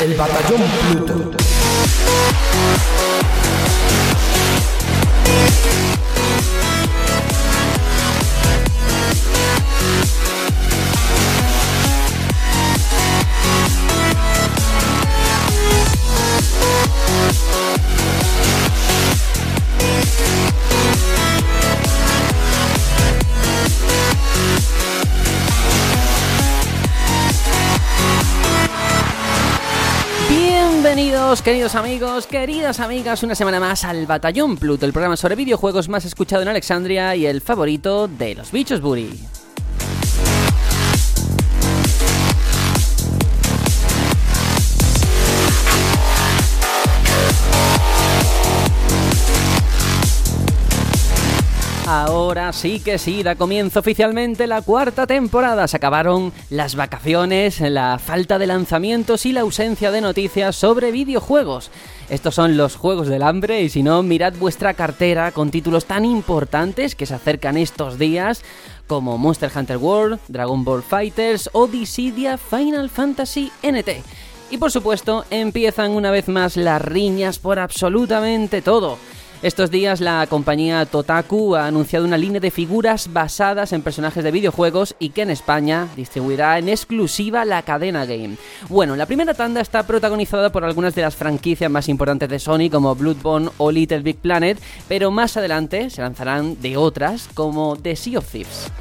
El Batallón Pluto. Bienvenidos, queridos amigos, queridas amigas, una semana más al Batallón Pluto, el programa sobre videojuegos más escuchado en Alexandria y el favorito de los bichos Buri. Ahora sí que sí, da comienzo oficialmente la cuarta temporada. Se acabaron las vacaciones, la falta de lanzamientos y la ausencia de noticias sobre videojuegos. Estos son los Juegos del Hambre y si no, mirad vuestra cartera con títulos tan importantes que se acercan estos días como Monster Hunter World, Dragon Ball Fighters o Dissidia Final Fantasy NT. Y por supuesto, empiezan una vez más las riñas por absolutamente todo. Estos días la compañía Totaku ha anunciado una línea de figuras basadas en personajes de videojuegos y que en España distribuirá en exclusiva la cadena Game. Bueno, la primera tanda está protagonizada por algunas de las franquicias más importantes de Sony como Bloodborne o Little Big Planet, pero más adelante se lanzarán de otras como The Sea of Thieves.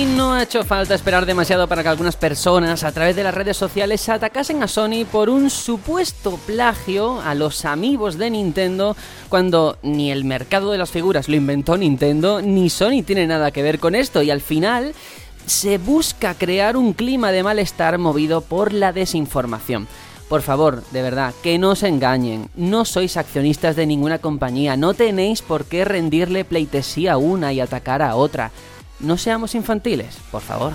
Y no ha hecho falta esperar demasiado para que algunas personas a través de las redes sociales atacasen a Sony por un supuesto plagio a los amigos de Nintendo cuando ni el mercado de las figuras lo inventó Nintendo ni Sony tiene nada que ver con esto y al final se busca crear un clima de malestar movido por la desinformación. Por favor, de verdad, que no se engañen. No sois accionistas de ninguna compañía. No tenéis por qué rendirle pleitesía a una y atacar a otra. No seamos infantiles, por favor.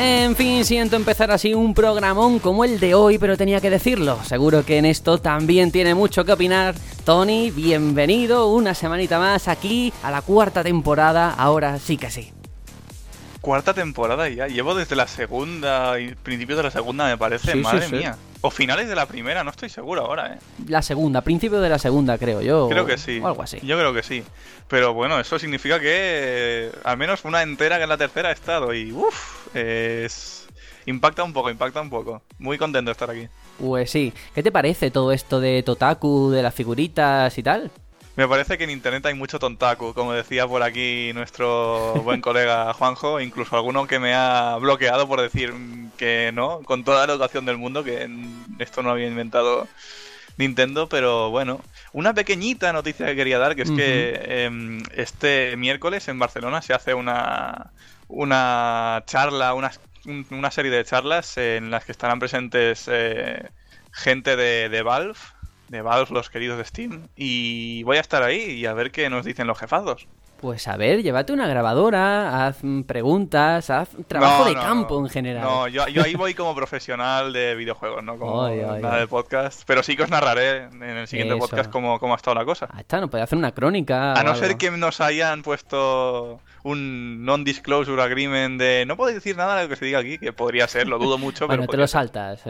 En fin, siento empezar así un programón como el de hoy, pero tenía que decirlo. Seguro que en esto también tiene mucho que opinar. Tony, bienvenido una semanita más aquí a la cuarta temporada. Ahora sí que sí cuarta temporada ya. Llevo desde la segunda, principios de la segunda, me parece. Madre mía. O finales de la primera, no estoy seguro ahora, ¿eh? La segunda, principio de la segunda, creo yo. Creo que sí. O algo así. Yo creo que sí. Pero bueno, eso significa que al menos una entera que en la tercera ha estado. Y uff, es. Impacta un poco, impacta un poco. Muy contento de estar aquí. Pues sí. ¿Qué te parece todo esto de Totaku, de las figuritas y tal? Me parece que en internet hay mucho tontaku, como decía por aquí nuestro buen colega Juanjo, incluso alguno que me ha bloqueado por decir que no, con toda la educación del mundo, que esto no había inventado Nintendo, pero bueno, una pequeñita noticia que quería dar, que es que em, este miércoles en Barcelona se hace una, una charla, una, una serie de charlas en las que estarán presentes eh, gente de, de Valve, de Valve, los queridos de Steam. Y voy a estar ahí y a ver qué nos dicen los jefados. Pues a ver, llévate una grabadora, haz preguntas, haz trabajo de campo en general. No, yo, ahí voy como profesional de videojuegos, no como nada de podcast. Pero sí que os narraré en el siguiente podcast cómo, cómo, ha estado la cosa. Ahí está, nos puede hacer una crónica. A no ser que nos hayan puesto un non-disclosure agreement de no podéis decir nada de lo que se diga aquí, que podría ser, lo dudo mucho. bueno, te lo saltas.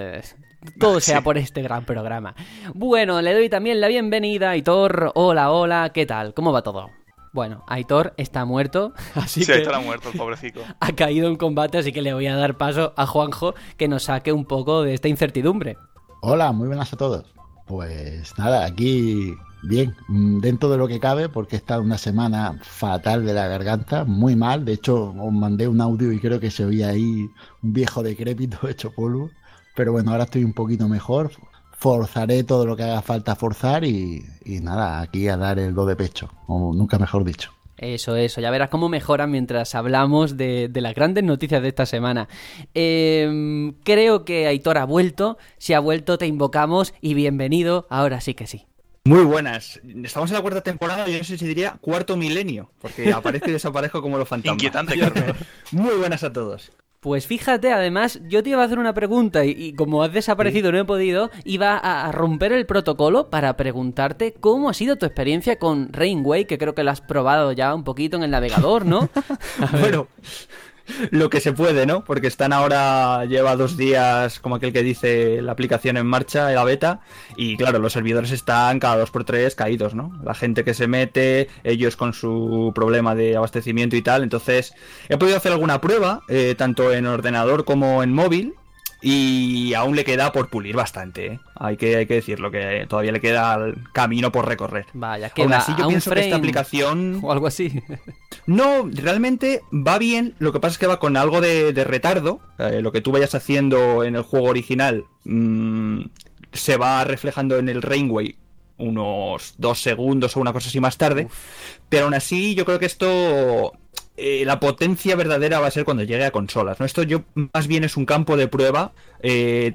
Todo sea por este gran programa. Bueno, le doy también la bienvenida a Aitor. Hola, hola, ¿qué tal? ¿Cómo va todo? Bueno, Aitor está muerto, así sí, que... está muerto, el pobrecito. Ha caído en combate, así que le voy a dar paso a Juanjo que nos saque un poco de esta incertidumbre. Hola, muy buenas a todos. Pues nada, aquí bien, dentro de lo que cabe, porque he estado una semana fatal de la garganta, muy mal. De hecho, os mandé un audio y creo que se oía ahí un viejo decrépito hecho polvo. Pero bueno, ahora estoy un poquito mejor. Forzaré todo lo que haga falta forzar y, nada, aquí a dar el do de pecho, o nunca mejor dicho. Eso, eso, ya verás cómo mejoran mientras hablamos de, las grandes noticias de esta semana. Em, creo que Aitor ha vuelto, si ha vuelto te invocamos y bienvenido, ahora sí que sí. Muy buenas. Estamos en la cuarta temporada, yo no sé si diría cuarto milenio, porque aparezco y desaparezco como los fantasmas. Inquietante. Muy buenas a todos. Pues fíjate, además, yo te iba a hacer una pregunta y, y como has desaparecido, no he podido, iba a, a romper el protocolo para preguntarte cómo ha sido tu experiencia con Rainway, que creo que lo has probado ya un poquito en el navegador, ¿no? Bueno, lo que se puede, ¿no? Porque están ahora, lleva dos días, como aquel que dice, la aplicación en marcha, la beta, y claro, los servidores están cada dos por tres caídos, ¿no? La gente que se mete, ellos con su problema de abastecimiento y tal, entonces he podido hacer alguna prueba, eh, tanto en ordenador como en móvil, y aún le queda por pulir bastante, ¿eh? hay, que, hay que decirlo, que todavía le queda el camino por recorrer. Vaya, que Aún así, yo a un pienso que esta aplicación o algo así. no, realmente va bien. Lo que pasa es que va con algo de, de retardo. Eh, lo que tú vayas haciendo en el juego original mm, se va reflejando en el Rainway unos dos segundos o una cosa así más tarde. Pero aún así, yo creo que esto. Eh, la potencia verdadera va a ser cuando llegue a consolas. ¿no? Esto yo más bien es un campo de prueba. eh,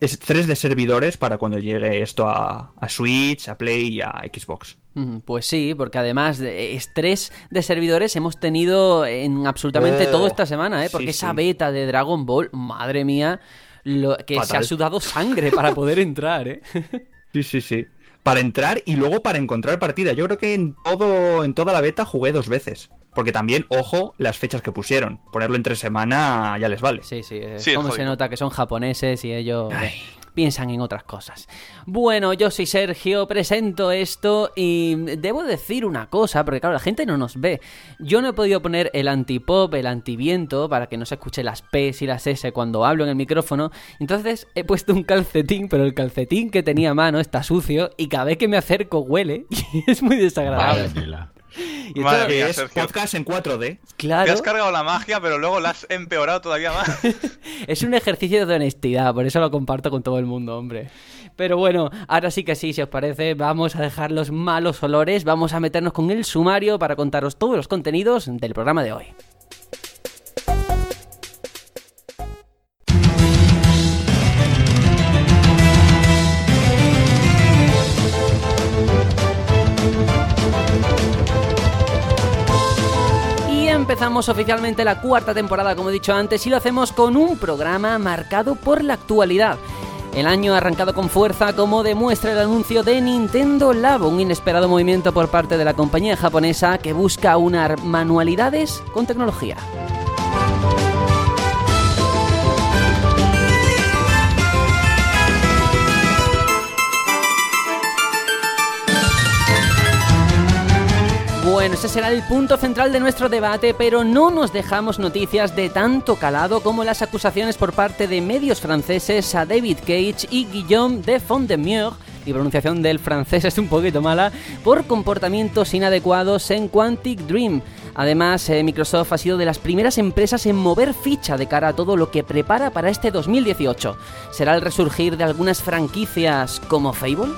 es tres de servidores para cuando llegue esto a, a Switch, a Play y a Xbox. Pues sí, porque además de estrés de servidores hemos tenido en absolutamente Oh, todo esta semana, ¿eh? Porque sí, esa sí. beta de Dragon Ball, madre mía, lo, que se ha sudado sangre para poder entrar, ¿eh? Sí, sí, sí. Para entrar y luego para encontrar partida. Yo creo que en todo, en toda la beta jugué dos veces. Porque también, ojo, las fechas que pusieron. Ponerlo entre semana ya les vale. Sí, sí, eh, Sí, cómo se nota que son japoneses y ellos eh, piensan en otras cosas. Bueno, yo soy Sergio, presento esto y debo decir una cosa, porque claro, la gente no nos ve. Yo no he podido poner el antipop, el antiviento, para que no se escuche las P's y las S cuando hablo en el micrófono. Entonces he puesto un calcetín, pero el calcetín que tenía a mano está sucio y cada vez que me acerco huele y es muy desagradable. Tela. Y Madre mía, es Sergio. podcast en 4D. Te claro. has cargado la magia, pero luego la has empeorado todavía más. Es un ejercicio de honestidad, por eso lo comparto con todo el mundo, hombre. Pero bueno, ahora sí que sí, si os parece, vamos a dejar los malos olores, vamos a meternos con el sumario para contaros todos los contenidos del programa de hoy. Empezamos oficialmente la cuarta temporada, como he dicho antes, y lo hacemos con un programa marcado por la actualidad. El año ha arrancado con fuerza, como demuestra el anuncio de Nintendo Labo, un inesperado movimiento por parte de la compañía japonesa que busca unar manualidades con tecnología. Bueno, ese será el punto central de nuestro debate, pero no nos dejamos noticias de tanto calado como las acusaciones por parte de medios franceses a David Cage y Guillaume de Fondemieux, mi pronunciación del francés es un poquito mala, por comportamientos inadecuados en Quantic Dream. Además, eh, Microsoft ha sido de las primeras empresas en mover ficha de cara a todo lo que prepara para este 2018. ¿Será el resurgir de algunas franquicias como Fable?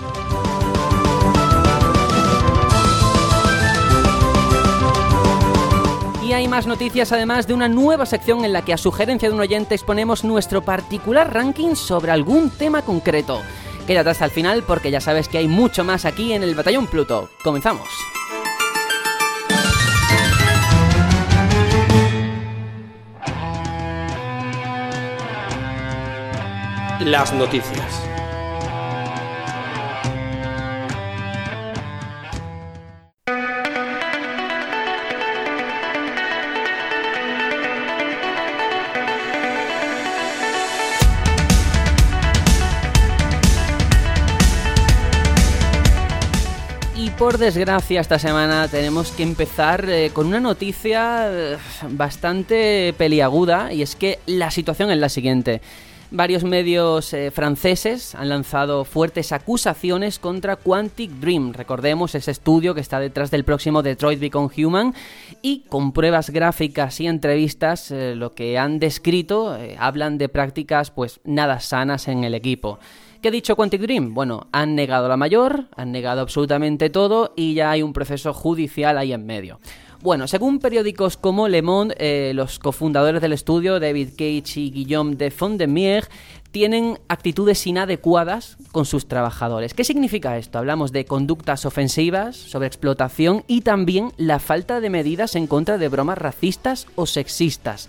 Hay más noticias además de una nueva sección en la que a sugerencia de un oyente exponemos nuestro particular ranking sobre algún tema concreto. Quédate hasta el final porque ya sabes que hay mucho más aquí en el Batallón Pluto. Comenzamos. Las noticias. Por desgracia esta semana tenemos que empezar eh, con una noticia eh, bastante peliaguda y es que la situación es la siguiente. Varios medios eh, franceses han lanzado fuertes acusaciones contra Quantic Dream. Recordemos ese estudio que está detrás del próximo Detroit Become Human y con pruebas gráficas y entrevistas lo que han descrito hablan de prácticas pues nada sanas en el equipo. ¿Qué ha dicho Quantic Dream? Bueno, han negado la mayor, han negado absolutamente todo y ya hay un proceso judicial ahí en medio. Bueno, según periódicos como Le Monde, eh, los cofundadores del estudio, David Cage y Guillaume de Fondemier, tienen actitudes inadecuadas con sus trabajadores. ¿Qué significa esto? Hablamos de conductas ofensivas, sobre explotación y también la falta de medidas en contra de bromas racistas o sexistas.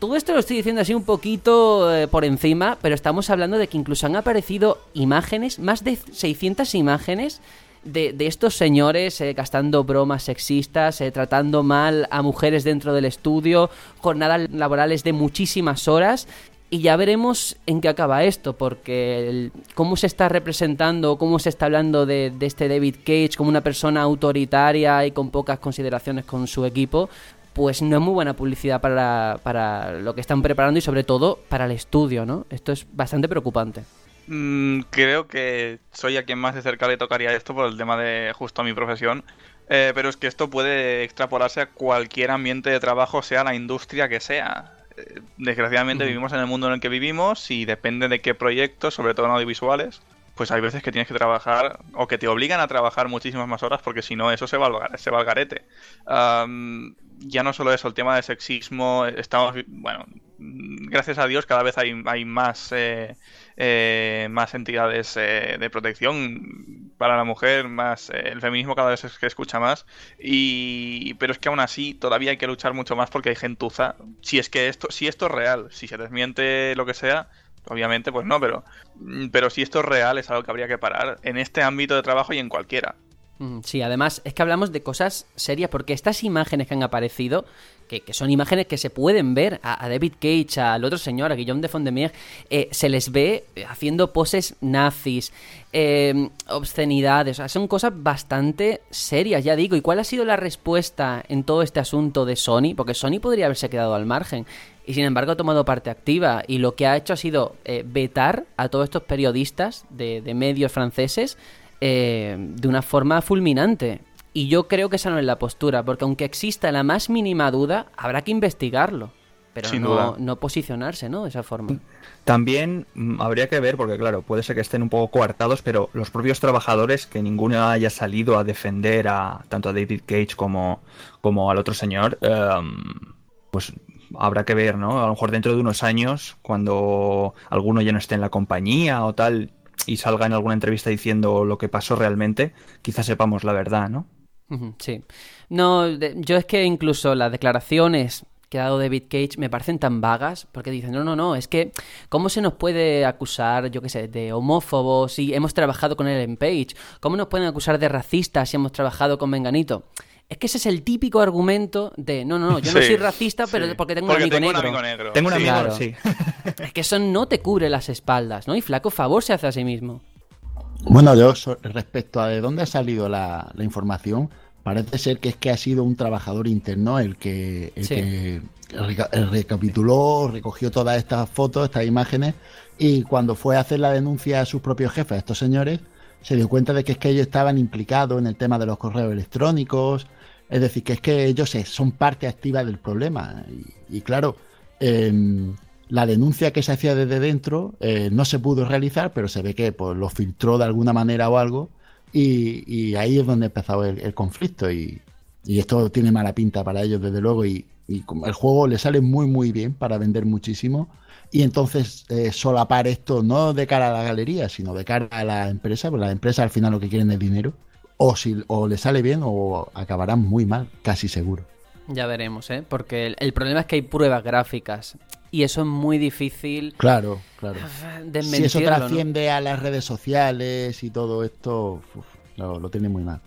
Todo esto lo estoy diciendo así un poquito eh, por encima, pero estamos hablando de que incluso han aparecido imágenes, más de 600 imágenes de, de estos señores eh, gastando bromas sexistas, eh, tratando mal a mujeres dentro del estudio, jornadas laborales de muchísimas horas. Y ya veremos en qué acaba esto, porque el- cómo se está representando, cómo se está hablando de, de este David Cage como una persona autoritaria y con pocas consideraciones con su equipo, pues no es muy buena publicidad para, para lo que están preparando y sobre todo para el estudio, ¿no? Esto es bastante preocupante. Mm, creo que soy a quien más de cerca le tocaría esto por el tema de justo mi profesión. Eh, pero es que esto puede extrapolarse a cualquier ambiente de trabajo, sea la industria que sea. Eh, Desgraciadamente vivimos en el mundo en el que vivimos y depende de qué proyectos, sobre todo en audiovisuales, pues hay veces que tienes que trabajar o que te obligan a trabajar muchísimas más horas porque si no eso se va al, se va al garete. Ya no solo eso, el tema de sexismo, estamos, bueno, gracias a Dios cada vez hay, más, eh, eh, más entidades eh, de protección para la mujer, más eh, el feminismo cada vez que escucha más, y pero es que aún así todavía hay que luchar mucho más porque hay gentuza. Si es que esto, si esto es real, si se desmiente lo que sea, obviamente pues no, pero, pero si esto es real es algo que habría que parar en este ámbito de trabajo y en cualquiera. Mm, Sí, además es que hablamos de cosas serias porque estas imágenes que han aparecido, que, que son imágenes que se pueden ver a, David Cage, al otro señor, a Guillaume de Fondemier, eh, se les ve haciendo poses nazis, eh, obscenidades, o sea, son cosas bastante serias, ya digo. ¿Y cuál ha sido la respuesta en todo este asunto de Sony? Porque Sony podría haberse quedado al margen. Y sin embargo ha tomado parte activa y lo que ha hecho ha sido eh, vetar a todos estos periodistas de, de medios franceses eh, de una forma fulminante. Y yo creo que esa no es la postura, porque aunque exista la más mínima duda, habrá que investigarlo. Pero Sin no, duda. no posicionarse, ¿no? De esa forma. También mm, habría que ver, porque claro, puede ser que estén un poco coartados, pero los propios trabajadores, que ninguno haya salido a defender a tanto a David Cage como, como al otro señor, em, pues habrá que ver, ¿no? A lo mejor dentro de unos años, cuando alguno ya no esté en la compañía o tal, y salga en alguna entrevista diciendo lo que pasó realmente, quizás sepamos la verdad, ¿no? Sí. No, yo es que incluso las declaraciones que ha dado David Cage me parecen tan vagas, porque dicen, no, no, no, es que, ¿cómo se nos puede acusar, yo qué sé, de homófobos si hemos trabajado con él en Page? ¿Cómo nos pueden acusar de racistas si hemos trabajado con Menganito? Es que ese es el típico argumento de, no, no, no, yo no Sí, soy racista, pero sí. porque tengo Porque un amigo tengo negro. un amigo negro. Tengo un Sí. amigo, Claro. sí. Es que eso no te cubre las espaldas, ¿no? Y flaco favor se hace a sí mismo. Bueno, yo respecto a de dónde ha salido la, la información, parece ser que es que ha sido un trabajador interno el que, el Sí. que reca- recapituló, recogió todas estas fotos, estas imágenes, y cuando fue a hacer la denuncia a sus propios jefes, a estos señores, se dio cuenta de que es que ellos estaban implicados en el tema de los correos electrónicos, es decir, que es que ellos son parte activa del problema. Y, claro, em, la denuncia que se hacía desde dentro eh, no se pudo realizar, pero se ve que pues, lo filtró de alguna manera o algo, y, ahí es donde empezó el, conflicto. Y, esto tiene mala pinta para ellos, desde luego, y, el juego le sale muy, muy bien para vender muchísimo. Y entonces eh, solapar esto no de cara a la galería, sino de cara a la empresa, porque la empresa al final lo que quieren es dinero. O, si, o le sale bien o acabarán muy mal, casi seguro. Ya veremos, ¿eh? Porque el, el problema es que hay pruebas gráficas y eso es muy difícil Claro, claro. Si desmentirlo, eso ¿no? trasciende a las redes sociales y todo esto, uf, lo, lo tiene muy mal.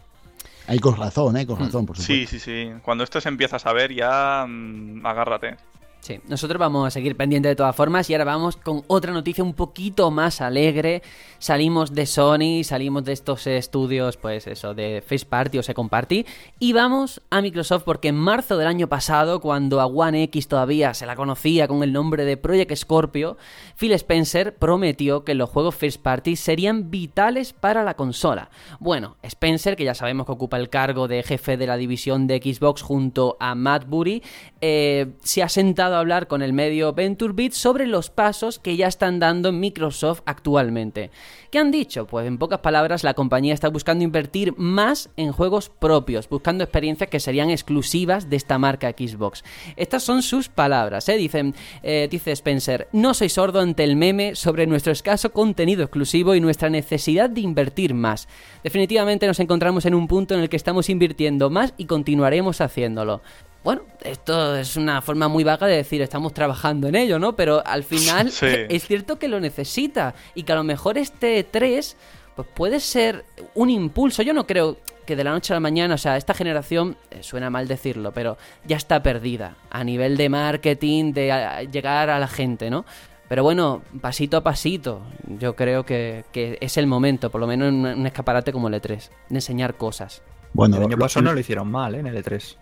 Ahí con razón, ¿eh? Con razón, por Sí, supuesto. sí, sí. Cuando esto se empieza a saber, ya mm, agárrate. Sí, nosotros vamos a seguir pendientes de todas formas y ahora vamos con otra noticia un poquito más alegre. Salimos de Sony, salimos de estos estudios, pues eso, de Face Party o Second Party y vamos a Microsoft porque en marzo del año pasado, cuando a One X todavía se la conocía con el nombre de Project Scorpio, Phil Spencer prometió que los juegos First Party serían vitales para la consola. Bueno, Spencer, que ya sabemos que ocupa el cargo de jefe de la división de Xbox junto a Matt Booty, eh, se ha sentado hablar con el medio VentureBeat sobre los pasos que ya están dando Microsoft actualmente. ¿Qué han dicho? Pues en pocas palabras la compañía está buscando invertir más en juegos propios, buscando experiencias que serían exclusivas de esta marca Xbox. Estas son sus palabras, ¿eh? Dicen, eh, dice Spencer, no soy sordo ante el meme sobre nuestro escaso contenido exclusivo y nuestra necesidad de invertir más. Definitivamente nos encontramos en un punto en el que estamos invirtiendo más y continuaremos haciéndolo. Bueno, esto es una forma muy vaga de decir estamos trabajando en ello, ¿no? Pero al final Sí. es cierto que lo necesita y que a lo mejor este 3 pues puede ser un impulso. Yo no creo que de la noche a la mañana, o sea, esta generación, eh, suena mal decirlo, pero ya está perdida a nivel de marketing, de llegar a la gente, ¿no? Pero bueno, pasito a pasito, yo creo que, que es el momento, por lo menos en un escaparate como el E3, de enseñar cosas. Bueno, el año lo- pasado no lo hicieron mal, ¿eh? En el E3.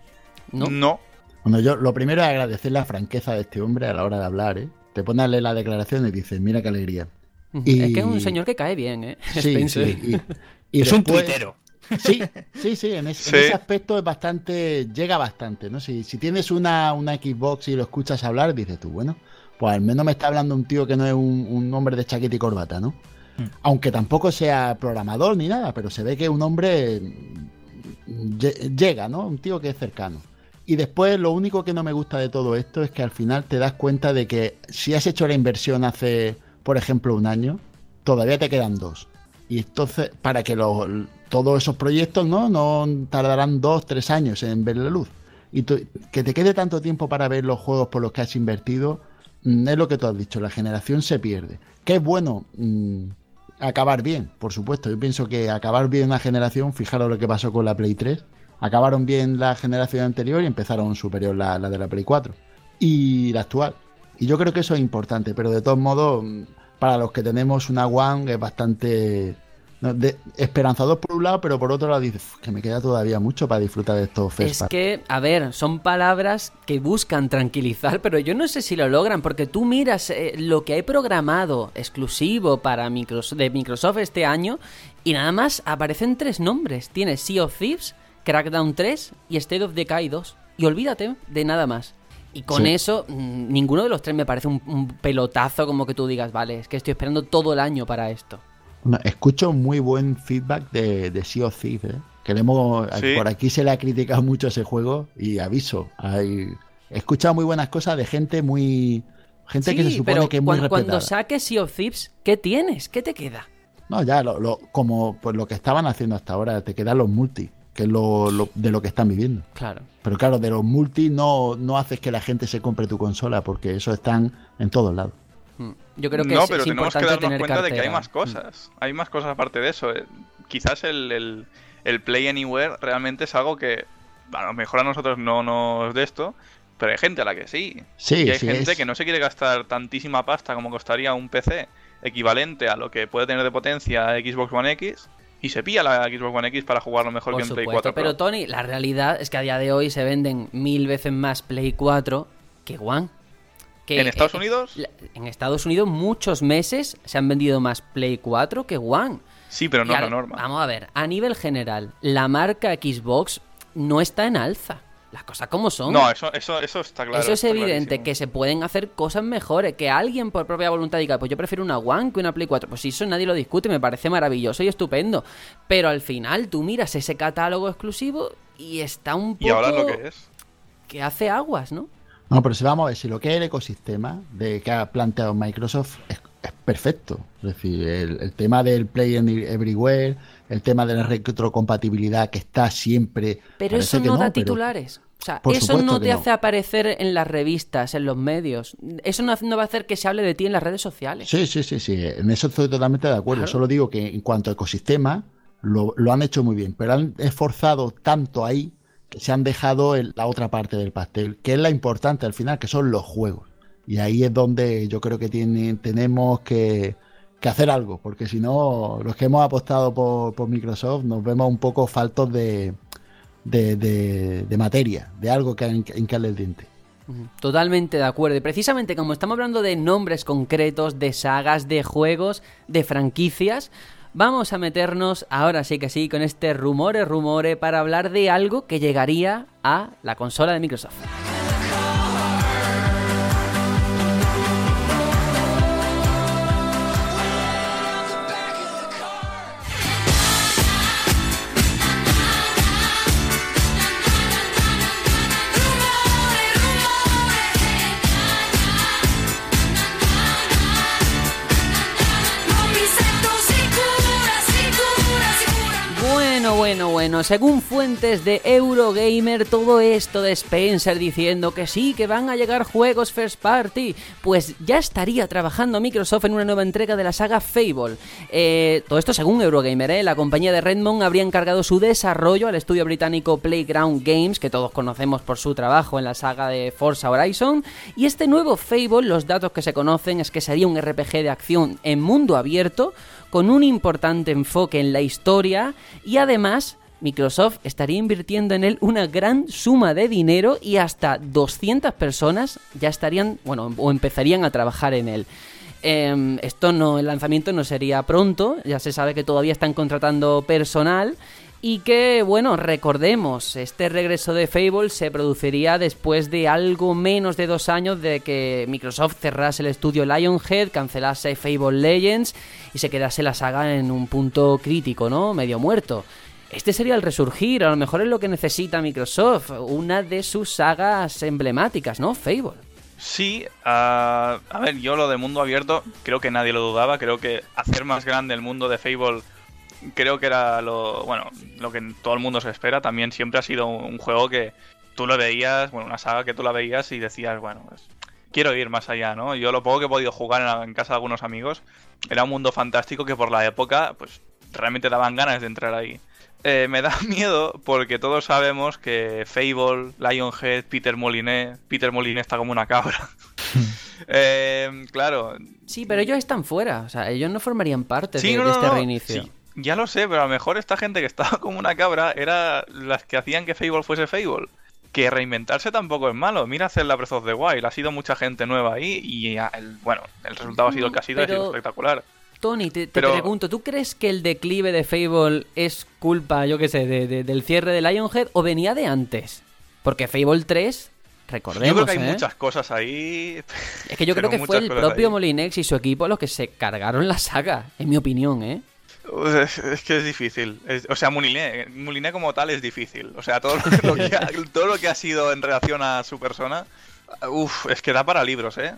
¿No? No. Bueno, yo lo primero es agradecer la franqueza de este hombre a la hora de hablar, ¿eh? Te pone a leer la declaración y dices, mira qué alegría. Y- Es que es un señor que cae bien, ¿eh? Sí. Y, y es un tuitero. Sí, sí, sí, en, es- en Sí. ese aspecto es bastante, llega bastante, ¿no? Si, si tienes una, una Xbox y lo escuchas hablar, dices tú, bueno, pues al menos me está hablando un tío que no es un, un hombre de chaqueta y corbata, ¿no? Aunque tampoco sea programador ni nada, pero se ve que es un hombre mm, lle- llega, ¿no? Un tío que es cercano. Y después lo único que no me gusta de todo esto es que al final te das cuenta de que si has hecho la inversión hace, por ejemplo, un año, todavía te quedan dos. Y entonces, para que todos esos proyectos no, no tardarán dos, tres años en ver la luz. Y tú- que te quede tanto tiempo para ver los juegos por los que has invertido, mm, es lo que tú has dicho, la generación se pierde. Que es bueno mm, acabar bien, por supuesto. Yo pienso que acabar bien una generación, fijaros lo que pasó con la Play 3, acabaron bien la generación anterior y empezaron superior la, la de la Play 4 y la actual. Y yo creo que eso es importante, pero de todos modos, mm, para los que tenemos una One es bastante no, de- esperanzador por un lado, pero por otro lado dices "Uf, que me queda todavía mucho para disfrutar de estos Es festivales. que, a ver, son palabras que buscan tranquilizar, pero yo no sé si lo logran, porque tú miras eh, lo que hay programado exclusivo para Microsoft, de Microsoft este año y nada más aparecen tres nombres. Tienes Sea of Thieves, Crackdown 3 y State of Decay 2. Y olvídate de nada más. Y con Sí. eso, mm, ninguno de los tres me parece un, un pelotazo como que tú digas, vale, es que estoy esperando todo el año para esto. No, escucho muy buen feedback de, de Sea of Thieves, ¿eh? que le hemos- Sí. por aquí se le ha criticado mucho ese juego y aviso, hay, he escuchado muy buenas cosas de gente muy gente que se Sí, supone pero que es muy cuan- cuando respetada. saques Sea of Thieves, ¿qué tienes? ¿Qué te queda? No, ya lo, lo- como pues lo que estaban haciendo hasta ahora, te quedan los multi, que es lo, lo- de lo que están viviendo. Claro. Pero claro, de los multi no, no haces que la gente se compre tu consola, porque eso están en todos lados. Mm. Yo creo que no, es, pero es tenemos que darnos tener cuenta de que hay más cosas. Hay más cosas aparte de eso. Eh, Quizás el, el- el Play Anywhere realmente es algo que a lo mejor a nosotros no nos de esto, pero hay gente a la que sí. Sí, y hay sí, gente es- que no se quiere gastar tantísima pasta como costaría un PC equivalente a lo que puede tener de potencia Xbox One X y se pilla la Xbox One X para jugarlo mejor Por que en Play supuesto, 4 Pro. pero Tony, la realidad es que a día de hoy se venden mil veces más Play 4 que One. Que, ¿En Estados eh, Unidos? En Estados Unidos muchos meses se han vendido más Play 4 que One. Sí, pero no es la norma. Vamos a ver, a nivel general, la marca Xbox no está en alza. Las cosas como son. No, eso, eso, eso está claro. Eso es evidente, clarísimo. que se pueden hacer cosas mejores, que alguien por propia voluntad diga, pues yo prefiero una One que una Play 4. Pues si eso nadie lo discute, me parece maravilloso y estupendo. Pero al final tú miras ese catálogo exclusivo y está un poco Y ahora lo que es. que hace aguas, ¿no? No, pero si vamos a ver, si lo que es el ecosistema de que ha planteado Microsoft es, es perfecto. Es decir, el, el tema del Play Everywhere, el tema de la retrocompatibilidad que está siempre. Pero eso no, da pero- titulares. O sea, Por eso no te no. hace aparecer en las revistas, en los medios. Eso no, no va a hacer que se hable de ti en las redes sociales. Sí, sí, sí, sí. En eso estoy totalmente de acuerdo. Claro. Solo digo que en cuanto a ecosistema, lo, lo han hecho muy bien, pero han esforzado tanto ahí que se han dejado el- la otra parte del pastel, que es la importante al final, que son los juegos. Y ahí es donde yo creo que tiene- tenemos que, que hacer algo, porque si no, los que hemos apostado por, por Microsoft nos vemos un poco faltos de, de, de- de materia, de algo que hin- hincarle el diente. Totalmente de acuerdo. Y precisamente como estamos hablando de nombres concretos, de sagas, de juegos, de franquicias, vamos a meternos ahora sí que sí con este rumore rumore para hablar de algo que llegaría a la consola de Microsoft. Bueno, bueno, según fuentes de Eurogamer, todo esto de Spencer diciendo que sí, que van a llegar juegos first party, pues ya estaría trabajando Microsoft en una nueva entrega de la saga Fable. Eh, todo esto según Eurogamer, ¿eh? la compañía de Redmond habría encargado su desarrollo al estudio británico Playground Games, que todos conocemos por su trabajo en la saga de Forza Horizon, y este nuevo Fable, los datos que se conocen es que sería un RPG de acción en mundo abierto, con un importante enfoque en la historia y además Microsoft estaría invirtiendo en él una gran suma de dinero y hasta 200 personas ya estarían, bueno, o empezarían a trabajar en él. Em, esto no, el lanzamiento no sería pronto, ya se sabe que todavía están contratando personal y que, bueno, recordemos, este regreso de Fable se produciría después de algo menos de dos años de que Microsoft cerrase el estudio Lionhead, cancelase Fable Legends y se quedase la saga en un punto crítico, ¿no? Medio muerto. Este sería el resurgir, a lo mejor es lo que necesita Microsoft, una de sus sagas emblemáticas, ¿no? Fable. Sí, a ver, yo lo de mundo abierto creo que nadie lo dudaba, creo que hacer más grande el mundo de Fable creo que era lo, bueno, lo que todo el mundo se espera. También siempre ha sido un juego que tú lo veías, bueno, una saga que tú la veías y decías, bueno, pues, quiero ir más allá, ¿no? Yo lo poco que he podido jugar en, casa de algunos amigos, era un mundo fantástico que por la época, pues realmente daban ganas de entrar ahí. Eh, me da miedo porque todos sabemos que Fable, Lionhead, Peter Moliné, Peter Moliné está como una cabra. eh, claro. Sí, pero ellos están fuera, o sea, ellos no formarían parte de, este reinicio. Ya lo sé, pero a lo mejor esta gente que estaba como una cabra era las que hacían que Fable fuese Fable. Que reinventarse tampoco es malo. Mira hacer la Breath of the Wild. Ha sido mucha gente nueva ahí y el, bueno, el resultado ha sido el que ha sido, ha sido espectacular. Tony, te, pregunto, ¿tú crees que el declive de Fable es culpa, yo qué sé, del cierre de Lionhead o venía de antes? Porque Fable 3 Recordemos, yo creo que hay ¿eh? muchas cosas ahí. Es que yo creo que fue el propio Molinex y su equipo los que se cargaron la saga, en mi opinión, ¿eh? Es, que es difícil. o sea, Mouliné, Mouliné como tal es difícil. O sea, todo lo, que ha, todo lo que ha sido en relación a su persona, uff, es que da para libros, ¿eh?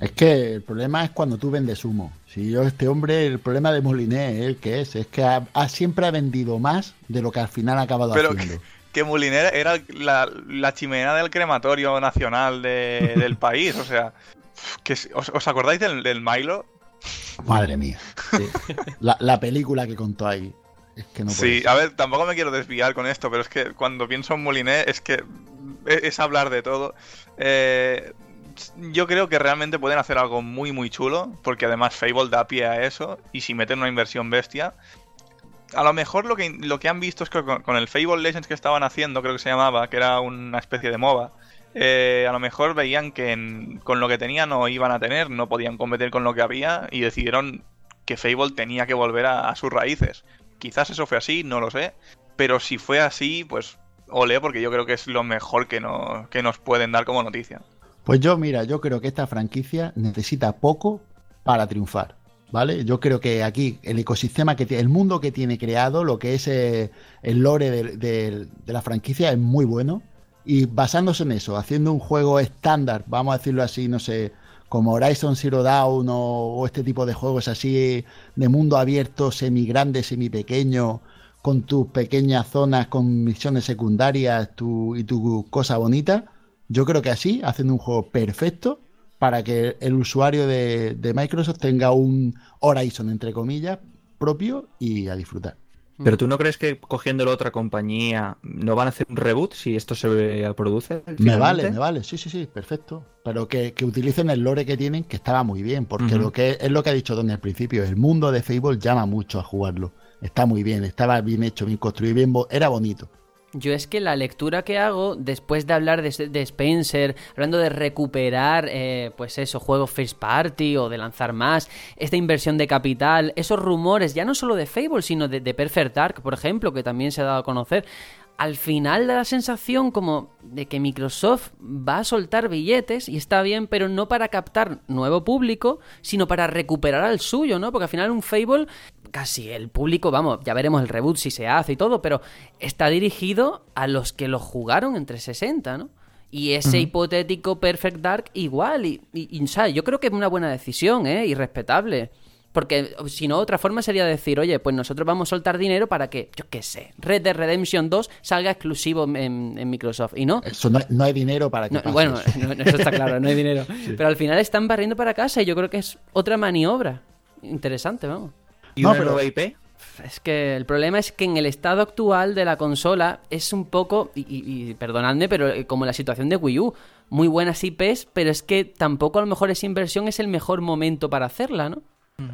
Es que el problema es cuando tú vendes humo. Si yo, este hombre, el problema de Mouliné, el que es, es que ha, siempre ha vendido más de lo que al final ha acabado Pero haciendo. Que, que Mouliné era la, chimenea del crematorio nacional del país. O sea, que, ¿os, acordáis del, del Milo? Madre mía. La, película que contó ahí. Es que no sí, a ver, tampoco me quiero desviar con esto, pero es que cuando pienso en Moliné es que es, hablar de todo. Eh, yo creo que realmente pueden hacer algo muy muy chulo, porque además Fable da pie a eso, y si meten una inversión bestia, a lo mejor lo que, lo que han visto es que con, con, el Fable Legends que estaban haciendo, creo que se llamaba, que era una especie de MOBA, eh, a lo mejor veían que con lo que tenían no iban a tener, no podían competir con lo que había y decidieron que Fable tenía que volver a, sus raíces. Quizás eso fue así, no lo sé, pero si fue así, pues ole, porque yo creo que es lo mejor que, no, que nos pueden dar como noticia. Pues yo, mira, yo creo que esta franquicia necesita poco para triunfar. ¿Vale? Yo creo que aquí el ecosistema que tiene, el mundo que tiene creado, lo que es eh, el lore de la franquicia es muy bueno y basándose en eso, haciendo un juego estándar, vamos a decirlo así, no sé, como Horizon Zero Dawn o, este tipo de juegos así de mundo abierto, semi grande, semi pequeño, con tus pequeñas zonas, con misiones secundarias tu, y tu cosa bonita, yo creo que así, haciendo un juego perfecto para que el usuario de Microsoft tenga un Horizon, entre comillas, propio y a disfrutar. Pero tú no crees que cogiéndolo otra compañía no van a hacer un reboot si esto se produce? Me vale, me vale, sí, sí, sí, perfecto. Pero que, utilicen el lore que tienen, que estaba muy bien, porque lo que es lo que ha dicho Tony al principio, el mundo de Fable llama mucho a jugarlo. Está muy bien, estaba bien hecho, bien construido, bien era bonito. Yo es que la lectura que hago después de hablar de, Spencer, hablando de recuperar, eh, pues eso, juegos first party o de lanzar más, esta inversión de capital, esos rumores, ya no solo de Fable, sino de, Perfect Dark, por ejemplo, que también se ha dado a conocer, al final da la sensación como de que Microsoft va a soltar billetes y está bien, pero no para captar nuevo público, sino para recuperar al suyo, ¿no? Porque al final un Fable, casi el público, vamos, ya veremos el reboot si se hace y todo, pero está dirigido a los que lo jugaron entre 60, ¿no? Y ese hipotético Perfect Dark igual, y, y, yo creo que es una buena decisión, ¿eh? Y respetable. Porque si no, otra forma sería decir, oye, pues nosotros vamos a soltar dinero para que, yo qué sé, Red Dead Redemption 2 salga exclusivo en, en Microsoft. Y no. Eso no, no hay dinero para que No, pase bueno, eso. no, no, eso está claro, no hay dinero. Pero al final están barriendo para casa y yo creo que es otra maniobra. Interesante, vamos. ¿Y No, una pero- nueva IP? Es que el problema es que en el estado actual de la consola es un poco, y, y- y perdonadme, pero eh, como la situación de Wii U, muy buenas IPs, pero es que tampoco a lo mejor esa inversión es el mejor momento para hacerla, ¿no?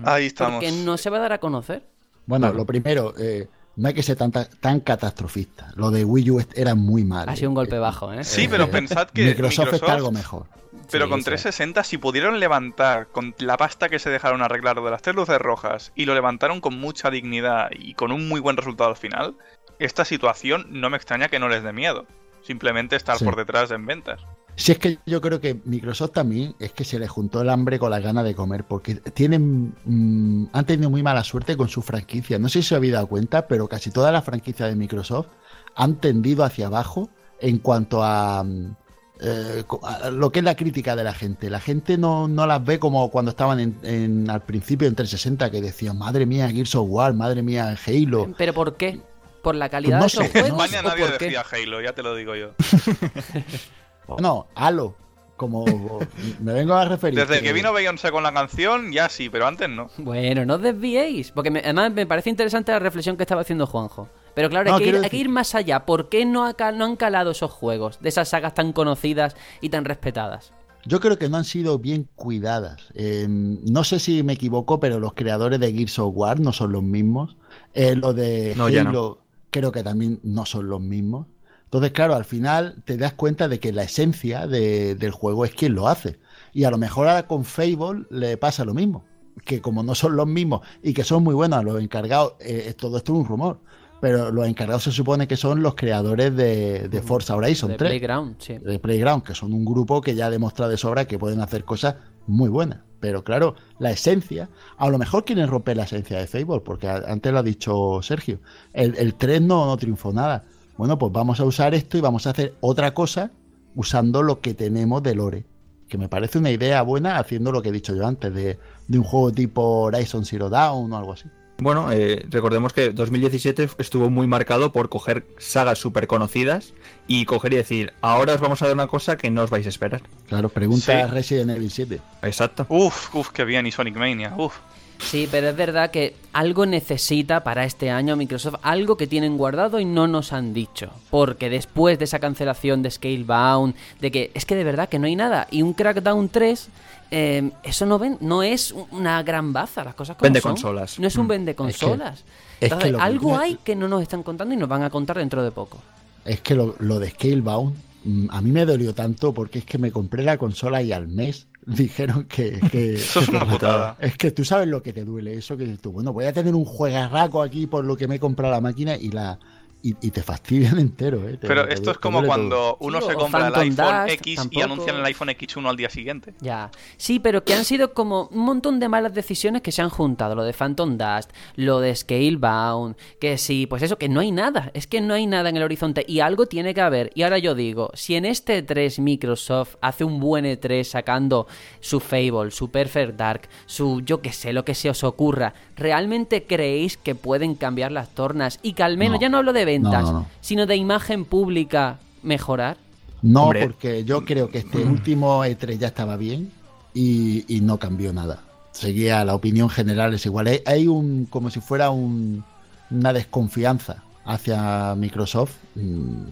Ahí estamos. Porque no se va a dar a conocer. Bueno, lo primero, eh, no hay que ser tan, tan catastrofista. Lo de Wii U era muy mal. Ha sido un golpe bajo, ¿eh? Sí, pero pensad que Microsoft, Microsoft, está algo mejor. Pero Sí, con sí. 360, si pudieron levantar con la pasta que se dejaron arreglar de las tres luces rojas y lo levantaron con mucha dignidad y con un muy buen resultado al final, esta situación no me extraña que no les dé miedo. Simplemente estar Sí. por detrás en ventas. Si es que yo creo que Microsoft también es que se le juntó el hambre con las ganas de comer, porque tienen mm, han tenido muy mala suerte con su franquicia. No sé si se habéis dado cuenta, pero casi todas las franquicias de Microsoft han tendido hacia abajo en cuanto a, mm, eh, lo que es la crítica de la gente. La gente no, no las ve como cuando estaban en, en- al principio en 360, que decían, madre mía, Gears of War, madre mía, Halo. ¿Pero por qué? ¿Por la calidad Pues no de sé, esos En juegos? España ¿O nadie por qué? decía Halo, ya te lo digo yo. No, Halo, como me vengo a referir. Desde que vino Beyoncé con la canción, ya sí, pero antes no. Bueno, no os desviéis, porque me- además me parece interesante la reflexión que estaba haciendo Juanjo. Pero claro, No, hay, que ir, hay que ir más allá. ¿Por qué no, ha cal- no han calado esos juegos de esas sagas tan conocidas y tan respetadas? Yo creo que no han sido bien cuidadas. Eh, no sé si me equivoco, pero los creadores de Gears of War no son los mismos. Eh, los de No, ya Halo creo que también no son los mismos. Entonces, claro, al final te das cuenta de que la esencia de- del juego es quien lo hace. Y a lo mejor ahora con Fable le pasa lo mismo. Que como no son los mismos y que son muy buenos los encargados, eh, todo esto es un rumor. Pero los encargados se supone que son los creadores de, de Forza Horizon de 3 Playground, sí. de Playground, que son un grupo que ya ha demostrado de sobra que pueden hacer cosas muy buenas. Pero claro, la esencia, a lo mejor quieren romper la esencia de Fable, porque antes lo ha dicho Sergio, el, el 3 no, no triunfó nada. Bueno, pues vamos a usar esto y vamos a hacer otra cosa usando lo que tenemos de Lore. Que me parece una idea buena haciendo lo que he dicho yo antes, de, de un juego tipo Horizon Zero Dawn o algo así. Bueno, eh, recordemos que 2017 estuvo muy marcado por coger sagas súper conocidas y coger y decir, ahora os vamos a dar una cosa que no os vais a esperar. Claro, pregunta Sí. a Resident Evil 7. Exacto. Uf, uf, qué bien, y Sonic Mania, uf. Sí, pero es verdad que algo necesita para este año Microsoft, algo que tienen guardado y no nos han dicho. Porque después de esa cancelación de Scalebound, de que es que de verdad que no hay nada, y un Crackdown 3, eh, eso no, ven, no es una gran baza, las cosas como Vende son. consolas. No es un Mm. vende consolas. es que Entonces, lo que algo hay que no nos están contando y nos van a contar dentro de poco. Es que lo, lo de Scalebound mm, a mí me dolió tanto porque es que me compré la consola y al mes dijeron que... que- Eso es una putada. Es que tú sabes lo que te duele, eso que dices tú, bueno, voy a tener un juegarraco aquí por lo que me he comprado la máquina y la y, y te fastidian entero, ¿eh? Te- Pero te esto es como todo. cuando uno Sí, se compra el iPhone Dust, X y anuncian el iPhone X1 al día siguiente. Ya. Sí, pero que han sido como un montón de malas decisiones que se han juntado. Lo de Phantom Dust, lo de Scalebound, que sí, pues eso, que no hay nada. Es que no hay nada en el horizonte y algo tiene que haber. Y ahora yo digo, si en este 3 Microsoft hace un buen E3 sacando su Fable, su Perfect Dark, su yo que sé, lo que se os ocurra, ¿realmente creéis que pueden cambiar las tornas y que al menos, No. ya no hablo de ventas, No, no, no. sino de imagen pública mejorar? No, Hombre. porque yo creo que este último E3 ya estaba bien y, y no cambió nada. Seguía, la opinión general es igual. Hay, hay un, como si fuera un, una desconfianza hacia Microsoft mm,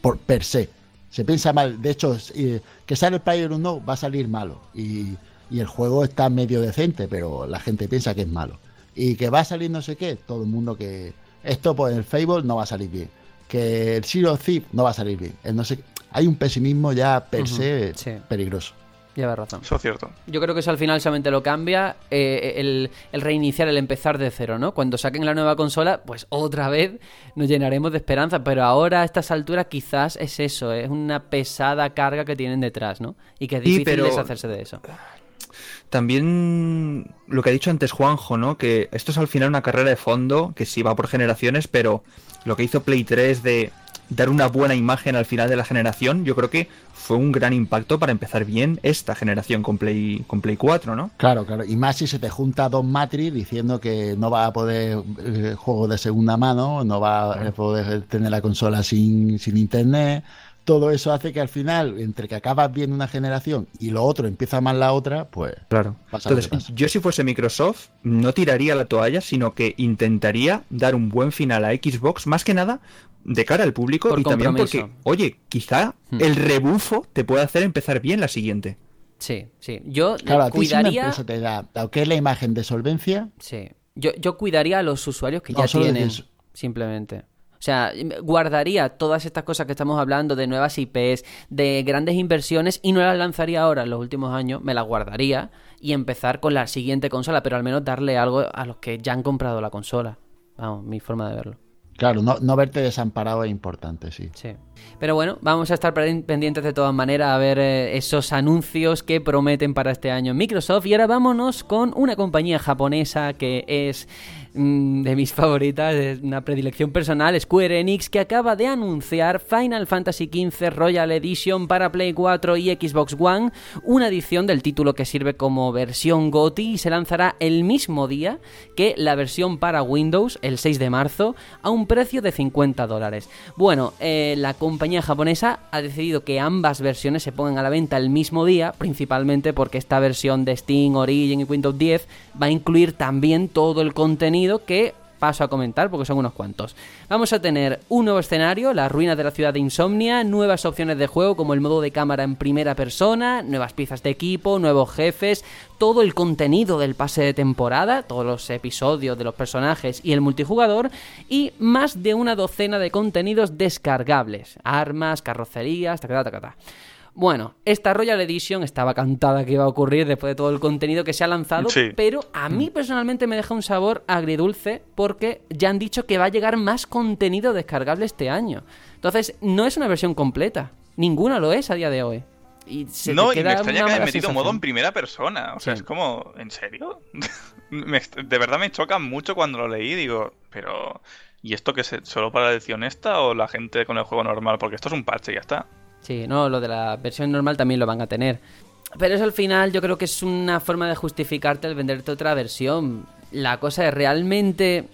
por per se. Se piensa mal. De hecho, eh, que sale el Player no va a salir malo. Y, y el juego está medio decente, pero la gente piensa que es malo. Y que va a salir no sé qué, todo el mundo que... Esto, pues el Fable no va a salir bien. Que el Zero Thief no va a salir bien. El no sé, hay un pesimismo ya per Ujú, se sí. peligroso. Lleva razón. Eso es cierto. Yo creo que eso al final solamente lo cambia eh, el, el reiniciar, el empezar de cero, ¿no? Cuando saquen la nueva consola, pues otra vez nos llenaremos de esperanza, pero ahora a estas alturas quizás es eso, es una pesada carga que tienen detrás, ¿no? Y que es Sí, difícil pero- deshacerse de eso. También lo que ha dicho antes Juanjo, ¿no? Que esto es al final una carrera de fondo, que sí va por generaciones, pero lo que hizo Play 3 de dar una buena imagen al final de la generación, yo creo que fue un gran impacto para empezar bien esta generación con Play, con Play 4, ¿no? Claro, claro. Y más si se te junta dos Matrix diciendo que no va a poder eh, juego de segunda mano, no va a poder tener la consola sin, sin internet. Todo eso hace que al final, entre que acabas bien una generación y lo otro empieza mal la otra, pues. Claro. pasa lo que Entonces, pasa. yo si fuese Microsoft, no tiraría la toalla, sino que intentaría dar un buen final a Xbox, más que nada de cara al público Por y también porque, oye, quizá Hmm. el rebufo te puede hacer empezar bien la siguiente. Sí, sí. Yo Claro, a ti cuidaría. empresa te da es la imagen de solvencia, Sí. Yo, yo cuidaría a los usuarios que No, ya tienen, dices- simplemente. O sea, guardaría todas estas cosas que estamos hablando de nuevas IPs, de grandes inversiones y no las lanzaría ahora en los últimos años, me las guardaría y empezar con la siguiente consola, pero al menos darle algo a los que ya han comprado la consola. Vamos, mi forma de verlo. claro, no, no verte desamparado es importante, sí. Sí. Pero bueno, vamos a estar pen- pendientes de todas maneras a ver eh, esos anuncios que prometen para este año Microsoft. Y ahora vámonos con una compañía japonesa que es mm, de mis favoritas, es una predilección personal, Square Enix, que acaba de anunciar Final Fantasy XV Royal Edition para Play 4 y Xbox One, una edición del título que sirve como versión GOTY y se lanzará el mismo día que la versión para Windows, el 6 de marzo, a un precio de 50 dólares. Bueno, eh, la compañía japonesa ha decidido que ambas versiones se pongan a la venta el mismo día, principalmente porque esta versión de Steam, Origin y Windows 10 va a incluir también todo el contenido que paso a comentar porque son unos cuantos. Vamos a tener un nuevo escenario, las ruinas de la ciudad de Insomnia, nuevas opciones de juego como el modo de cámara en primera persona, nuevas piezas de equipo, nuevos jefes, todo el contenido del pase de temporada, todos los episodios de los personajes y el multijugador y más de una docena de contenidos descargables, armas, carrocerías, tacata. Bueno, esta Royal Edition estaba cantada que iba a ocurrir después de todo el contenido que se ha lanzado, Sí. pero a mí personalmente me deja un sabor agridulce porque ya han dicho que va a llegar más contenido descargable este año. Entonces, no es una versión completa. Ninguna lo es a día de hoy. Y se no, y me extraña que hayan metido sensación. modo en primera persona. O sea, Sí. es como, ¿en serio? Me de verdad me choca mucho cuando lo leí. Digo, pero. ¿Y esto qué es? ¿Solo para la edición esta o la gente con el juego normal? Porque esto es un parche y ya está. Sí, no, lo de la versión normal también lo van a tener. Pero eso al final yo creo que es una forma de justificarte el venderte otra versión. La cosa es, ¿realmente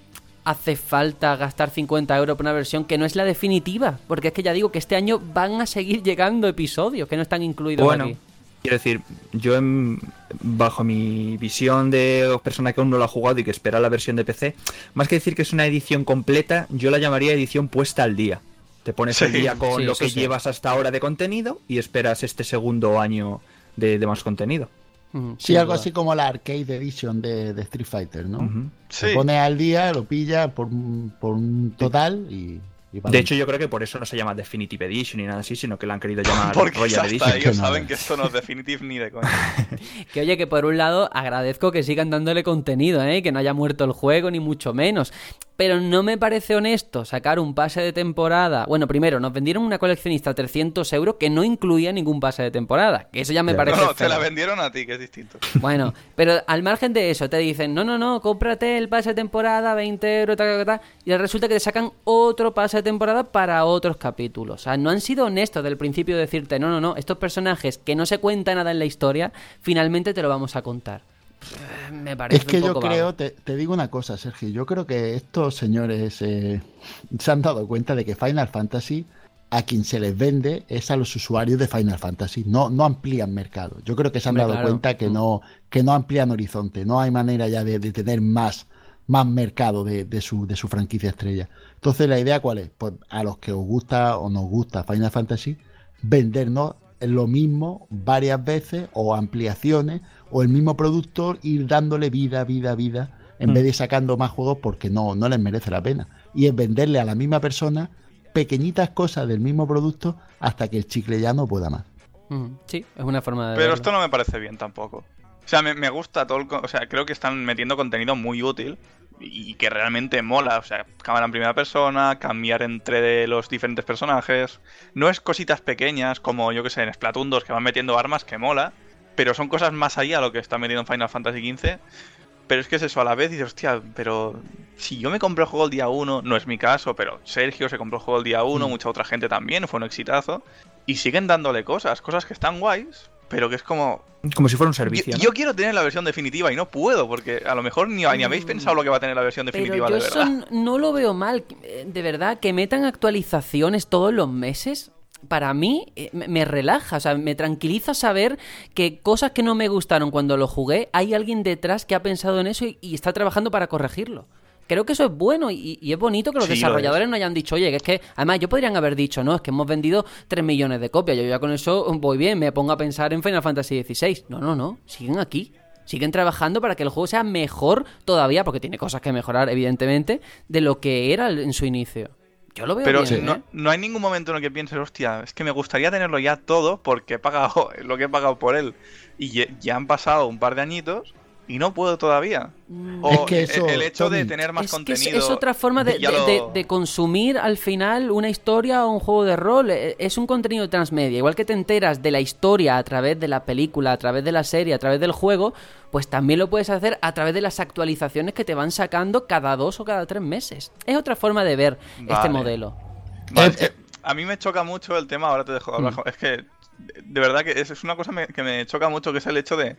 hace falta gastar 50 euros por una versión que no es la definitiva? Porque es que ya digo que este año van a seguir llegando episodios que no están incluidos Bueno, aquí. quiero decir, yo en- bajo mi visión de persona que aún no lo ha jugado y que espera la versión de PC, más que decir que es una edición completa, yo la llamaría edición puesta al día. Te pones al Sí. día con Sí, lo que sí. llevas hasta ahora de contenido y esperas este segundo año de, de más contenido. Sí, sin algo duda. así como la Arcade Edition de, de Street Fighter, ¿no? Te pones al día, lo pillas por, un- por un total y, De hecho, yo creo que por eso no se llama Definitive Edition ni nada así, sino que la han querido llamar Porque Royal hasta Edition. ellos no saben que esto no es definitive ni de coña. Que oye, que por un lado agradezco que sigan dándole contenido, ¿eh? que no haya muerto el juego, ni mucho menos. Pero no me parece honesto sacar un pase de temporada. Bueno, primero, nos vendieron una coleccionista a 300 euros que no incluía ningún pase de temporada. Que eso ya me parece. No, no, te la vendieron a ti, que es distinto. Bueno, pero al margen de eso, te dicen, no, no, no, cómprate el pase de temporada, 20 euros, tal, tal, tal, y resulta que te sacan otro pase de temporada para otros capítulos. O sea, no han sido honestos del principio de decirte, no, no, no, estos personajes que no se cuenta nada en la historia, finalmente te lo vamos a contar. Eh, Me parece Es que un yo poco vago. creo, te, te digo una cosa, Sergio, yo creo que estos señores eh, se han dado cuenta de que Final Fantasy a quien se les vende es a los usuarios de Final Fantasy, no, no amplían mercado. Yo creo que se han dado claro. cuenta que Mm. no, que no amplían horizonte, no hay manera ya de, de tener más, más mercado de, de su, de su franquicia estrella. Entonces, ¿la idea cuál es? Pues a los que os gusta o nos gusta Final Fantasy, vendernos lo mismo varias veces o ampliaciones o el mismo productor ir dándole vida, vida, vida en Mm. vez de sacando más juegos porque no, no les merece la pena. Y es venderle a la misma persona pequeñitas cosas del mismo producto hasta que el chicle ya no pueda más. Mm, Sí, es una forma de Pero verlo. esto no me parece bien tampoco. O sea, me, me gusta todo el... O sea, creo que están metiendo contenido muy útil y que realmente mola. O sea, cámara en primera persona, cambiar entre los diferentes personajes. No es cositas pequeñas como, yo que sé, en Splatoon 2 que van metiendo armas que mola. Pero son cosas más allá a lo que está metiendo en Final Fantasy XV. Pero es que es eso, a la vez dices, hostia, pero si yo me compré el juego el día 1, no es mi caso, pero Sergio se compró el juego el día 1, Mm. mucha otra gente también, fue un exitazo. Y siguen dándole cosas, cosas que están guays, pero que es como... Como si fuera un Yo, servicio. ¿no? yo quiero tener la versión definitiva y no puedo, porque a lo mejor ni, ni habéis pensado lo que va a tener la versión definitiva Mm. Pero yo de verdad. no lo veo mal, eh, de verdad, que metan actualizaciones todos los meses. Para mí eh, me me relaja, o sea, me tranquiliza saber que cosas que no me gustaron cuando lo jugué, hay alguien detrás que ha pensado en eso y, y está trabajando para corregirlo. Creo que eso es bueno y, y es bonito que los Sí, lo es. desarrolladores no hayan dicho, oye, que es que, además, yo podrían haber dicho, no, es que hemos vendido 3 millones de copias, yo ya con eso voy bien, me pongo a pensar en Final Fantasy XVI. No, no, no, siguen aquí. Siguen trabajando para que el juego sea mejor todavía, porque tiene cosas que mejorar, evidentemente, de lo que era en su inicio. Yo lo veo Pero bien, no, ¿eh? no hay ningún momento en el que pienses, hostia, es que me gustaría tenerlo ya todo porque he pagado lo que he pagado por él. Y ya han pasado un par de añitos y no puedo todavía. O Es que eso, el hecho de tener más es que es, contenido. es otra forma de, de- lo- de- de consumir al final una historia o un juego de rol. E- Es un contenido transmedia. Igual que te enteras de la historia a través de la película, a través de la serie, a través del juego, pues también lo puedes hacer a través de las actualizaciones que te van sacando cada dos o cada tres meses. Es otra forma de ver este modelo. Vale, Eh, es que a mí me choca mucho el tema, ahora te dejo de hablar. Mm. Es que, de verdad que es, es una cosa que me choca mucho, que es el hecho de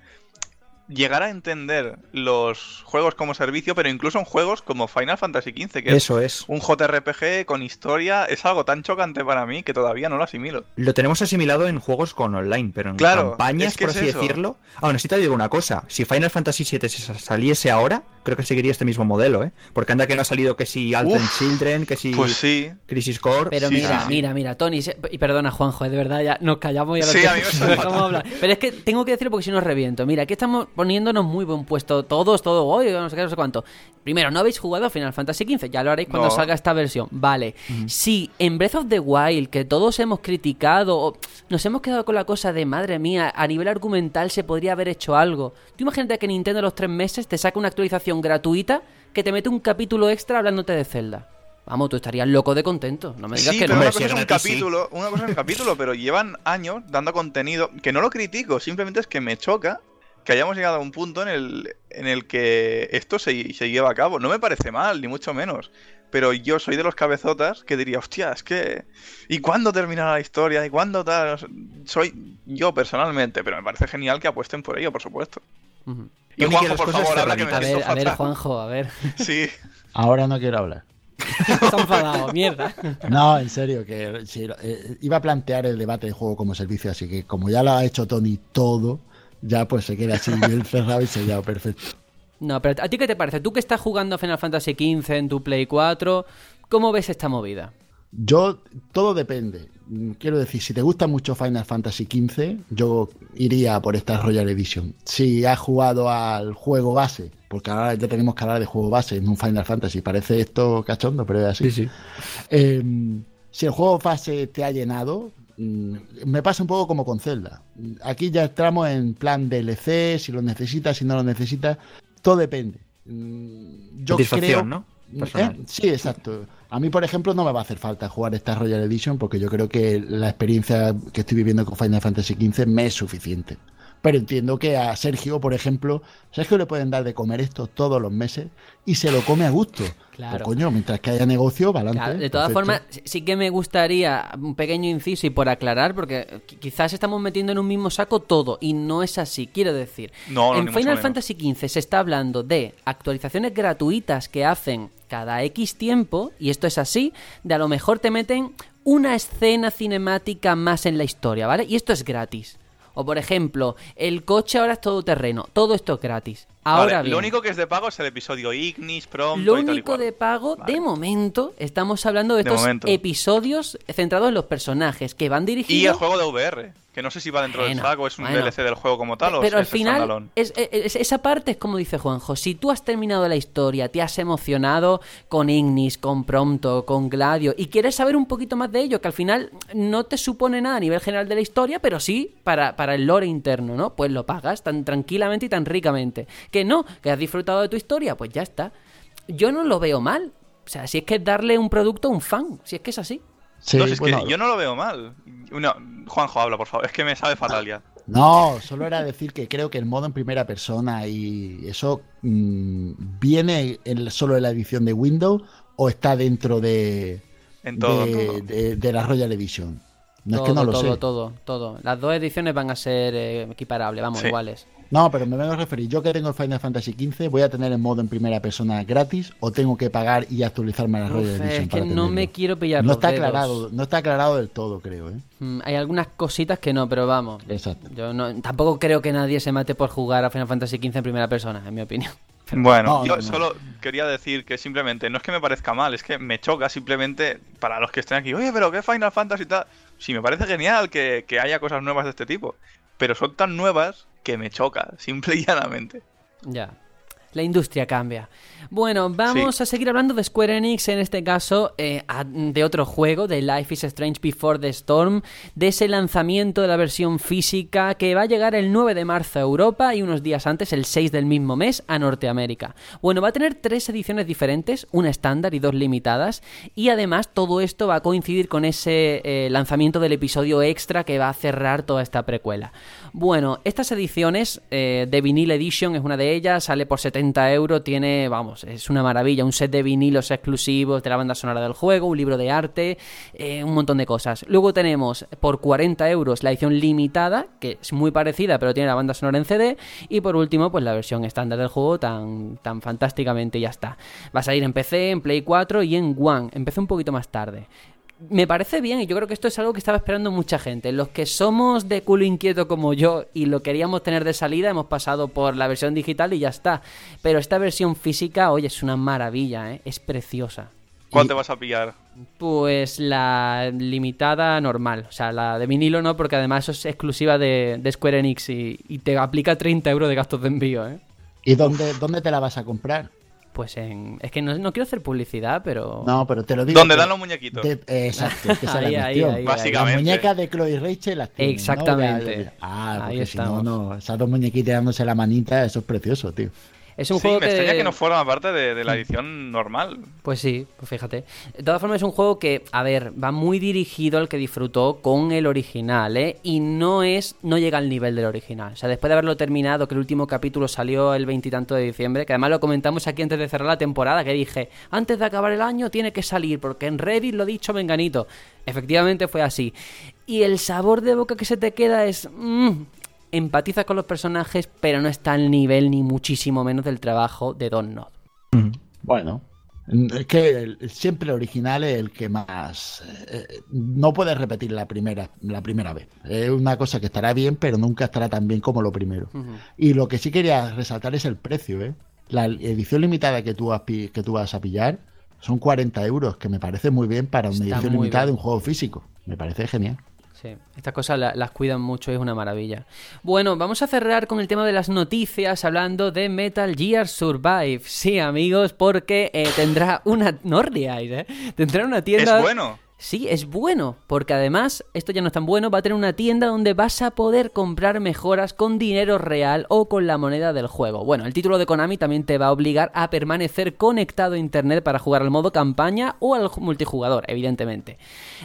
llegar a entender los juegos como servicio, pero incluso en juegos como Final Fantasy XV, que es Eso es. un JRPG con historia, es algo tan chocante para mí que todavía no lo asimilo. Lo tenemos asimilado en juegos con online, pero en Claro, campañas, es que por es así eso. decirlo. Aún así te digo una cosa, si Final Fantasy VII se saliese ahora, creo que seguiría este mismo modelo, ¿eh? Porque anda que no ha salido que si Alten Uf, Children, que si Pues sí. Crisis Core. Pero Sí, mira, sí, mira, mira, Tony, se- y perdona Juanjo, eh, de verdad ya nos callamos y ahora Sí, te- a mí me fatal. hablar. Pero es que tengo que decirlo porque si no reviento. Mira, aquí estamos poniéndonos muy buen puesto todos, todo hoy, no sé qué, no sé cuánto. Primero, no habéis jugado a Final Fantasy XV, ya lo haréis cuando No. salga esta versión. Vale. Si en Breath of the Wild, que todos hemos criticado, o nos hemos quedado con la cosa de madre mía, a nivel argumental se podría haber hecho algo. Tú imagínate que Nintendo a los tres meses te saca una actualización gratuita que te mete un capítulo extra hablándote de Zelda. Vamos, tú estarías loco de contento. No me digas Sí, que pero no. una cosa es un capítulo, una cosa es un capítulo, pero llevan años dando contenido que no lo critico, simplemente es que me choca que hayamos llegado a un punto en el, en el que esto se, se lleva a cabo. No me parece mal, ni mucho menos. Pero yo soy de los cabezotas que diría, hostia, es que. ¿Y cuándo terminará la historia? ¿Y cuándo tal? Soy yo personalmente, pero me parece genial que apuesten por ello, por supuesto. Y Juanjo, por favor, habla que me A ver, a. Juanjo, a ver. Sí. Ahora no quiero hablar. Está enfadado, mierda. No, en serio, que eh, iba a plantear el debate de juego como servicio, así que como ya lo ha hecho Tony todo, ya pues se queda así bien cerrado y sellado, perfecto. No, pero ¿a ti qué te parece? Tú que estás jugando a Final Fantasy XV en tu Play 4, ¿cómo ves esta movida? Yo, todo depende. Quiero decir, si te gusta mucho Final Fantasy XV, yo iría por esta Royal Edition. Si has jugado al juego base, porque ahora ya tenemos que hablar de juego base en un Final Fantasy, parece esto cachondo, pero es así. Sí, sí. Eh, si el juego base te ha llenado, mm, me pasa un poco como con Zelda. Aquí ya entramos en plan DLC, si lo necesitas, si no lo necesitas, todo depende. Mm, Yo creo, ¿no? ¿Eh? Sí, exacto. A mí, por ejemplo, no me va a hacer falta jugar esta Royal Edition porque yo creo que la experiencia que estoy viviendo con Final Fantasy XV me es suficiente. Pero entiendo que a Sergio, por ejemplo, Sergio le pueden dar de comer esto todos los meses y se lo come a gusto. Claro. Pues, coño, mientras que haya negocio, balance. Claro, de todas formas, sí- que me gustaría un pequeño inciso y por aclarar, porque qui- quizás estamos metiendo en un mismo saco todo y no es así. Quiero decir, No, no, en Final. Fantasy XV se está hablando de actualizaciones gratuitas que hacen cada X tiempo, y esto es así, de a lo mejor te meten una escena cinemática más en la historia, ¿vale? Y esto es gratis. O por ejemplo, el coche ahora es todoterreno, todo esto es gratis. Ahora Vale, bien, lo único que es de pago es el episodio Ignis, Pronto lo y tal y único de pago, Vale. de momento, estamos hablando de De estos momento. episodios centrados en los personajes que van Y el dirigidos. juego de VR, que no sé si va dentro del Bueno, saco, es un bueno. DLC del juego como tal o Pero es al final, es, es- esa parte es como dice Juanjo. Si tú has terminado la historia, te has emocionado con Ignis, con Prompto, con Gladio, y quieres saber un poquito más de ello, que al final no te supone nada a nivel general de la historia, pero sí para, para el lore interno, ¿no? Pues lo pagas tan tranquilamente y tan ricamente. Que no, que has disfrutado de tu historia, pues ya está. Yo no lo veo mal. O sea, si es que es darle un producto a un fan, si es que es así. Sí, No sé, es bueno, que yo no lo veo mal. No, Juanjo, habla, por favor. Es que me sabe fatal ya. No, solo era decir que creo que el modo en primera persona y eso mm, viene en- solo en la edición de Windows o está dentro de, En todo, de, todo. de- de la Royal Edition. No todo, es que no lo todo, sé. todo, todo. Las dos ediciones van a ser eh, equiparables, vamos, Sí. iguales. No, pero me vengo a referir. Yo que tengo el Final Fantasy XV, ¿voy a tener el modo en primera persona gratis o tengo que pagar y actualizarme a la Royal Edition? es que para no me quiero pillar No los está dedos. aclarado, no está aclarado del todo, creo, ¿eh? Mm, Hay algunas cositas que no, pero vamos. Exacto. Yo no, tampoco creo que nadie se mate por jugar a Final Fantasy XV en primera persona, en mi opinión. Bueno, No, yo no, no. solo quería decir que simplemente no es que me parezca mal, es que me choca simplemente para los que estén aquí. Oye, pero ¿qué Final Fantasy y tal? Sí, me parece genial que, que haya cosas nuevas de este tipo, pero son tan nuevas que me choca, simple y llanamente. Ya. La industria cambia. Bueno, vamos a seguir hablando de Square Enix, en este caso eh, de otro juego, de Life is Strange Before the Storm, de ese lanzamiento de la versión física que va a llegar el 9 de marzo a Europa y unos días antes, el 6 del mismo mes, a Norteamérica. Bueno, va a tener tres ediciones diferentes, una estándar y dos limitadas, y además todo esto va a coincidir con ese eh, lanzamiento del episodio extra que va a cerrar toda esta precuela. Bueno, estas ediciones eh, de Vinyl Edition es una de ellas, sale por 70 euros, tiene, vamos, es una maravilla, un set de vinilos exclusivos de la banda sonora del juego, un libro de arte, eh, un montón de cosas. Luego tenemos por 40 euros la edición limitada, que es muy parecida, pero tiene la banda sonora en CD, y por último, pues la versión estándar del juego tan, tan fantásticamente ya está. Va a salir en PC, en Play 4 y en One. Empecé un poquito más tarde me parece bien y yo creo que esto es algo que estaba esperando mucha gente. Los que somos de culo inquieto como yo y lo queríamos tener de salida, hemos pasado por la versión digital y ya está. Pero esta versión física, oye, es una maravilla, ¿eh? es preciosa. ¿Cuál Y- te vas a pillar? Pues la limitada normal, o sea, la de vinilo no, porque además es exclusiva de, de Square Enix y, y te aplica 30 euros de gastos de envío, ¿eh? ¿Y dónde, dónde te la vas a comprar? Pues en... Es que no, no quiero hacer publicidad, pero... No, pero te lo digo. ¿Dónde que- dan los muñequitos? de- eh, exacto, que esa es Ahí, la ahí, cuestión. ahí, Básicamente. Las muñecas de Chloe y Rachel las tienen, ¿no? Exactamente. Ya, ya, ya. Ah, Ahí porque si no, estamos. no. Esas dos muñequitas dándose la manita, eso es precioso, tío. Es un sí, juego me extraña que... que no forma parte de, de la edición normal. Pues sí, pues fíjate. De todas formas es un juego que, a ver, va muy dirigido al que disfrutó con el original, ¿eh? Y no es, no llega al nivel del original. O sea, después de haberlo terminado, que el último capítulo salió el veintitanto de diciembre, que además lo comentamos aquí antes de cerrar la temporada, que dije, antes de acabar el año tiene que salir, porque en Reddit lo he dicho menganito. Efectivamente fue así. Y el sabor de boca que se te queda es... mm, empatizas con los personajes, pero no está al nivel ni muchísimo menos del trabajo de Don Nod. Bueno, es que el- siempre el original es el que más. eh, no puedes repetir la primera, la primera vez. Es una cosa que estará bien, pero nunca estará tan bien como lo primero. Y lo que sí quería resaltar es el precio, ¿eh? La edición limitada que tú, vas, pi- que tú vas a pillar son 40 euros, que me parece muy bien para una Está edición limitada bien. de un juego físico. Me parece genial. Sí, estas cosas la- las cuidan mucho es una maravilla. Bueno, vamos a cerrar con el tema de las noticias hablando de Metal Gear Survive. Sí, amigos, porque eh, tendrá una... No riáis, ¿eh? Tendrá una tienda... Es bueno. Sí, es bueno, porque además, esto ya no es tan bueno, va a tener una tienda donde vas a poder comprar mejoras con dinero real o con la moneda del juego. Bueno, el título de Konami también te va a obligar a permanecer conectado a internet para jugar al modo campaña o al multijugador, evidentemente.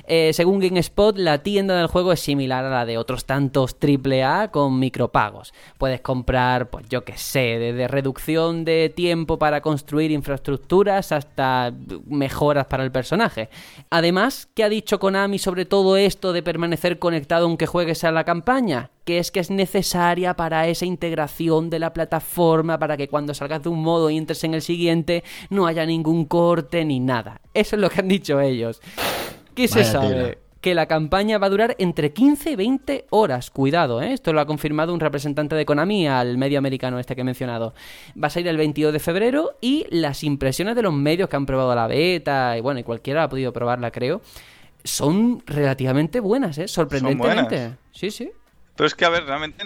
Eh, según GameSpot, la tienda del juego es similar a la de otros tantos AAA con micropagos. Puedes comprar, pues yo que sé, desde reducción de tiempo para construir infraestructuras hasta mejoras para el personaje. Además, ¿qué ha dicho Konami sobre todo esto de permanecer conectado aunque juegues a la campaña? Que es que es necesaria para esa integración de la plataforma, para que cuando salgas de un modo y entres en el siguiente no haya ningún corte ni nada. Eso es lo que han dicho ellos. ¿Qué se sabe? Que la campaña va a durar entre 15 y 20 horas. Cuidado, ¿eh? esto lo ha confirmado un representante de Konami al medio americano este que he mencionado. Va a salir el 22 de febrero y las impresiones de los medios que han probado la beta, y bueno, y cualquiera ha podido probarla, creo, son relativamente buenas, ¿eh? Sorprendentemente. buenas. Sí, sí. Pero es que, a ver, realmente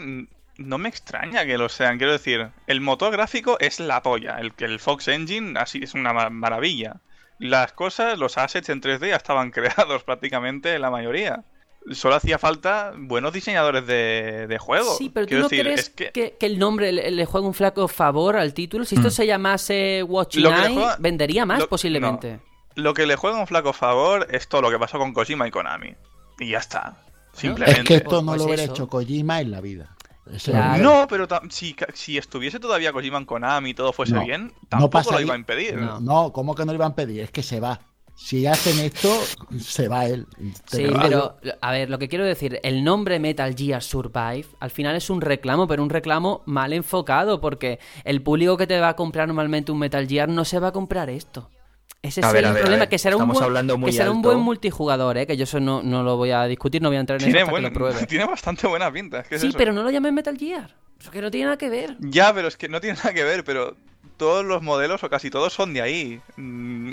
no me extraña que lo sean. Quiero decir, el motor gráfico es la polla. El, el Fox Engine así es una ma- maravilla. Las cosas, los assets en 3D ya estaban creados prácticamente la mayoría. Solo hacía falta buenos diseñadores de, de juego. Sí, pero tú Quiero no decir, crees es que, que... que el nombre le, le juega un flaco favor al título. Si esto se llamase Eye, juega- vendería más lo- posiblemente. lo que le juega un flaco favor es todo lo que pasó con Kojima y Konami. Y ya está. Simplemente. Es que esto no Pues lo hubiera eso. hecho Kojima en la vida. Claro. No, pero si, si estuviese todavía Kojima en Konami y todo fuese No, bien, no tampoco lo pasaría- iba a impedir. No. No, ¿cómo que no le iban a pedir? Es que se va. Si hacen esto, se va él. Sí, lo digo pero a ver, lo que quiero decir, el nombre Metal Gear Survive al final es un reclamo, pero un reclamo mal enfocado, porque el público que te va a comprar normalmente un Metal Gear no se va a comprar esto. Ese es ver, el ver, problema, que será un buen, hablando muy que será un buen multijugador, ¿eh? que yo eso no, no lo voy a discutir, no voy a entrar en eso Tiene, hasta buen- que lo pruebe. tiene bastante buena pinta. es que es Sí, eso. pero no lo llames Metal Gear. Eso que no tiene nada que ver. Ya, pero es que no tiene nada que ver, pero todos los modelos, o casi todos, son de ahí. Mm,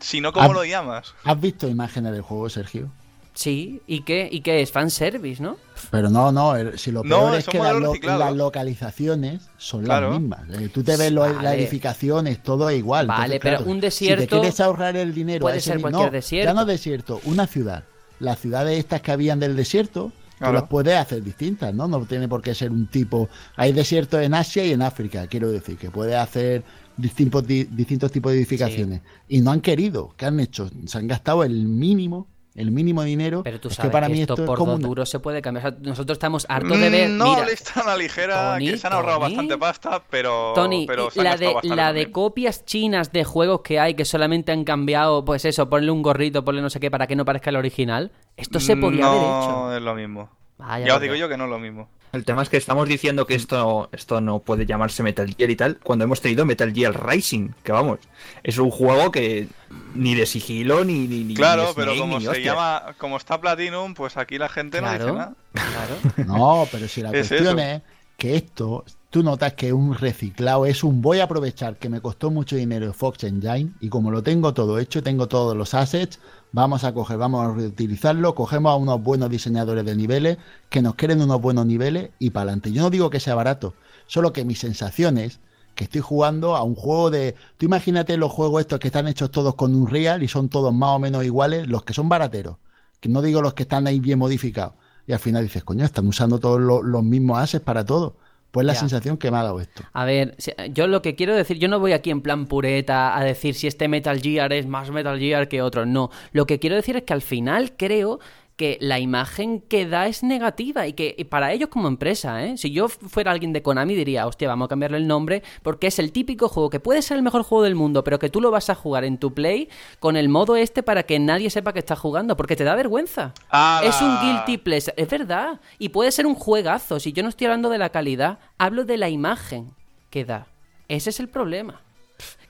Si no, ¿cómo lo llamas? ¿Has visto imágenes del juego, Sergio? Sí, ¿y qué? ¿Y qué es? Fanservice, ¿no? Pero no, no, si lo No, peor es son que las, lo- localizaciones son Claro. las mismas. Eh, Tú te ves las edificaciones, todo es igual. Vale, pero un Si desierto te quieres ahorrar el dinero, puede ser cualquier no, desierto. Ya no desierto, una ciudad. Las ciudades estas que habían del desierto, Claro. tú las puedes hacer distintas, ¿no? No tiene por qué ser un tipo. Hay desiertos en Asia y en África, quiero decir, que puedes hacer distintos, di- distintos tipos de edificaciones. Y no han querido, ¿qué han hecho? Se han gastado el mínimo, el mínimo dinero. Pero tú es sabes que para que mí esto, esto, por es dos una- duros se puede cambiar. O sea, nosotros estamos hartos de ver. Mm, No, mira, le están a la ligera, Tony, que se han ahorrado Tony. bastante pasta, pero, Tony, pero se han la de, bastante la de también. copias chinas de juegos que hay que solamente han cambiado, pues eso, ponle un gorrito, ponle no sé qué para que no parezca el original. Esto se podría no haber hecho. es lo mismo. Vaya ya os digo yo que no es lo mismo. El tema es que estamos diciendo que esto, esto no puede llamarse Metal Gear y tal, cuando hemos tenido Metal Gear Rising, que vamos, es un juego que ni de sigilo ni... ni ni- Claro, ni pero Snake, como ni se llama, como está Platinum, pues aquí la gente no dice nada. claro. No, pero si la Es cuestión eso. es que esto, tú notas que un reciclado es un voy a aprovechar que me costó mucho dinero Fox Engine y como lo tengo todo hecho, tengo todos los assets, vamos a coger, vamos a reutilizarlo, cogemos a unos buenos diseñadores de niveles que nos creen unos buenos niveles y para adelante. Yo no digo que sea barato, solo que mis sensaciones que estoy jugando a un juego de... Tú imagínate los juegos estos que están hechos todos con un real y son todos más o menos iguales, los que son barateros, que no digo los que están ahí bien modificados. Y al final dices, coño, están usando todos los, los mismos assets para todo. Pues la Ya. sensación que me ha dado esto. A ver, yo lo que quiero decir, yo no voy aquí en plan pureta a decir si este Metal Gear es más Metal Gear que otro, no. Lo que quiero decir es que al final creo que la imagen que da es negativa y que y para ellos como empresa, ¿eh? si yo fuera alguien de Konami diría, hostia, vamos a cambiarle el nombre porque es el típico juego que puede ser el mejor juego del mundo, pero que tú lo vas a jugar en tu play con el modo este para que nadie sepa que estás jugando, porque te da vergüenza. Es un guilty pleasure, es verdad. Y puede ser un juegazo. Si yo no estoy hablando de la calidad, hablo de la imagen que da. Ese es el problema.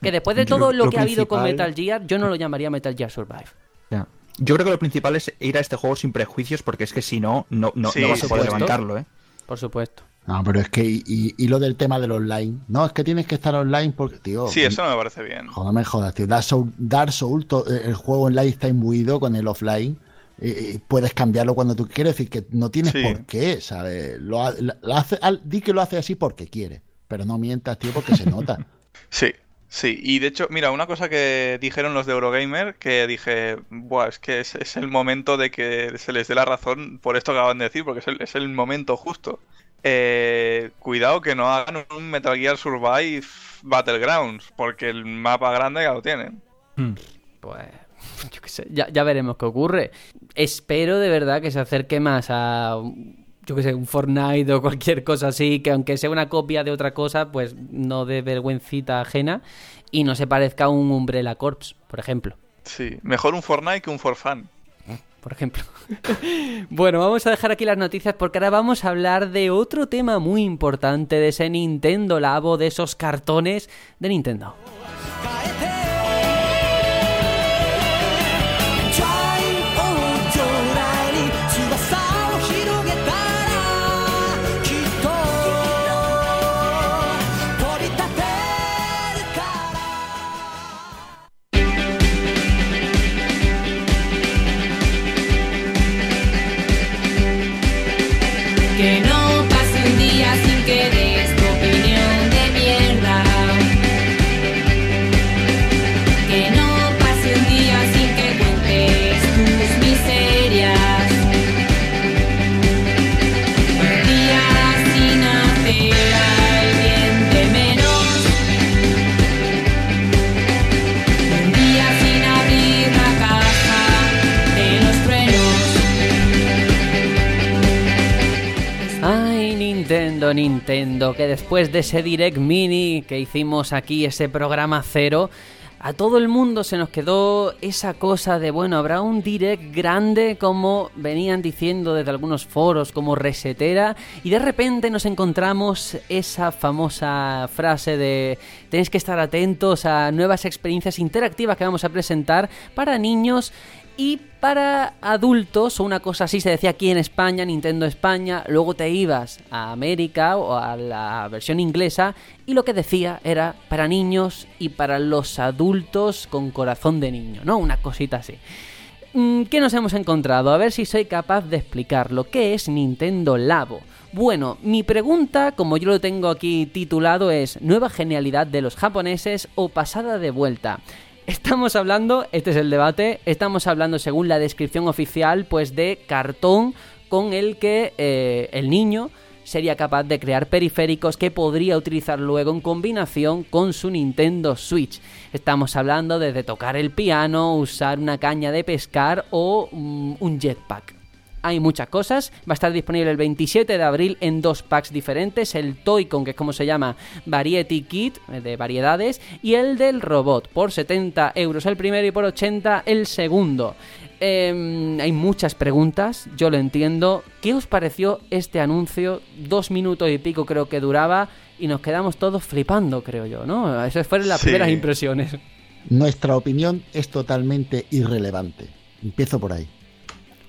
Que después de todo lo, lo que ha habido con Metal Gear, yo no lo llamaría Metal Gear Survive. Yo creo que lo principal es ir a este juego sin prejuicios, porque es que si no, no, no, Sí, no vas a poder supuesto. levantarlo, ¿eh? Por supuesto. No, pero es que, y, y- y lo del tema del online. No, es que tienes que estar online porque, tío. Sí, eso no me parece bien. Joder, me jodas, tío. Dark Soul, Dark Soul, to- eh, el juego online está imbuido con el offline. eh, eh, puedes cambiarlo cuando tú quieres, decir que no tienes Sí. por qué, ¿sabes? Lo, lo hace, al- di que lo hace así porque quiere, pero no mientas, tío, porque se nota. Sí, sí. Y de hecho, mira, una cosa que dijeron los de Eurogamer, que dije, Buah, es que es, es el momento de que se les dé la razón por esto que acaban de decir, porque es el, es el momento justo. Eh, cuidado que no hagan un Metal Gear Survive Battlegrounds, porque el mapa grande ya lo tienen. Pues, yo qué sé, ya, ya veremos qué ocurre. Espero de verdad que se acerque más a, yo qué sé, un Fortnite o cualquier cosa así, que aunque sea una copia de otra cosa, pues no dé vergüencita ajena y no se parezca a un Umbrella Corps, por ejemplo. Sí, mejor un Fortnite que un Forfan. por ejemplo. bueno, vamos a dejar aquí las noticias porque ahora vamos a hablar de otro tema muy importante de ese Nintendo Labo, de esos cartones de Nintendo. Nintendo, que después de ese Direct Mini que hicimos aquí, ese programa cero, a todo el mundo se nos quedó esa cosa de, bueno, habrá un Direct grande como venían diciendo desde algunos foros, como resetera, y de repente nos encontramos esa famosa frase de tenéis que estar atentos a nuevas experiencias interactivas que vamos a presentar para niños y para adultos, o una cosa así se decía aquí en España, Nintendo España, luego te ibas a América o a la versión inglesa y lo que decía era para niños y para los adultos con corazón de niño, ¿no? Una cosita así. Mm, ¿Qué nos hemos encontrado? A ver si soy capaz de explicarlo. ¿Qué es Nintendo Labo? Bueno, mi pregunta, como yo lo tengo aquí titulado, es ¿nueva genialidad de los japoneses o pasada de vuelta? Estamos hablando, este es el debate, estamos hablando según la descripción oficial, pues de cartón con el que eh, el niño sería capaz de crear periféricos que podría utilizar luego en combinación con su Nintendo Switch. Estamos hablando desde tocar el piano, usar una caña de pescar o mm, un jetpack hay muchas cosas. Va a estar disponible el 27 de abril en dos packs diferentes: el Toy-Con, que es como se llama Variety Kit, eh, de variedades, y el del robot, por 70 euros el primero y por 80 el segundo. Eh, hay muchas preguntas, yo lo entiendo. ¿Qué os pareció este anuncio? Dos minutos y pico creo que duraba y nos quedamos todos flipando, creo yo, ¿no? Esas fueron las Sí. primeras impresiones. Nuestra opinión es totalmente irrelevante. Empiezo por ahí.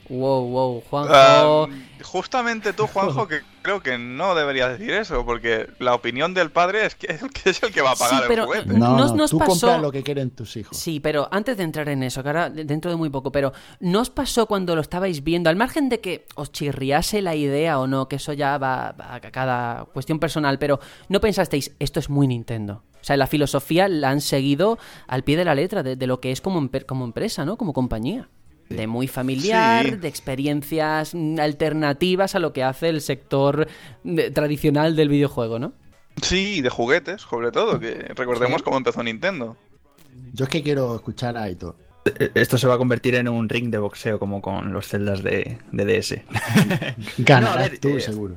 Wow, wow, Juanjo. Ah, justamente tú, Juanjo, que creo que no deberías decir eso, porque la opinión del padre es que, que es el que va a pagar Sí, pero- el juguete. No, no, nos tú pasó- compras lo que quieren tus hijos. Sí, pero antes de entrar en eso, que ahora de- dentro de muy poco, pero ¿no os pasó cuando lo estabais viendo, al margen de que os chirriase la idea o no, que eso ya va, va a cada cuestión personal, pero no pensasteis, esto es muy Nintendo? O sea, la filosofía la han seguido al pie de la letra de, de lo que es como, como empresa, ¿no? Como compañía. De muy familiar, Sí. de experiencias alternativas a lo que hace el sector de- tradicional del videojuego, ¿no? Sí, de juguetes, sobre todo, que recordemos cómo empezó Nintendo. Yo es que quiero escuchar a Aitor. Eh, Esto se va a convertir en un ring de boxeo como con los celdas de, de DS. Ganarás No, a ver, tú, eh, seguro.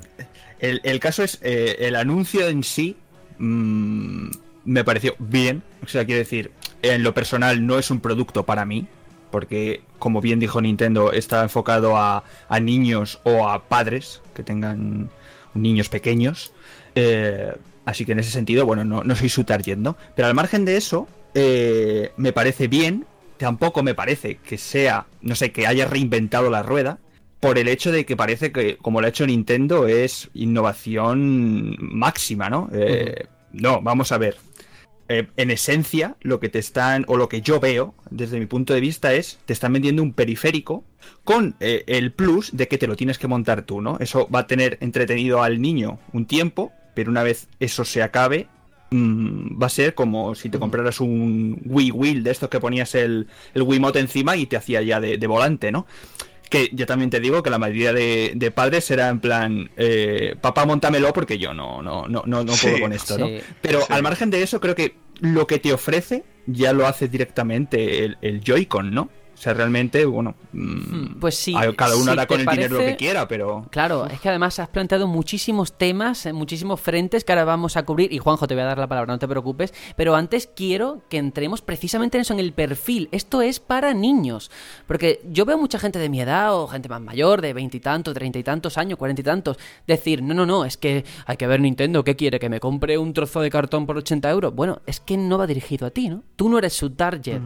El, el caso es, eh, el anuncio en sí mm, me pareció bien. O sea, quiero decir, en lo personal no es un producto para mí, porque como bien dijo Nintendo, está enfocado a, a niños o a padres que tengan niños pequeños. Eh, así que en ese sentido, bueno, no, no soy su target, ¿no? Pero al margen de eso, eh, me parece bien. Tampoco me parece que sea, no sé, que haya reinventado la rueda por el hecho de que parece que, como lo ha hecho Nintendo, es innovación máxima, ¿no? Eh, No, vamos a ver. Eh, en esencia, lo que te están, o lo que yo veo, desde mi punto de vista, es, te están vendiendo un periférico con eh, el plus de que te lo tienes que montar tú, ¿no? Eso va a tener entretenido al niño un tiempo, pero una vez eso se acabe, mm, va a ser como si te compraras un Wii Wheel de estos que ponías el, el Wiimote encima y te hacía ya de, de volante, ¿no? Que yo también te digo que la mayoría de, de padres era en plan, eh, papá, montamelo porque yo no, no, no, no, no puedo Sí, con esto, ¿no? Pero Sí. al margen de eso, creo que lo que te ofrece ya lo hace directamente el, el Joy-Con, ¿no? O sea, realmente, bueno, mm, Pues sí, cada uno si hará con el dinero lo que quiera, pero... Claro, es que además has planteado muchísimos temas, eh, muchísimos frentes que ahora vamos a cubrir. Y Juanjo, te voy a dar la palabra, no te preocupes. Pero antes quiero que entremos precisamente en eso, en el perfil. Esto es para niños. Porque yo veo mucha gente de mi edad o gente más mayor, de veintitantos, treinta y tantos años, cuarenta y tantos, decir, no, no, no, es que hay que ver Nintendo, ¿qué quiere? ¿Que me compre un trozo de cartón por 80 euros? Bueno, es que no va dirigido a ti, ¿no? Tú no eres su target.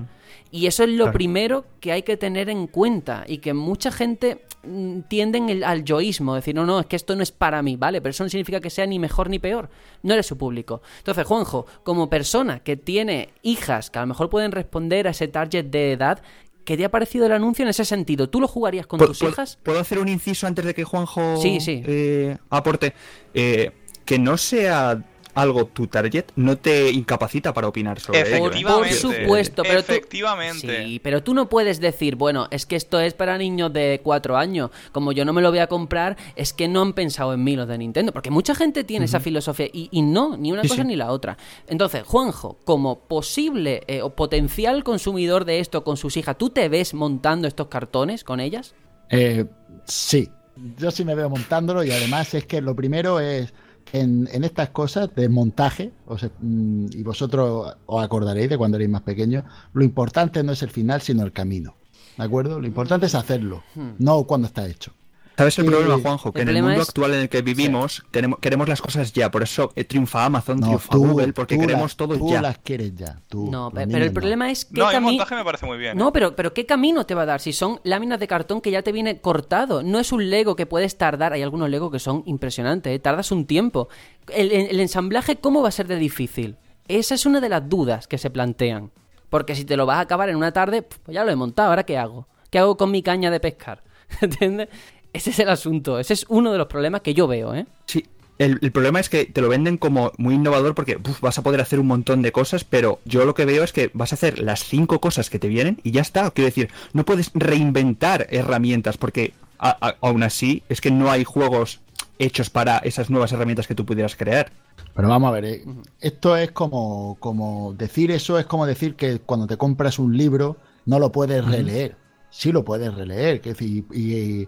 Y eso es lo Claro. primero que hay que tener en cuenta y que mucha gente mm, tienden el- al yoísmo, decir, no, no, es que esto no es para mí, ¿vale? Pero eso no significa que sea ni mejor ni peor, no eres su público. Entonces, Juanjo, como persona que tiene hijas que a lo mejor pueden responder a ese target de edad, ¿qué te ha parecido el anuncio en ese sentido? ¿Tú lo jugarías con ¿Puedo- tus hijas? ¿Puedo hacer un inciso antes de que Juanjo Sí, sí. eh, aporte? Eh, que no sea algo tu target no te incapacita para opinar sobre ello. ¿eh? Por Efectivamente. supuesto, pero tú- Efectivamente. Sí, pero tú no puedes decir, bueno, es que esto es para niños de cuatro años. Como yo no me lo voy a comprar, es que no han pensado en mí los de Nintendo. Porque mucha gente tiene esa filosofía y, y no, ni una Sí, cosa sí. ni la otra. Entonces, Juanjo, como posible eh, o potencial consumidor de esto con sus hijas, ¿tú te ves montando estos cartones con ellas? Eh, sí, yo sí me veo montándolo y además es que lo primero es en, en estas cosas de montaje, o sea, mm, y vosotros os acordaréis de cuando erais más pequeños, lo importante no es el final, sino el camino. ¿De acuerdo? Lo importante es hacerlo, no cuando está hecho. ¿Sabes el Eh, problema, Juanjo? el Que en el mundo es- actual en el que vivimos queremos las cosas ya. Por eso eh, triunfa Amazon, No, triunfa tú, Google, porque tú queremos las- todo tú ya. las quieres ya. Tú, No, pero el no. problema es que No, el montaje me parece muy bien. No, pero, pero ¿qué camino te va a dar? Si son láminas de cartón que ya te viene cortado. No es un Lego que puedes tardar. Hay algunos Lego que son impresionantes, ¿eh? tardas un tiempo. El, el ensamblaje, ¿cómo va a ser de difícil? Esa es una de las dudas que se plantean. Porque si te lo vas a acabar en una tarde, pues ya lo he montado, ¿ahora qué hago? ¿Qué hago con mi caña de pescar? ¿Entiendes? Ese es el asunto. Ese es uno de los problemas que yo veo, ¿eh? Sí, el, el problema es que te lo venden como muy innovador porque uf, vas a poder hacer un montón de cosas, pero yo lo que veo es que vas a hacer las cinco cosas que te vienen y ya está. Quiero decir, no puedes reinventar herramientas porque a- a- aún así es que no hay juegos hechos para esas nuevas herramientas que tú pudieras crear. Pero vamos a ver, eh, esto es como, como decir eso, es como decir que cuando te compras un libro no lo puedes releer. Sí lo puedes releer. que decir, y, y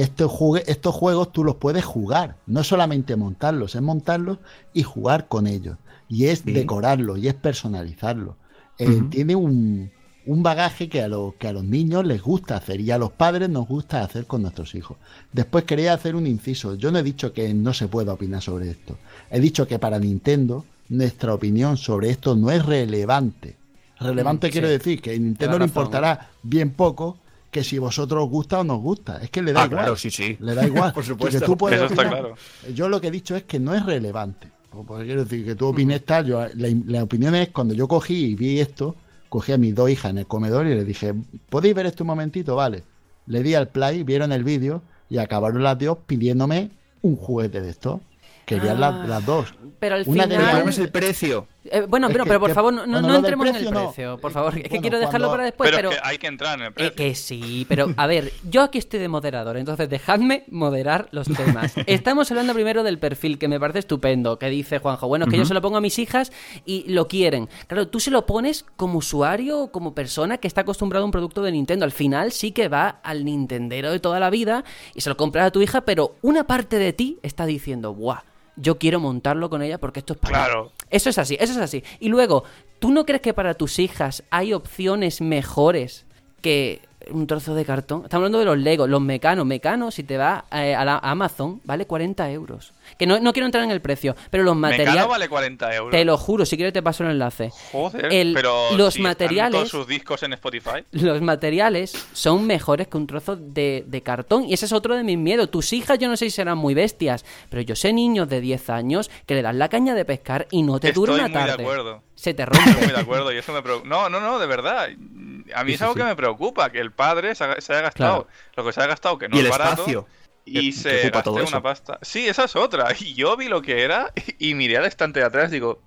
estos, jugue- estos juegos tú los puedes jugar. No solamente montarlos, es montarlos y jugar con ellos. Y es Sí. decorarlos y es personalizarlos. Eh. Tiene un, un bagaje que a, los que a los niños les gusta hacer y a los padres nos gusta hacer con nuestros hijos. Después quería hacer un inciso. Yo no he dicho que no se pueda opinar sobre esto. He dicho que para Nintendo nuestra opinión sobre esto no es relevante. Relevante Mm, quiero sí. decir que a Nintendo le importará bien poco que si vosotros os gusta o no os gusta. Es que le da Ah, igual. claro, sí, sí. Le da igual. Por supuesto. Tú puedes Eso está opinar. claro. Yo lo que he dicho es que no es relevante. Porque quiero decir que tú opines tal. Yo, la, la opinión es cuando yo cogí y vi esto, cogí a mis dos hijas en el comedor y les dije, ¿podéis ver esto un momentito? Vale. Le di al play, vieron el vídeo y acabaron las dos pidiéndome un juguete de esto. Querían Ah, las, las dos. Pero al Una de El final... problema es el precio. Eh, bueno, pero, que- pero por que favor, no, entremos en el precio, no. precio, por favor. Es que Bueno, quiero dejarlo cuando- para después, pero, pero... es que hay que entrar en el Eh, precio. que sí, pero a ver, yo aquí estoy de moderador, entonces dejadme moderar los temas. Estamos hablando primero del perfil, que me parece estupendo, que dice Juanjo, bueno, es que yo se lo pongo a mis hijas y lo quieren. Claro, tú se lo pones como usuario o como persona que está acostumbrado a un producto de Nintendo. Al final sí que va al Nintendero de toda la vida y se lo compras a tu hija, pero una parte de ti está diciendo, ¡buah! Yo quiero montarlo con ella porque esto es para mí". Claro. Eso es así, eso es así. Y luego, ¿tú no crees que para tus hijas hay opciones mejores que un trozo de cartón? Estamos hablando de los Legos, los mecanos. Mecanos, si te vas eh, a, la a Amazon, vale 40 euros. Que no, no quiero entrar en el precio, pero los materiales... vale 40 euros. Te lo juro, si quieres te paso el enlace. Joder, El- pero los si están materiales... todos sus discos en Spotify. Los materiales son mejores que un trozo de, de cartón. Y ese es otro de mis miedos. Tus hijas yo no sé si serán muy bestias, pero yo sé niños de 10 años que le dan la caña de pescar y no te Estoy dura una muy de tarde. acuerdo. Se te Estoy rompe. muy de acuerdo y eso me preocupa. No, no, no, de verdad. A mí es algo que me preocupa, que el padre se, haya gastado lo que se haya gastado, que no Y el es barato, espacio. Y que- se todo una eso. pasta. Sí, esa es otra. Y yo vi lo que era y miré al estante de atrás y digo,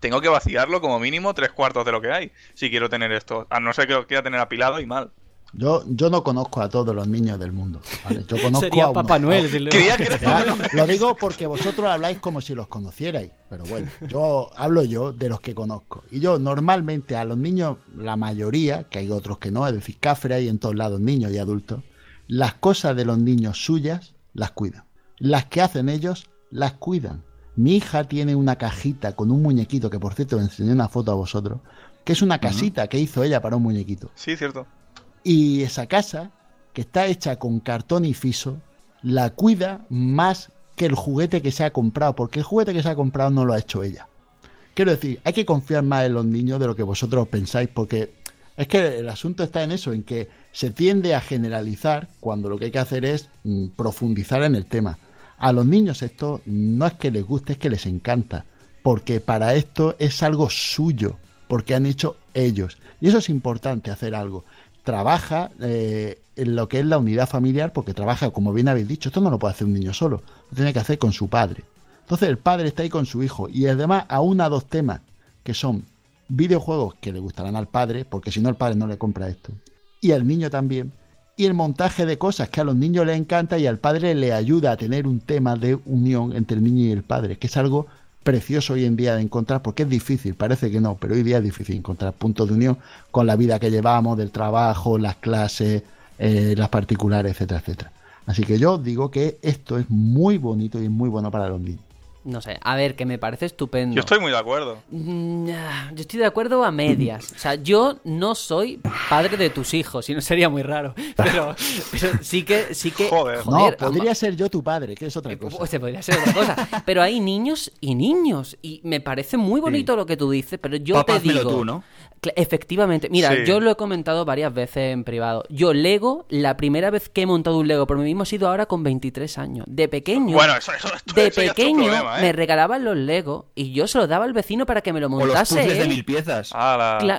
tengo que vaciarlo como mínimo tres cuartos de lo que hay si quiero tener esto. A no ser que lo quiera tener apilado y mal. Yo, yo no conozco a todos los niños del mundo. ¿vale? Yo conozco Sería a Papá Noel. que lo digo porque vosotros habláis como si los conocierais, pero bueno, yo hablo yo de los que conozco. Y yo normalmente a los niños, la mayoría, que hay otros que no, es decir, cafre hay en todos lados, niños y adultos, las cosas de los niños suyas las cuidan. Las que hacen ellos las cuidan. Mi hija tiene una cajita con un muñequito, que por cierto le enseñé una foto a vosotros, que es una casita que hizo ella para un muñequito. Sí, cierto. Y esa casa, que está hecha con cartón y fiso, la cuida más que el juguete que se ha comprado, porque el juguete que se ha comprado no lo ha hecho ella. Quiero decir, hay que confiar más en los niños de lo que vosotros pensáis, porque es que el asunto está en eso, en que se tiende a generalizar cuando lo que hay que hacer es mm, profundizar en el tema. A los niños esto no es que les guste, es que les encanta, porque para esto es algo suyo, porque han hecho ellos. Y eso es importante, hacer algo. Trabaja eh, en lo que es la unidad familiar, porque trabaja, como bien habéis dicho, esto no lo puede hacer un niño solo, lo tiene que hacer con su padre. Entonces el padre está ahí con su hijo y además a una dos temas que son videojuegos que le gustarán al padre, porque si no el padre no le compra esto, y al niño también, y el montaje de cosas que a los niños les encanta y al padre le ayuda a tener un tema de unión entre el niño y el padre, que es algo precioso hoy en día de encontrar, porque es difícil, parece que no, pero hoy día es difícil encontrar puntos de unión con la vida que llevamos, del trabajo, las clases, eh, las particulares, etcétera, etcétera. Así que yo digo que esto es muy bonito y es muy bueno para los niños. No sé, a ver, que me parece estupendo. Yo estoy muy de acuerdo. Mm, ah, Yo estoy de acuerdo a medias. O sea, yo no soy padre de tus hijos, y no sería muy raro. Pero, pero sí que, sí que. Joder. no, joder, podría ser yo tu padre, que es otra Eh, cosa. Pues se podría ser otra cosa. Pero hay niños y niños. Y me parece muy bonito lo que tú dices, pero yo Papá, te digo. tú, ¿no? Efectivamente. Mira, Sí. yo lo he comentado varias veces en privado. Yo, Lego, la primera vez que he montado un Lego por mí mismo ha sido ahora con 23 años. De pequeño. Bueno, eso, eso, esto- de pequeño problema, ¿eh? me regalaban los Lego y yo se los daba al vecino para que me lo O los montase. puzzles de mil piezas.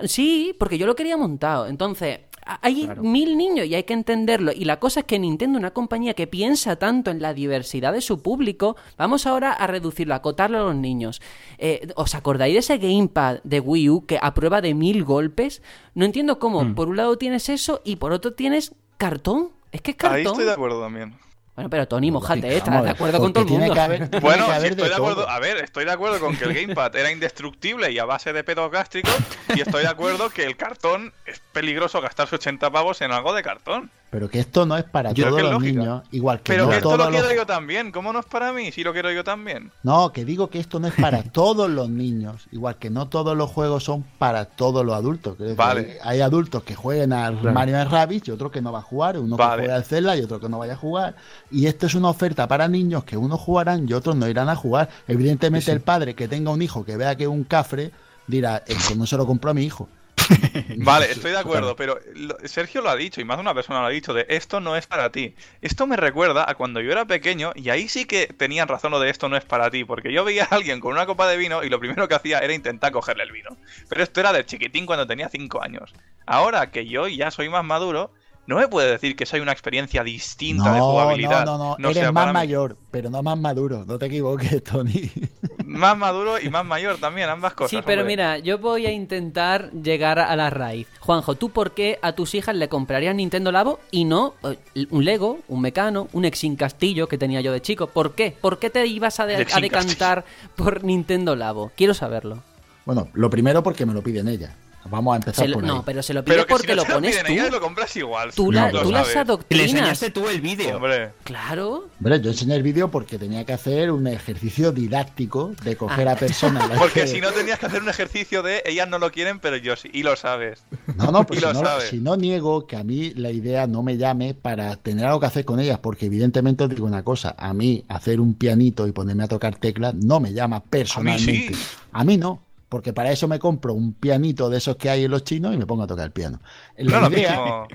Sí, porque yo lo quería montado. Entonces, hay mil niños y hay que entenderlo. Y la cosa es que Nintendo, una compañía que piensa tanto en la diversidad de su público, vamos ahora a reducirlo, a acotarlo a los niños. Eh, ¿Os acordáis de ese gamepad de Wii U que a prueba de mil golpes? No entiendo cómo. Hmm. Por un lado tienes eso y por otro tienes cartón. Es que es Ahí cartón. estoy de acuerdo también. Bueno, pero Tony, mojate, Vamos ¿estás de acuerdo con todo el mundo? haber- Bueno, haber estoy de acuerdo. A ver, estoy de acuerdo con que el gamepad era indestructible y a base de pedos gástricos. Y estoy de acuerdo que el cartón es peligroso gastarse 80 pavos en algo de cartón. Pero que esto no es para Yo- todos es los lógica. niños, igual que Pero no que esto todos lo quiero los- yo también. ¿Cómo no es para mí? Si lo quiero yo también. No, que digo que esto no es para todos los niños, igual que no todos los juegos son para todos los adultos. Vale. Hay adultos que jueguen al Mario Rabbids y otro que no va a jugar, uno Vale. que juega al Zelda y otro que no vaya a jugar. Y esto es una oferta para niños que unos jugarán y otros no irán a jugar. Evidentemente el padre que tenga un hijo que vea que es un cafre dirá, esto no se lo compró a mi hijo. Vale, estoy de acuerdo, pero Sergio lo ha dicho, y más de una persona lo ha dicho, de esto no es para ti. Esto me recuerda a cuando yo era pequeño, y ahí sí que tenían razón lo de esto no es para ti, porque yo veía a alguien con una copa de vino y lo primero que hacía era intentar cogerle el vino. Pero esto era de chiquitín cuando tenía 5 años. Ahora que yo ya soy más maduro, no me puede decir que soy una experiencia distinta de No, jugabilidad. no, no, no, sea eres más mayor, pero no más maduro, no te equivoques, Tony. Más maduro y más mayor también, ambas cosas. Sí, pero hombre. mira, yo voy a intentar llegar a la raíz. Juanjo, ¿tú por qué a tus hijas le comprarías Nintendo Labo y no eh, un Lego, un Mecano, un Exin Castillo que tenía yo de chico? ¿Por qué? ¿Por qué te ibas a, de- a decantar por Nintendo Labo? Quiero saberlo. Bueno, lo primero porque me lo piden ellas. Vamos a empezar lo- por ahí. no, pero se lo pide Pero que porque si no lo pones piden tú. lo compras igual. Tú, la- tú las. Y le adoctrinas. enseñaste tú el vídeo. Hombre. Claro. Hombre, yo enseñé el vídeo porque tenía que hacer un ejercicio didáctico de coger Ah. a personas. Porque que- si no tenías que hacer un ejercicio de ellas no lo quieren, pero yo sí, y lo sabes. No, no, pero y si no, si no niego que a mí la idea no me llame para tener algo que hacer con ellas, porque evidentemente os digo una cosa, a mí hacer un pianito y ponerme a tocar teclas no me llama personalmente. sí. A mí no, porque para eso me compro un pianito de esos que hay en los chinos y me pongo a tocar el piano. La No idea.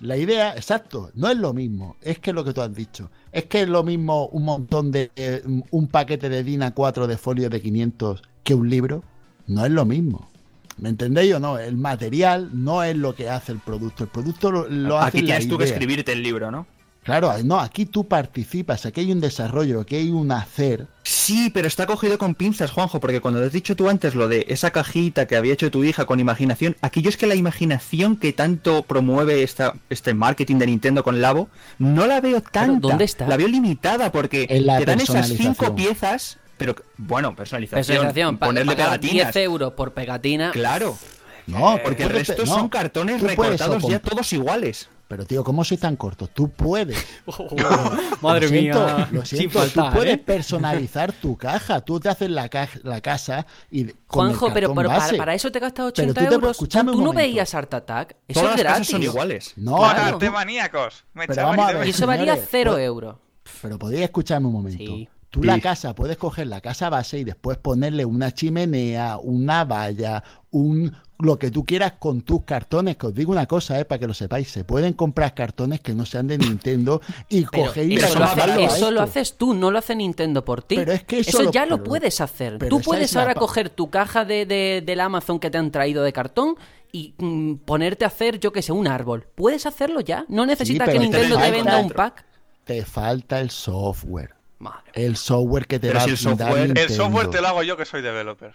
La idea, exacto, no es lo mismo, es que es lo que tú has dicho. Es que es lo mismo un montón de. eh, un paquete de DIN A4 de folio de 500 que un libro. No es lo mismo. ¿Me entendéis o no? El material no es lo que hace el producto. El producto lo, lo hace Aquí la tienes tú que idea. escribirte el libro, ¿no? Claro, no, aquí tú participas, aquí hay un desarrollo, aquí hay un hacer. Sí, pero está cogido con pinzas, Juanjo, porque cuando has dicho tú antes lo de esa cajita que había hecho tu hija con imaginación, aquí yo es que la imaginación que tanto promueve esta, este marketing de Nintendo con Labo, no la veo tanta. ¿dónde está? La veo limitada porque te dan esas personalización. cinco piezas, pero bueno, personalización, pa- ponerle pagar pegatinas. 10 euros por pegatina. Claro, No, porque el resto no, son cartones recortados ya todos iguales. Pero tío, ¿cómo soy tan corto? Tú puedes. Madre lo siento, mía. Lo siento, faltar, tú puedes ¿eh? personalizar tu caja. Tú te haces la, ca- la casa y con Juanjo, el pero, pero para, base. para eso te gastas Pero 80 tú te- euros. ¿Tú no momento. veías Art Attack? Eso Todas es las casas gratis. son iguales. No, Claro. ¡Joder, maníacos! Me Pero vamos a te- Y ver. eso valía Señores, 0 pues- euros. Pero podéis escucharme un momento. Sí. Tú Sí. la casa puedes coger la casa base y después ponerle una chimenea, una valla, un lo que tú quieras con tus cartones. Que os digo una cosa, eh, para que lo sepáis, se pueden comprar cartones que no sean de Nintendo y y eso, lo, hace- eso lo haces tú, no lo hace Nintendo por ti. Pero es que eso lo- ya lo puedes hacer. Tú puedes ahora coger tu caja de, de- del Amazon que te han traído de cartón y mm, ponerte a hacer, yo que sé, un árbol. Puedes hacerlo ya. No necesitas que te Nintendo te venda un pack. Te falta el software. Madre. El software que te Pero va si a el software- dar el software te lo hago yo que soy developer.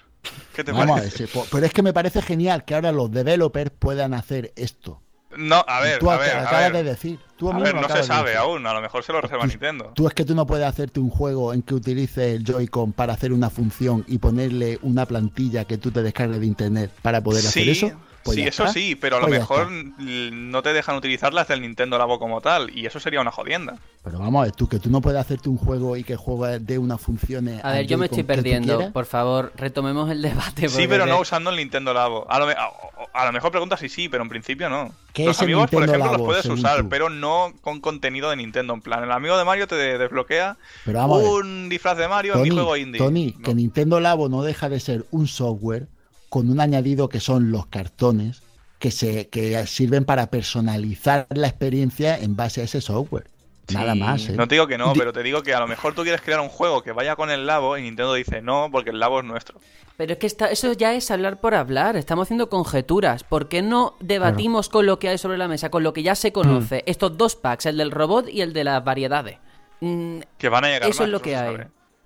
¿Qué te Vamos a parece? sí, po- pero es que me parece genial que ahora los developers puedan hacer esto. No, a ver, tú a ver, a acabas ver. de decir. Tú A ver, no se de sabe aún, a lo mejor se lo reserva Nintendo. Tú es que tú no puedes hacerte un juego en que utilices el Joy-Con para hacer una función y ponerle una plantilla que tú te descargues de internet para poder hacer eso. Pues sí, eso está. sí, pero a lo Pues mejor no te dejan utilizarlas del Nintendo Labo como tal, y eso sería una jodienda. Pero vamos a ver, tú que tú no puedes hacerte un juego y que el juego dé unas funciones. A ver, yo me estoy perdiendo. Por favor, retomemos el debate. Sí, pero no usando el Nintendo Labo. A lo, me- a, a lo mejor preguntas si sí, pero en principio no. ¿Qué Los amigos, por ejemplo, los puedes usar, tú? pero no con contenido de Nintendo. En plan, el amigo de Mario te de- desbloquea un disfraz de Mario en mi Tony, juego indie. Tony, No. que Nintendo Labo no deja de ser un software con un añadido que son los cartones que se que sirven para personalizar la experiencia en base a ese software. Nada Sí, más, ¿eh? No te digo que no, pero te digo que a lo mejor tú quieres crear un juego que vaya con el Labo y Nintendo dice no, porque el Labo es nuestro. Pero es que está, eso ya es hablar por hablar. Estamos haciendo conjeturas. ¿Por qué no debatimos con lo que hay sobre la mesa, con lo que ya se conoce? Mm. Estos dos packs, el del robot y el de las variedades. Mm, Que van a llegar Eso más, es lo que hay.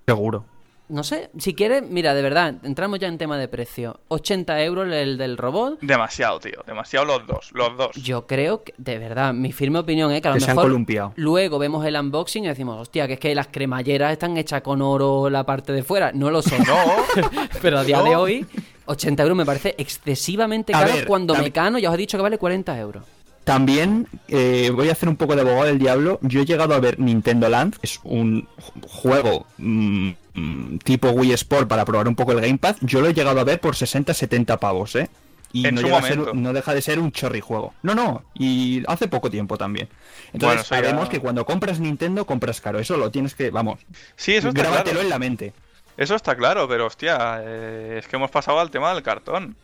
Seguro. No sé, si quieres, mira, de verdad, entramos ya en tema de precio. 80 euros el del robot. Demasiado, tío. Demasiado los dos. Los dos. Yo creo que, de verdad, mi firme opinión es que a lo Que se han mejor columpiado. luego vemos el unboxing y decimos, hostia, que es que las cremalleras están hechas con oro la parte de fuera. No lo son. No. Pero a día de hoy, 80 euros me parece excesivamente A caro ver, cuando también- Mecano ya os he dicho que vale 40 euros. También eh, voy a hacer un poco de abogado del diablo. Yo he llegado a ver Nintendo Land, es un ju- juego mm, mm, tipo Wii Sport para probar un poco el Gamepad. Yo lo he llegado a ver por 60-70 pavos, ¿eh? Y En no, su ser- deja de ser un chorri juego. No, no, y hace poco tiempo también. Bueno, Entonces ya- sabemos que cuando compras Nintendo compras caro. Eso lo tienes que, vamos, Sí, eso está grábatelo claro. en la mente. Eso está claro, pero hostia, eh, es que hemos pasado al tema del cartón.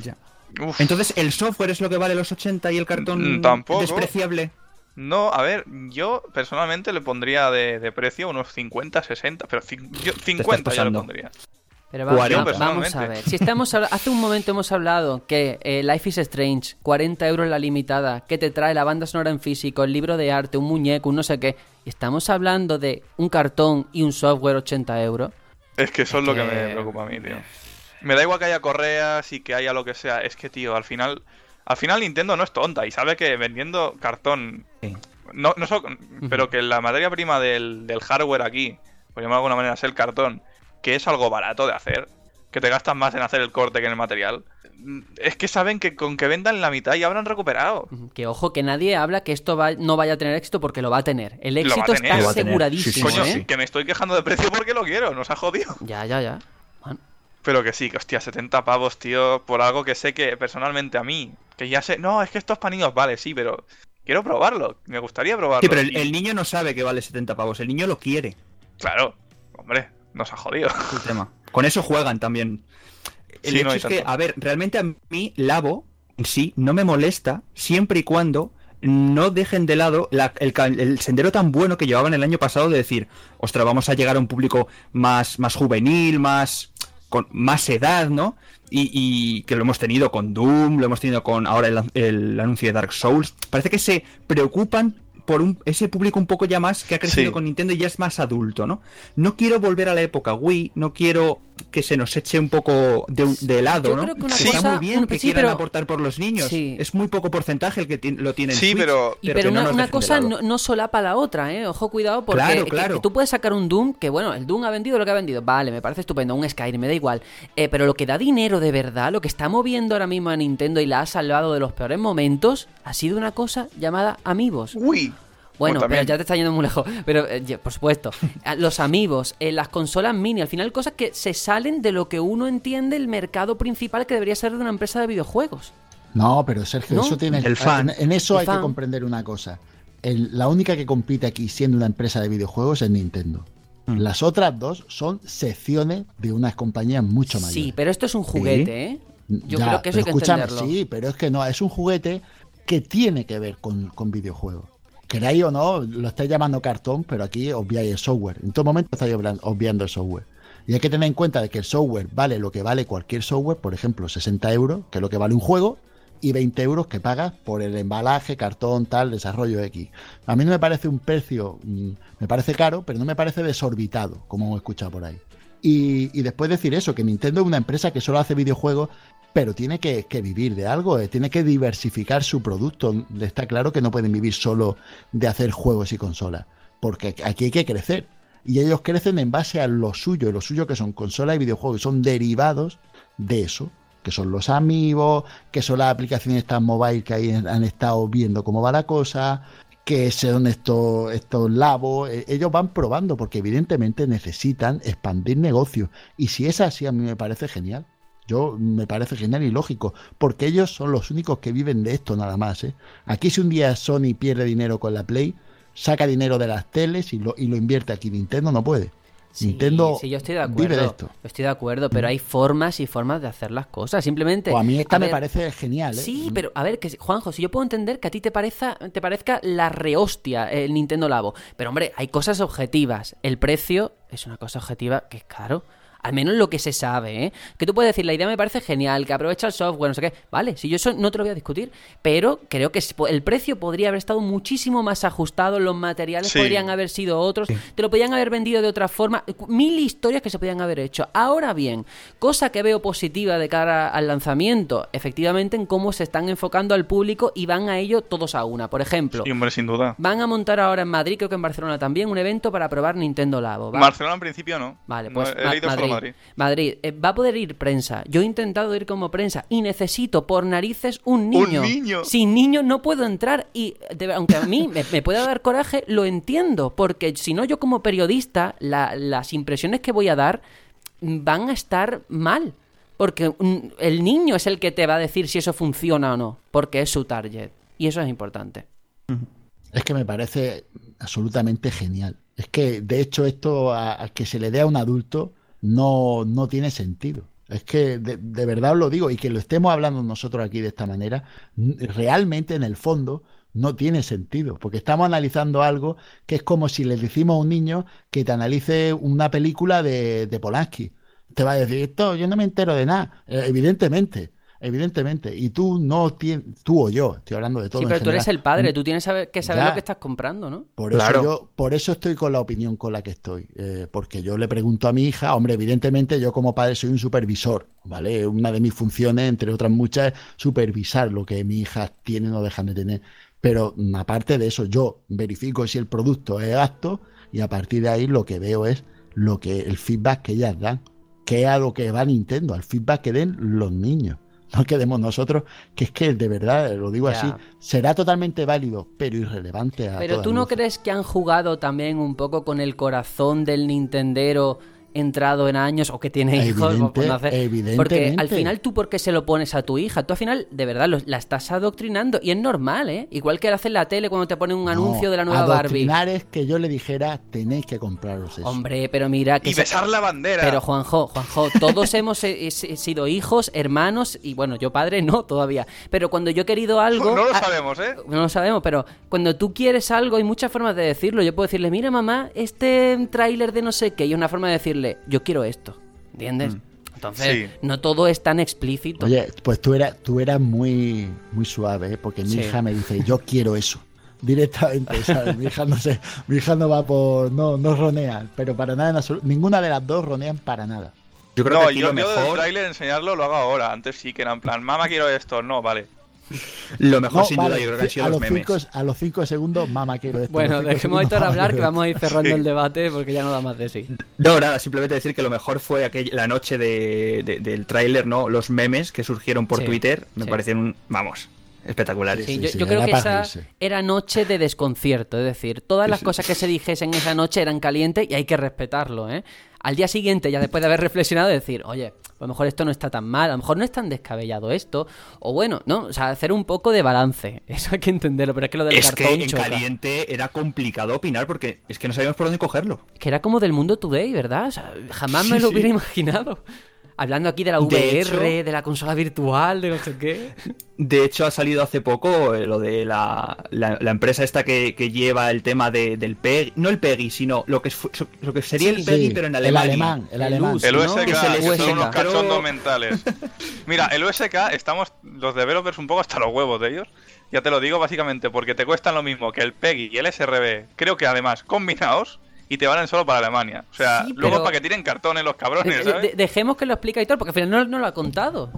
Ya. Uf. Entonces, ¿el software es lo que vale los 80 y el cartón Mm, tampoco. despreciable? No, a ver, yo personalmente le pondría de, de precio unos 50, 60, pero yo 50 ya le pondría. Pero vamos, 40. vamos a ver. Si estamos hace un momento hemos hablado que eh, Life is Strange, 40 euros la limitada, que te trae la banda sonora en físico, el libro de arte, un muñeco, un no sé qué. Y estamos hablando de un cartón y un software 80 euros. Es que eso es lo que que- me preocupa a mí, tío. Me da igual que haya correas y que haya lo que sea. Es que, tío, al final. Al final Nintendo no es tonta y sabe que vendiendo cartón. Sí. No, no so- pero que la materia prima del, del hardware aquí, por llamarlo de alguna manera, es el cartón, que es algo barato de hacer, que te gastas más en hacer el corte que en el material. Es que saben que con que vendan la mitad ya habrán recuperado. Que ojo, que nadie habla que esto va- no vaya a tener éxito porque lo va a tener. El éxito tener. está aseguradísimo, Sí, sí, Coño, ¿eh? sí. que me estoy quejando de precio porque lo quiero, nos ha jodido. Ya, ya, ya. Pero que sí, que hostia, 70 pavos, tío, por algo que sé que personalmente a mí, que ya sé, no, es que estos paninos, vale, sí, pero quiero probarlo, me gustaría probarlo. Sí, pero el, niño no sabe que vale 70 pavos, el niño lo quiere. Claro, hombre, nos ha jodido. es el tema. Con eso juegan también. El Sí, hecho no es que, a ver, realmente a mí Labo en sí no me molesta siempre y cuando no dejen de lado la- el, sendero tan bueno que llevaban el año pasado de decir, ostras, vamos a llegar a un público más, más juvenil, más con más edad, ¿no? Y, y que lo hemos tenido con Doom, lo hemos tenido con ahora el, el anuncio de Dark Souls. Parece que se preocupan por un, ese público un poco ya más que ha crecido Sí. con Nintendo y ya es más adulto, ¿no? No quiero volver a la época Wii, no quiero que se nos eche un poco de, de lado, Yo ¿no? creo que una Está cosa- muy bien que sí, quieran pero- aportar por los niños. Sí. Es muy poco porcentaje el que lo tiene en Sí, Switch, pero- Y pero no una, cosa no, no solapa la otra, ¿eh? Ojo, cuidado, porque Claro, que- claro. que tú puedes sacar un Doom, que bueno, el Doom ha vendido lo que ha vendido, vale, me parece estupendo, un Skyrim, me da igual. Eh, pero lo que da dinero de verdad, lo que está moviendo ahora mismo a Nintendo y la ha salvado de los peores momentos, ha sido una cosa llamada Amigos. Uy. Bueno, Pues pero ya te está yendo muy lejos. Pero, eh, por supuesto, a- los amigos, eh, las consolas mini, al final cosas que se salen de lo que uno entiende el mercado principal que debería ser de una empresa de videojuegos. No, pero Sergio, ¿No? eso tiene. El fan. En, en eso El hay fan. que comprender una cosa. El- la única que compite aquí siendo una empresa de videojuegos es Nintendo. Mm. Las otras dos son secciones de unas compañías mucho mayores. Sí, pero esto es un juguete, ¿eh? Yo Ya, creo que eso hay que entenderlo. Sí, pero es que no, es un juguete que tiene que ver con, con videojuegos. Queráis o no, lo estáis llamando cartón, pero aquí obviáis el software. En todo momento estáis obviando el software. Y hay que tener en cuenta de que el software vale lo que vale cualquier software, por ejemplo, 60 euros, que es lo que vale un juego, y 20 euros que pagas por el embalaje, cartón, tal, desarrollo X. A mí no me parece un precio, mm, me parece caro, pero no me parece desorbitado, como hemos escuchado por ahí. Y después decir eso, que Nintendo es una empresa que solo hace videojuegos, pero tiene que, vivir de algo, eh, tiene que diversificar su producto. Está claro que no pueden vivir solo de hacer juegos y consolas, porque aquí hay que crecer. Y ellos crecen en base a lo suyo, lo suyo que son consolas y videojuegos, y son derivados de eso. que son los amigos, que son las aplicaciones estas mobile que ahí han estado viendo cómo va la cosa, que son estos, estos labos, eh, ellos van probando porque evidentemente necesitan expandir negocios. Y si es así, a mí me parece genial. Yo me parece genial y lógico, porque ellos son los únicos que viven de esto nada más. ¿eh? Aquí si un día Sony pierde dinero con la Play, saca dinero de las teles y lo, y lo invierte aquí. Nintendo no puede. Sí, Nintendo sí, yo estoy de vive de acuerdo. esto. Estoy de acuerdo, pero hay formas y formas de hacer las cosas. Simplemente. A mí esta me ver, parece genial. ¿eh? Sí, pero a ver, que Juanjo, si yo puedo entender que a ti te parezca, te parezca la rehostia el Nintendo Labo. Pero hombre, hay cosas objetivas. El precio es una cosa objetiva que es caro. Al menos lo que se sabe, ¿eh? Que tú puedes decir, la idea me parece genial, que aprovecha el software, no sé qué. Vale, si yo eso no te lo voy a discutir. Pero creo que el precio podría haber estado muchísimo más ajustado, los materiales Sí. podrían haber sido otros, te lo podían haber vendido de otra forma. Mil historias que se podían haber hecho. Ahora bien, cosa que veo positiva de cara al lanzamiento, efectivamente en cómo se están enfocando al público y van a ello todos a una. Por ejemplo, Sí, hombre, sin duda. van a montar ahora en Madrid, creo que en Barcelona también, un evento para probar Nintendo Labo. ¿va? Barcelona en principio no. Vale, No, pues he Ma- Madrid. Madrid. Madrid, eh, va a poder ir prensa. Yo he intentado ir como prensa y necesito por narices un niño. niño. Sin niño no puedo entrar y de- aunque a mí me, me pueda dar coraje, lo entiendo porque si no yo como periodista la- las impresiones que voy a dar van a estar mal. Porque el niño es el que te va a decir si eso funciona o no, porque es su target. Y eso es importante. Es que me parece absolutamente genial. Es que, de hecho, esto a, a que se le dé a un adulto no, no tiene sentido. Es que de, de verdad os lo digo, y que lo estemos hablando nosotros aquí de esta manera, realmente en el fondo no tiene sentido, porque estamos analizando algo que es como si le decimos a un niño que te analice una película de, de Polanski. Te va a decir, esto yo no me entero de nada, Eh, evidentemente. Evidentemente, y tú no tienes, tú o yo, estoy hablando de todo. Sí, en pero tú eres el padre, tú tienes saber- que saber Ya. lo que estás comprando, ¿no? por Claro. eso yo, por eso estoy con la opinión con la que estoy, eh, porque yo le pregunto a mi hija, hombre, evidentemente yo como padre soy un supervisor, ¿vale? Una de mis funciones, entre otras muchas, es supervisar lo que mis hijas tienen o dejan de tener. Pero mm, aparte de eso, yo verifico si el producto es apto y a partir de ahí lo que veo es lo que el feedback que ellas dan, que es a lo que va Nintendo, al feedback que den los niños. No que demos nosotros, que es que de verdad, lo digo Ya. así, será totalmente válido, pero irrelevante a Pero tú no luces. crees que han jugado también un poco con el corazón del Nintendero entrado en años o que tiene hijos? Evidente- Porque al final tú por qué se lo pones a tu hija, tú al final de verdad lo- la estás adoctrinando y es normal, ¿eh? Igual que hace en la tele cuando te ponen un No, anuncio de la nueva Barbie. adoctrinar es que yo le dijera, tenéis que compraros eso. Hombre, pero mira que Y se- besar la bandera. Pero Juanjo, Juanjo, todos hemos eh, eh, sido hijos, hermanos y bueno, yo padre no todavía. Pero cuando yo he querido algo, no lo ah, sabemos, ¿eh? no lo sabemos, pero cuando tú quieres algo hay muchas formas de decirlo. Yo puedo decirle, mira mamá, este tráiler de no sé qué, y una forma de decirle, yo quiero esto. ¿Entiendes? Entonces, Sí. no todo es tan explícito. Oye, pues tú eras, tú eras muy, muy suave, ¿eh? porque mi Sí. hija me dice, yo quiero eso. Directamente, ¿sabes? Mi hija no sé, mi hija no va por, no, no ronea, pero para nada en absoluto. Ninguna de las dos ronean para nada. Yo creo No, que aquí yo, lo yo del mejor, tráiler enseñarlo lo hago ahora. Antes sí que era en plan, mamá quiero esto. No, vale. Lo mejor No, sin vale, duda yo creo que han sido a, los los memes. cinco, a los cinco segundos, mamá quiero esto. Bueno, dejemos "Mamá, hablar que vamos a ir cerrando el debate porque ya no da más de sí. No, nada, simplemente decir que lo mejor fue aquella, la noche de, de- del tráiler, ¿no? Los memes que surgieron por Sí, Twitter me sí. parecieron, vamos, espectaculares. Sí, Sí, yo, sí, yo creo que esa era noche de desconcierto, es decir, todas las cosas que se dijesen esa noche eran calientes y hay que respetarlo, ¿eh? Al día siguiente, ya después de haber reflexionado, decir, oye, a lo mejor esto no está tan mal, a lo mejor no es tan descabellado esto, o bueno, ¿no? O sea, hacer un poco de balance, eso hay que entenderlo, pero es que lo del Es que en choca. caliente era complicado opinar porque es que no sabíamos por dónde cogerlo. Que era como del mundo today, ¿verdad? O sea, jamás me lo sí. hubiera imaginado. Hablando aquí de la De VR, hecho- de la consola virtual, de no sé qué. De hecho, ha salido hace poco eh, lo de la, la- la empresa esta que, que lleva el tema de- del PEGI, no el PEGI, sino lo que, es lo que sería Sí, el PEGI, Sí, pero en el Alemania. alemán, el El alemán. El ¿no? USK, Que se les que son unos Pero- cachondos mentales. Mira, el USK, estamos los developers un poco hasta los huevos de ellos. Ya te lo digo básicamente porque te cuestan lo mismo que el PEGI y el SRB. Creo que además combinados y te valen solo para Alemania. O sea, Sí, luego pero- para que tiren cartones los cabrones, De- ¿sabes? de- dejemos que lo explique Aitor, porque al final no, no lo ha contado.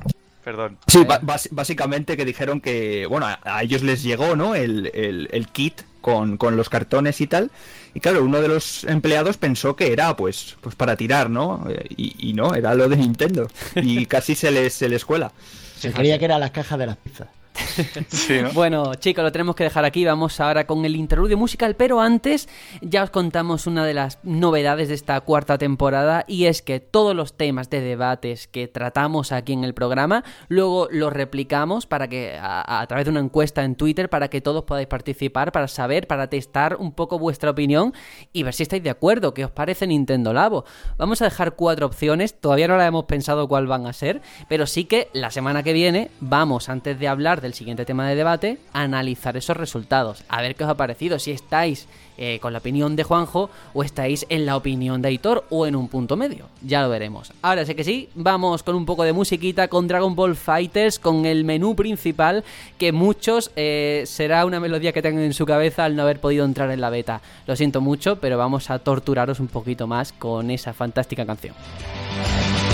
Perdón. Sí, bas- básicamente que dijeron que, bueno, a, ellos les llegó, ¿no? El, el- el kit con, con los cartones y tal. Y claro, uno de los empleados pensó que era pues, pues para tirar, ¿no? Eh, Y, y no, era lo de Nintendo. Y casi se les, se les cuela. Se creía que eran las cajas de las pizzas. Sí, ¿no? Bueno, chicos, lo tenemos que dejar aquí. Vamos ahora con el interludio musical, pero antes ya os contamos una de las novedades de esta cuarta temporada y es que todos los temas de debates que tratamos aquí en el programa, luego los replicamos para que a, a través de una encuesta en Twitter para que todos podáis participar, para saber, para testar un poco vuestra opinión y ver si estáis de acuerdo, qué os parece Nintendo Labo. Vamos a dejar cuatro opciones, todavía no la hemos pensado cuál van a ser, pero sí que la semana que viene vamos, antes de hablar del siguiente tema de debate, analizar esos resultados, a ver qué os ha parecido, si estáis eh, con la opinión de Juanjo o estáis en la opinión de Aitor o en un punto medio. Ya lo veremos. Ahora sí que sí, vamos con un poco de musiquita con Dragon Ball Fighters, con el menú principal que muchos eh, será una melodía que tengan en su cabeza al no haber podido entrar en la beta. Lo siento mucho, pero vamos a torturaros un poquito más con esa fantástica canción.「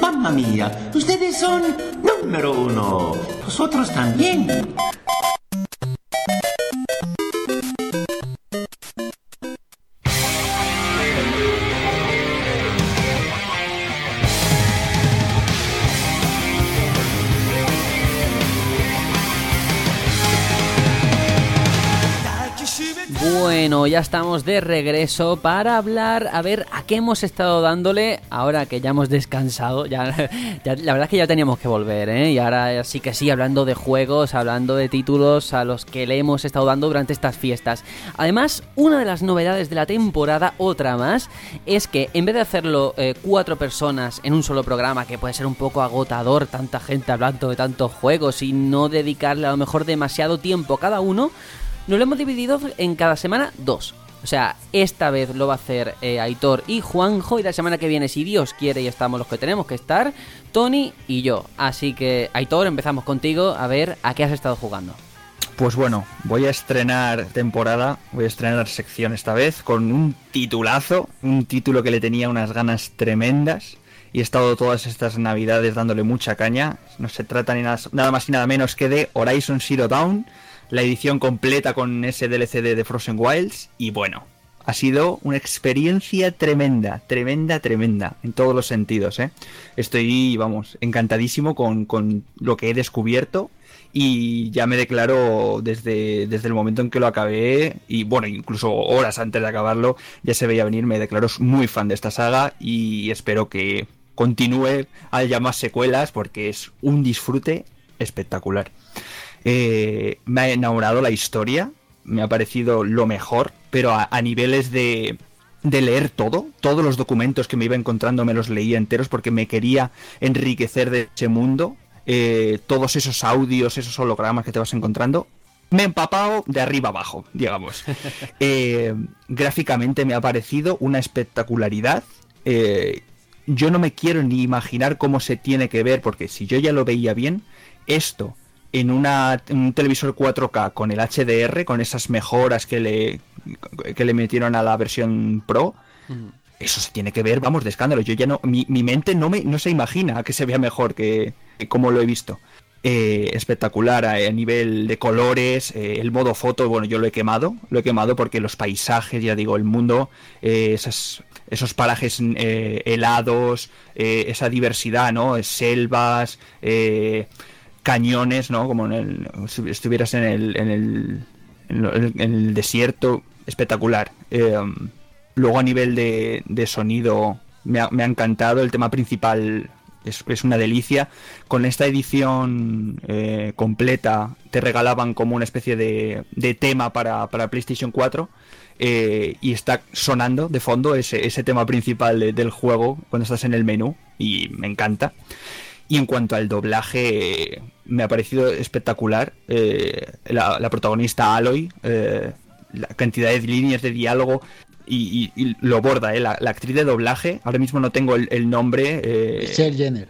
Mamma mía, ustedes son número uno. Vosotros también. Ya estamos de regreso para hablar, a ver a qué hemos estado dándole ahora que ya hemos descansado. Ya, ya- la verdad es que ya teníamos que volver, ¿eh? Y ahora sí que sí, hablando de juegos, hablando de títulos a los que le hemos estado dando durante estas fiestas. Además, una de las novedades de la temporada, otra más, es que en vez de hacerlo eh, cuatro personas en un solo programa, que puede ser un poco agotador, tanta gente hablando de tantos juegos y no dedicarle a lo mejor demasiado tiempo a cada uno, nos lo hemos dividido en cada semana dos. O sea, esta vez lo va a hacer eh, Aitor y Juanjo y la semana que viene, si Dios quiere y estamos los que tenemos que estar, Tony y yo. Así que, Aitor, empezamos contigo a ver a qué has estado jugando. Pues bueno, voy a estrenar temporada, voy a estrenar sección esta vez con un titulazo, un título que le tenía unas ganas tremendas y he estado todas estas navidades dándole mucha caña. No se trata ni nada, más ni nada menos que de Horizon Zero Dawn, la edición completa con ese DLC de Frozen Wilds y bueno, ha sido una experiencia tremenda, tremenda, tremenda, en todos los sentidos, ¿eh? Estoy, vamos, encantadísimo con, con lo que he descubierto y ya me declaro desde, desde el momento en que lo acabé y bueno, incluso horas antes de acabarlo ya se veía venir, me declaro muy fan de esta saga y espero que continúe, haya más secuelas porque es un disfrute espectacular. Eh, me ha enamorado la historia, me ha parecido lo mejor, pero a, a niveles de, de leer todo, todos los documentos que me iba encontrando me los leía enteros porque me quería enriquecer de ese mundo, eh, todos esos audios, esos hologramas que te vas encontrando. Me he empapado de arriba abajo, digamos. Eh, gráficamente me ha parecido una espectacularidad. Eh, yo no me quiero ni imaginar cómo se tiene que ver, porque si yo ya lo veía bien, esto en una, en un televisor 4K con el HDR, con esas mejoras que le, que le metieron a la versión Pro, eso se tiene que ver, vamos, de escándalo. Yo ya no, mi, mi mente no, me, no se imagina que se vea mejor que, que como lo he visto. Eh, espectacular a, a nivel de colores, eh, el modo foto, bueno, yo lo he quemado, lo he quemado porque los paisajes, ya digo, el mundo, eh, esas, esos parajes eh, helados, eh, esa diversidad, ¿no? Selvas, eh, cañones, ¿no? Como en el, si estuvieras en el, en el, desierto, espectacular. Eh, luego a nivel de, de sonido me ha, me ha encantado, el tema principal es, es una delicia. Con esta edición eh, completa te regalaban como una especie de, de tema para, para PlayStation 4 eh, y está sonando de fondo ese, ese tema principal de- del juego cuando estás en el menú y me encanta. Y en cuanto al doblaje, me ha parecido espectacular. Eh, la, protagonista Aloy, eh, la cantidad de líneas de diálogo y lo borda, eh, la, la actriz de doblaje. Ahora mismo no tengo el, el nombre. eh, Michelle Jenner.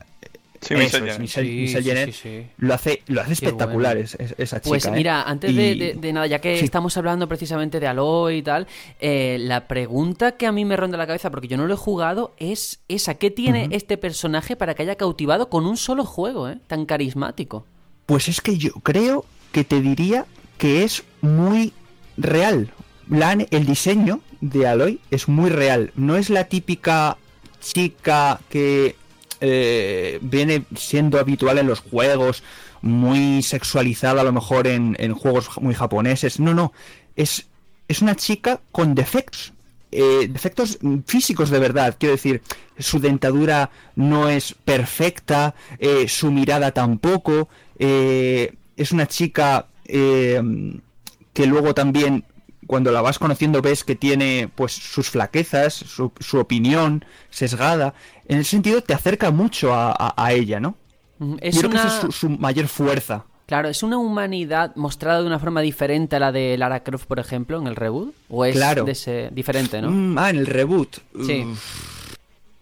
Sí, Michelle. Michelle, Sí, Michelle sí, Jenner sí, sí. Lo, hace, lo hace espectacular bueno. es- es- esa chica. Pues eh. mira, antes Y- de, de- de nada, ya que Sí. estamos hablando precisamente de Aloy y tal, eh, la pregunta que a mí me ronda la cabeza, porque yo no lo he jugado, es esa. ¿Qué tiene este personaje para que haya cautivado con un solo juego, eh? Tan carismático. Pues es que yo creo que te diría que es muy real. La el diseño de Aloy es muy real. No es la típica chica que eh, viene siendo habitual en los juegos, muy sexualizada a lo mejor en, en juegos muy japoneses. No, no. Es, es una chica con defectos. eh, defectos físicos de verdad. Quiero decir, su dentadura no es perfecta, eh, su mirada tampoco. eh, es una chica que luego también cuando la vas conociendo ves que tiene pues sus flaquezas, su, su opinión sesgada. En ese sentido te acerca mucho a, a- a ella, ¿no? Ujú, Yo Es creo que una... esa es su, su mayor fuerza. Claro, ¿es una humanidad mostrada de una forma diferente a la de Lara Croft, por ejemplo, en el reboot? ¿O es Claro. de ese- diferente, no? Mm, ah, en el reboot. Sí. Uf,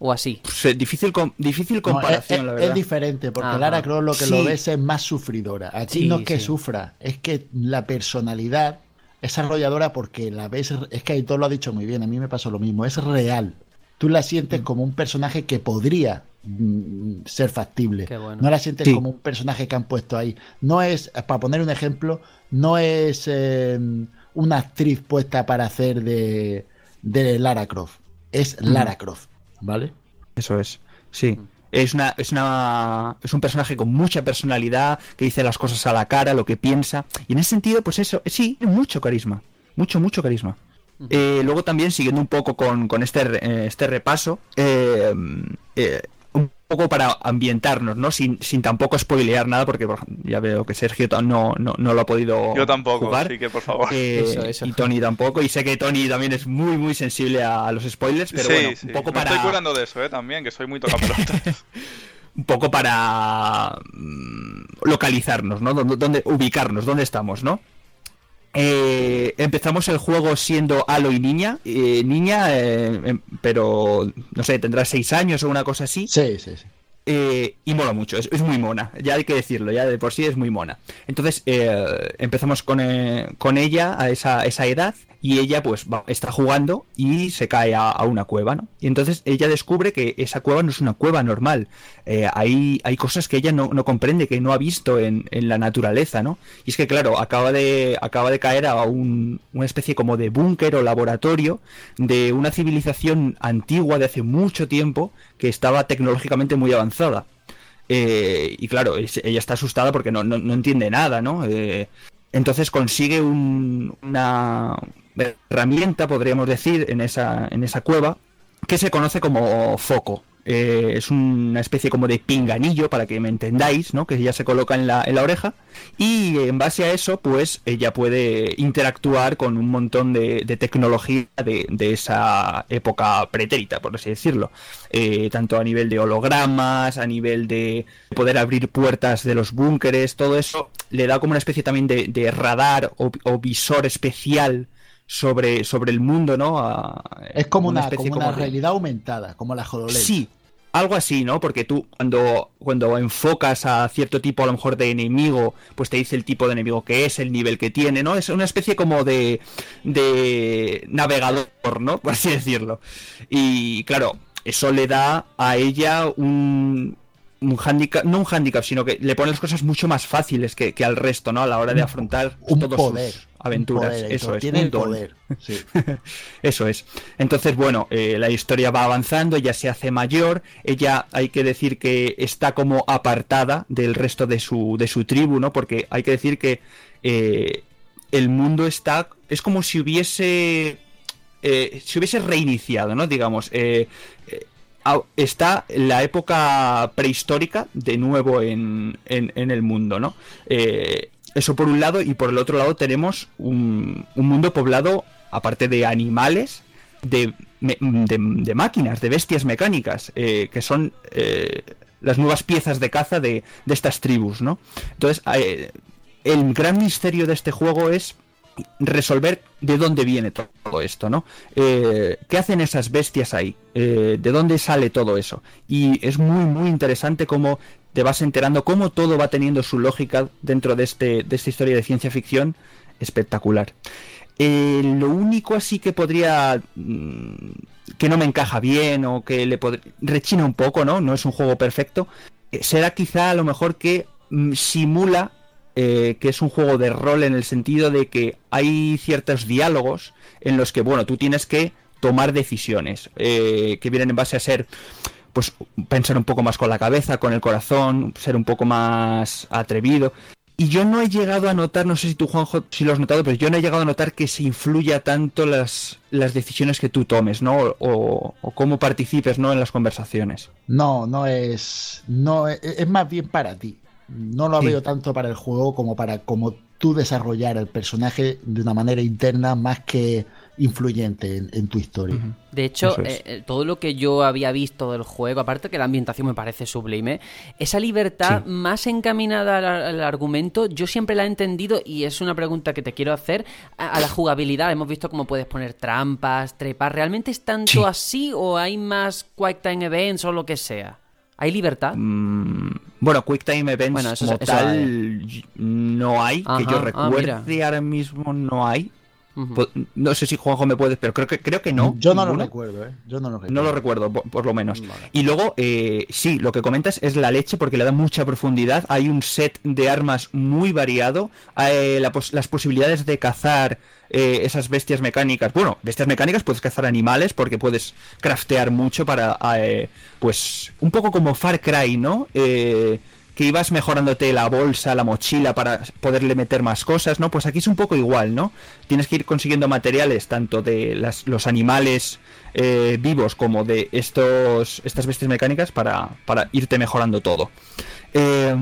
O así. pues, difícil, com- difícil No, comparación, es, la es- verdad. es diferente, porque Ajá. Lara Croft lo que Sí. lo ves es más sufridora. Aquí Sí, no es que sí. sufra, es que la personalidad es arrolladora porque la ves, es que Aitor lo ha dicho muy bien, a mí me pasó lo mismo, es real. Tú la Mm. sientes como un personaje que podría mm, ser factible. Qué bueno. No la sientes Sí. como un personaje que han puesto ahí. No es, para poner un ejemplo, no es eh, una actriz puesta para hacer de, de Lara Croft. Es Mm. Lara Croft, ¿vale? Eso es, sí. Es una, es una es un personaje con mucha personalidad, que dice las cosas a la cara, lo que piensa. Y en ese sentido, pues eso, sí, mucho carisma. Mucho, mucho carisma. Eh, luego también, siguiendo un poco con, con este, eh, este repaso, eh, eh, poco para ambientarnos, ¿no? Sin, sin tampoco spoilear nada, porque por ejemplo, ya veo que Sergio no, no, no lo ha podido Yo tampoco, jugar. así que por favor. Eh, Eso, eso. Y Tony tampoco. Y sé que Tony también es muy, muy sensible a, a los spoilers, pero sí, bueno, sí. un poco Me para estoy curando de eso, ¿eh? También, que soy muy tocapelotas. un poco para mm, localizarnos, ¿no? Dónde, dónde- ubicarnos, dónde estamos, ¿no? Eh, empezamos el juego siendo Aloy niña, eh, niña, eh, em, pero no sé, tendrá seis años o una cosa así. Sí, sí, sí. Eh, y mola mucho, es, es muy mona, ya hay que decirlo, ya de por sí es muy mona. Entonces eh, empezamos con, eh, con ella a esa, esa edad y ella pues va- está jugando y se cae a, una cueva, ¿no? Y entonces ella descubre que esa cueva no es una cueva normal, Eh, hay, cosas que ella no, comprende, que no ha visto en, en la naturaleza, ¿no? Y es que claro, acaba de, acaba de caer a un- una especie como de búnker o laboratorio de una civilización antigua de hace mucho tiempo que estaba tecnológicamente muy avanzada. Eh, y claro, ella está asustada porque no, no, no entiende nada, ¿no? Eh, entonces consigue un- una herramienta, podríamos decir, en esa, en esa cueva, que se conoce como foco. Eh, es una especie como de pinganillo, para que me entendáis, ¿no? Que ya se coloca en la, oreja. Y en base a eso, pues ella puede interactuar con un montón de, tecnología de, esa época pretérita, por así decirlo. Eh, tanto a nivel de hologramas, a nivel de poder abrir puertas de los búnkeres, todo eso le da como una especie también de, radar o visor especial sobre, sobre el mundo, ¿no? A- Es como una, especie como una como de- realidad aumentada, como la HoloLens. Sí, algo así, ¿no? Porque tú cuando, cuando enfocas a cierto tipo a lo mejor de enemigo, pues te dice el tipo de enemigo que es, el nivel que tiene, ¿no? Es una especie como de, de navegador, ¿no? Por así decirlo. Y claro, eso le da a ella un, un handicap, no un handicap, sino que le pone las cosas mucho más fáciles que, que al resto, ¿no? A la hora de afrontar Un todos poder. sus aventuras. poder, eso es, Tiene un el don. poder. Sí. Eso es. Entonces, bueno, eh, la historia va avanzando, ella se hace mayor, ella hay que decir que está como apartada del resto de su, de su tribu, ¿no? Porque hay que decir que eh, el mundo está, es como si hubiese, eh, si hubiese reiniciado, ¿no? Digamos, está la época prehistórica de nuevo en, en- en el mundo, ¿no? Eh, eso por un lado, y por el otro lado tenemos un, un mundo poblado, aparte de animales, de, de- máquinas, de bestias mecánicas, eh, que son eh, las nuevas piezas de caza de, de estas tribus, ¿no? Entonces, eh, el gran misterio de este juego es resolver de dónde viene todo esto, ¿no? ¿Qué hacen esas bestias ahí? ¿De dónde sale todo eso? Y es muy, muy interesante cómo te vas enterando, cómo todo va teniendo su lógica dentro de, este, de esta historia de ciencia ficción espectacular. Eh, lo único así que podría mm, que no me encaja bien o que le pod- rechina un poco, ¿no? No es un juego perfecto. eh, será quizá a lo mejor que mm, simula eh, que es un juego de rol en el sentido de que hay ciertos diálogos en los que, bueno, tú tienes que tomar decisiones eh, que vienen en base a ser pues pensar un poco más con la cabeza, con el corazón, ser un poco más atrevido. Y yo no he llegado a notar, no sé si tú, Juanjo, si lo has notado, pero yo no he llegado a notar que se influya tanto las, las decisiones que tú tomes, ¿no? O, o cómo participes, ¿no? En las conversaciones. No, no es. No, es, es más bien para ti. No lo Sí. veo tanto para el juego como para como tú desarrollar el personaje de una manera interna más que influyente en, en tu historia. De hecho, es. eh, eh, todo lo que yo había visto del juego, aparte que la ambientación me parece sublime, esa libertad Sí. más encaminada al, al argumento, yo siempre la he entendido y es una pregunta que te quiero hacer a, a la jugabilidad. Hemos visto cómo puedes poner trampas, trepar. ¿Realmente es tanto Sí. así o hay más Quick Time Events o lo que sea? ¿Hay libertad? Mm, bueno, Quick Time Events Bueno, eso- como eso tal no hay, Ajá, que yo ah, recuerde mira. ahora mismo no hay. Po- No sé si Juanjo me puedes, pero creo que creo que no. Yo no lo recuerdo, ¿eh? Yo no lo recuerdo. No lo recuerdo, por, por lo menos. Y luego, eh, sí, lo que comentas es la leche porque le da mucha profundidad. Hay un set de armas muy variado. eh, la pos- las posibilidades de cazar eh, esas bestias mecánicas. Bueno, bestias mecánicas puedes cazar animales porque puedes craftear mucho para, eh, pues, un poco como Far Cry, ¿no? Eh, que ibas mejorándote la bolsa, la mochila para poderle meter más cosas, ¿no? Pues aquí es un poco igual, ¿no? Tienes que ir consiguiendo materiales tanto de las- los animales eh, vivos como de estos estas bestias mecánicas para, para irte mejorando todo. Eh,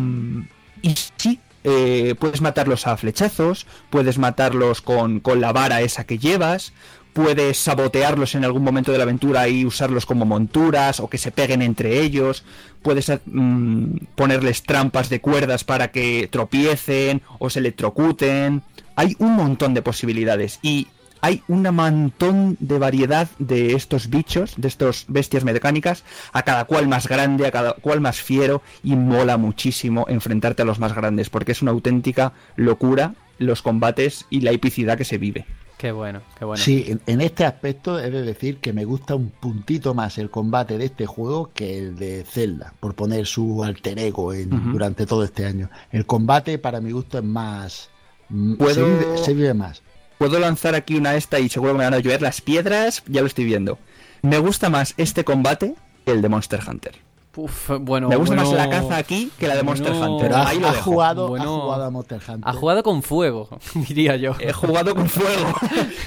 y sí, eh, puedes matarlos a flechazos, puedes matarlos con, con la vara esa que llevas, puedes sabotearlos en algún momento de la aventura y usarlos como monturas o que se peguen entre ellos, puedes mm, ponerles trampas de cuerdas para que tropiecen o se electrocuten. Hay un montón de posibilidades y hay un montón de variedad de estos bichos, de estos bestias mecánicas, a cada cual más grande, a cada cual más fiero, y mola muchísimo enfrentarte a los más grandes, porque es una auténtica locura los combates y la epicidad que se vive. Qué bueno, qué bueno. Sí, en, en este aspecto he de decir que me gusta un puntito más el combate de este juego que el de Zelda, por poner su alter ego en- durante todo este año. El combate para mi gusto es más... ¿Puedo- Se, vive, se vive más. Puedo lanzar aquí una esta y seguro que me van a llover las piedras, ya lo estoy viendo. Me gusta más este combate que el de Monster Hunter. Uf, bueno, Me gusta más la caza aquí que la de Monster Bueno. Hunter. Pero ha, Ahí lo ha jugado, Bueno. ha jugado a Monster Hunter. Ha jugado con fuego, diría yo. He jugado con fuego.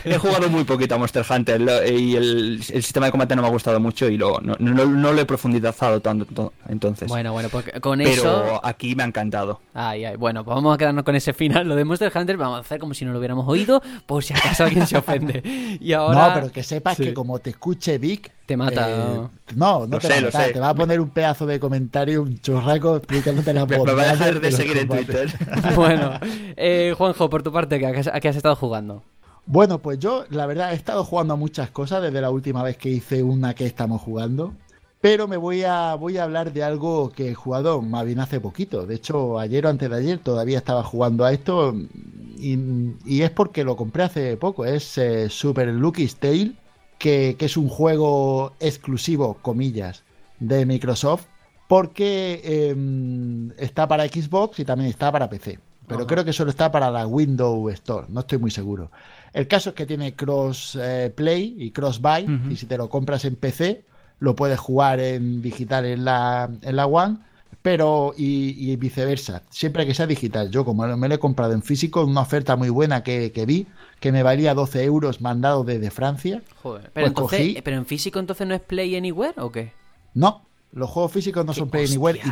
He jugado muy poquito a Monster Hunter lo- y el, el sistema de combate no me ha gustado mucho y lo, no, no- no lo he profundizado tanto to- entonces. Bueno, bueno, pues con pero eso. aquí me ha encantado. Ay, ay, bueno, pues vamos a quedarnos con ese final. Lo de Monster Hunter, vamos a hacer como si no lo hubiéramos oído, por si acaso alguien se ofende. Y ahora. No, pero que sepas Sí. que como te escuche Vic... Te mata. eh, no, no Lo te sé, va a lo matar, sé. te va a poner un pedazo de comentario, un churraco explicándote las Me, me va a dejar de seguir en. Twitter. Bueno, eh, Juanjo, por tu parte, ¿a qué has, a qué has estado jugando? Bueno, pues yo, la verdad, he estado jugando a muchas cosas desde la última vez que hice una que estamos jugando. Pero me voy a, voy a hablar de algo que he jugado más bien hace poquito. De hecho, ayer o antes de ayer todavía estaba jugando a esto. Y, y es porque lo compré hace poco. Es eh, Super Lucky's Tale, que, que es un juego exclusivo, comillas, de Microsoft. Porque eh, está para Xbox y también está para PC. Pero Ajá. creo que solo está para la Windows Store. No estoy muy seguro. El caso es que tiene cross eh, play y cross buy. Y si te lo compras en PC, lo puedes jugar en digital en la, en la One. Pero y, y viceversa, siempre que sea digital. Yo, como me lo he comprado en físico, una oferta muy buena que, que vi, que me valía 12 euros mandado desde Francia. Joder. Pero, Pues entonces, cogí- ¿Pero en físico entonces no es Play Anywhere o qué? No, los juegos físicos no ¿Qué son Play Anywhere y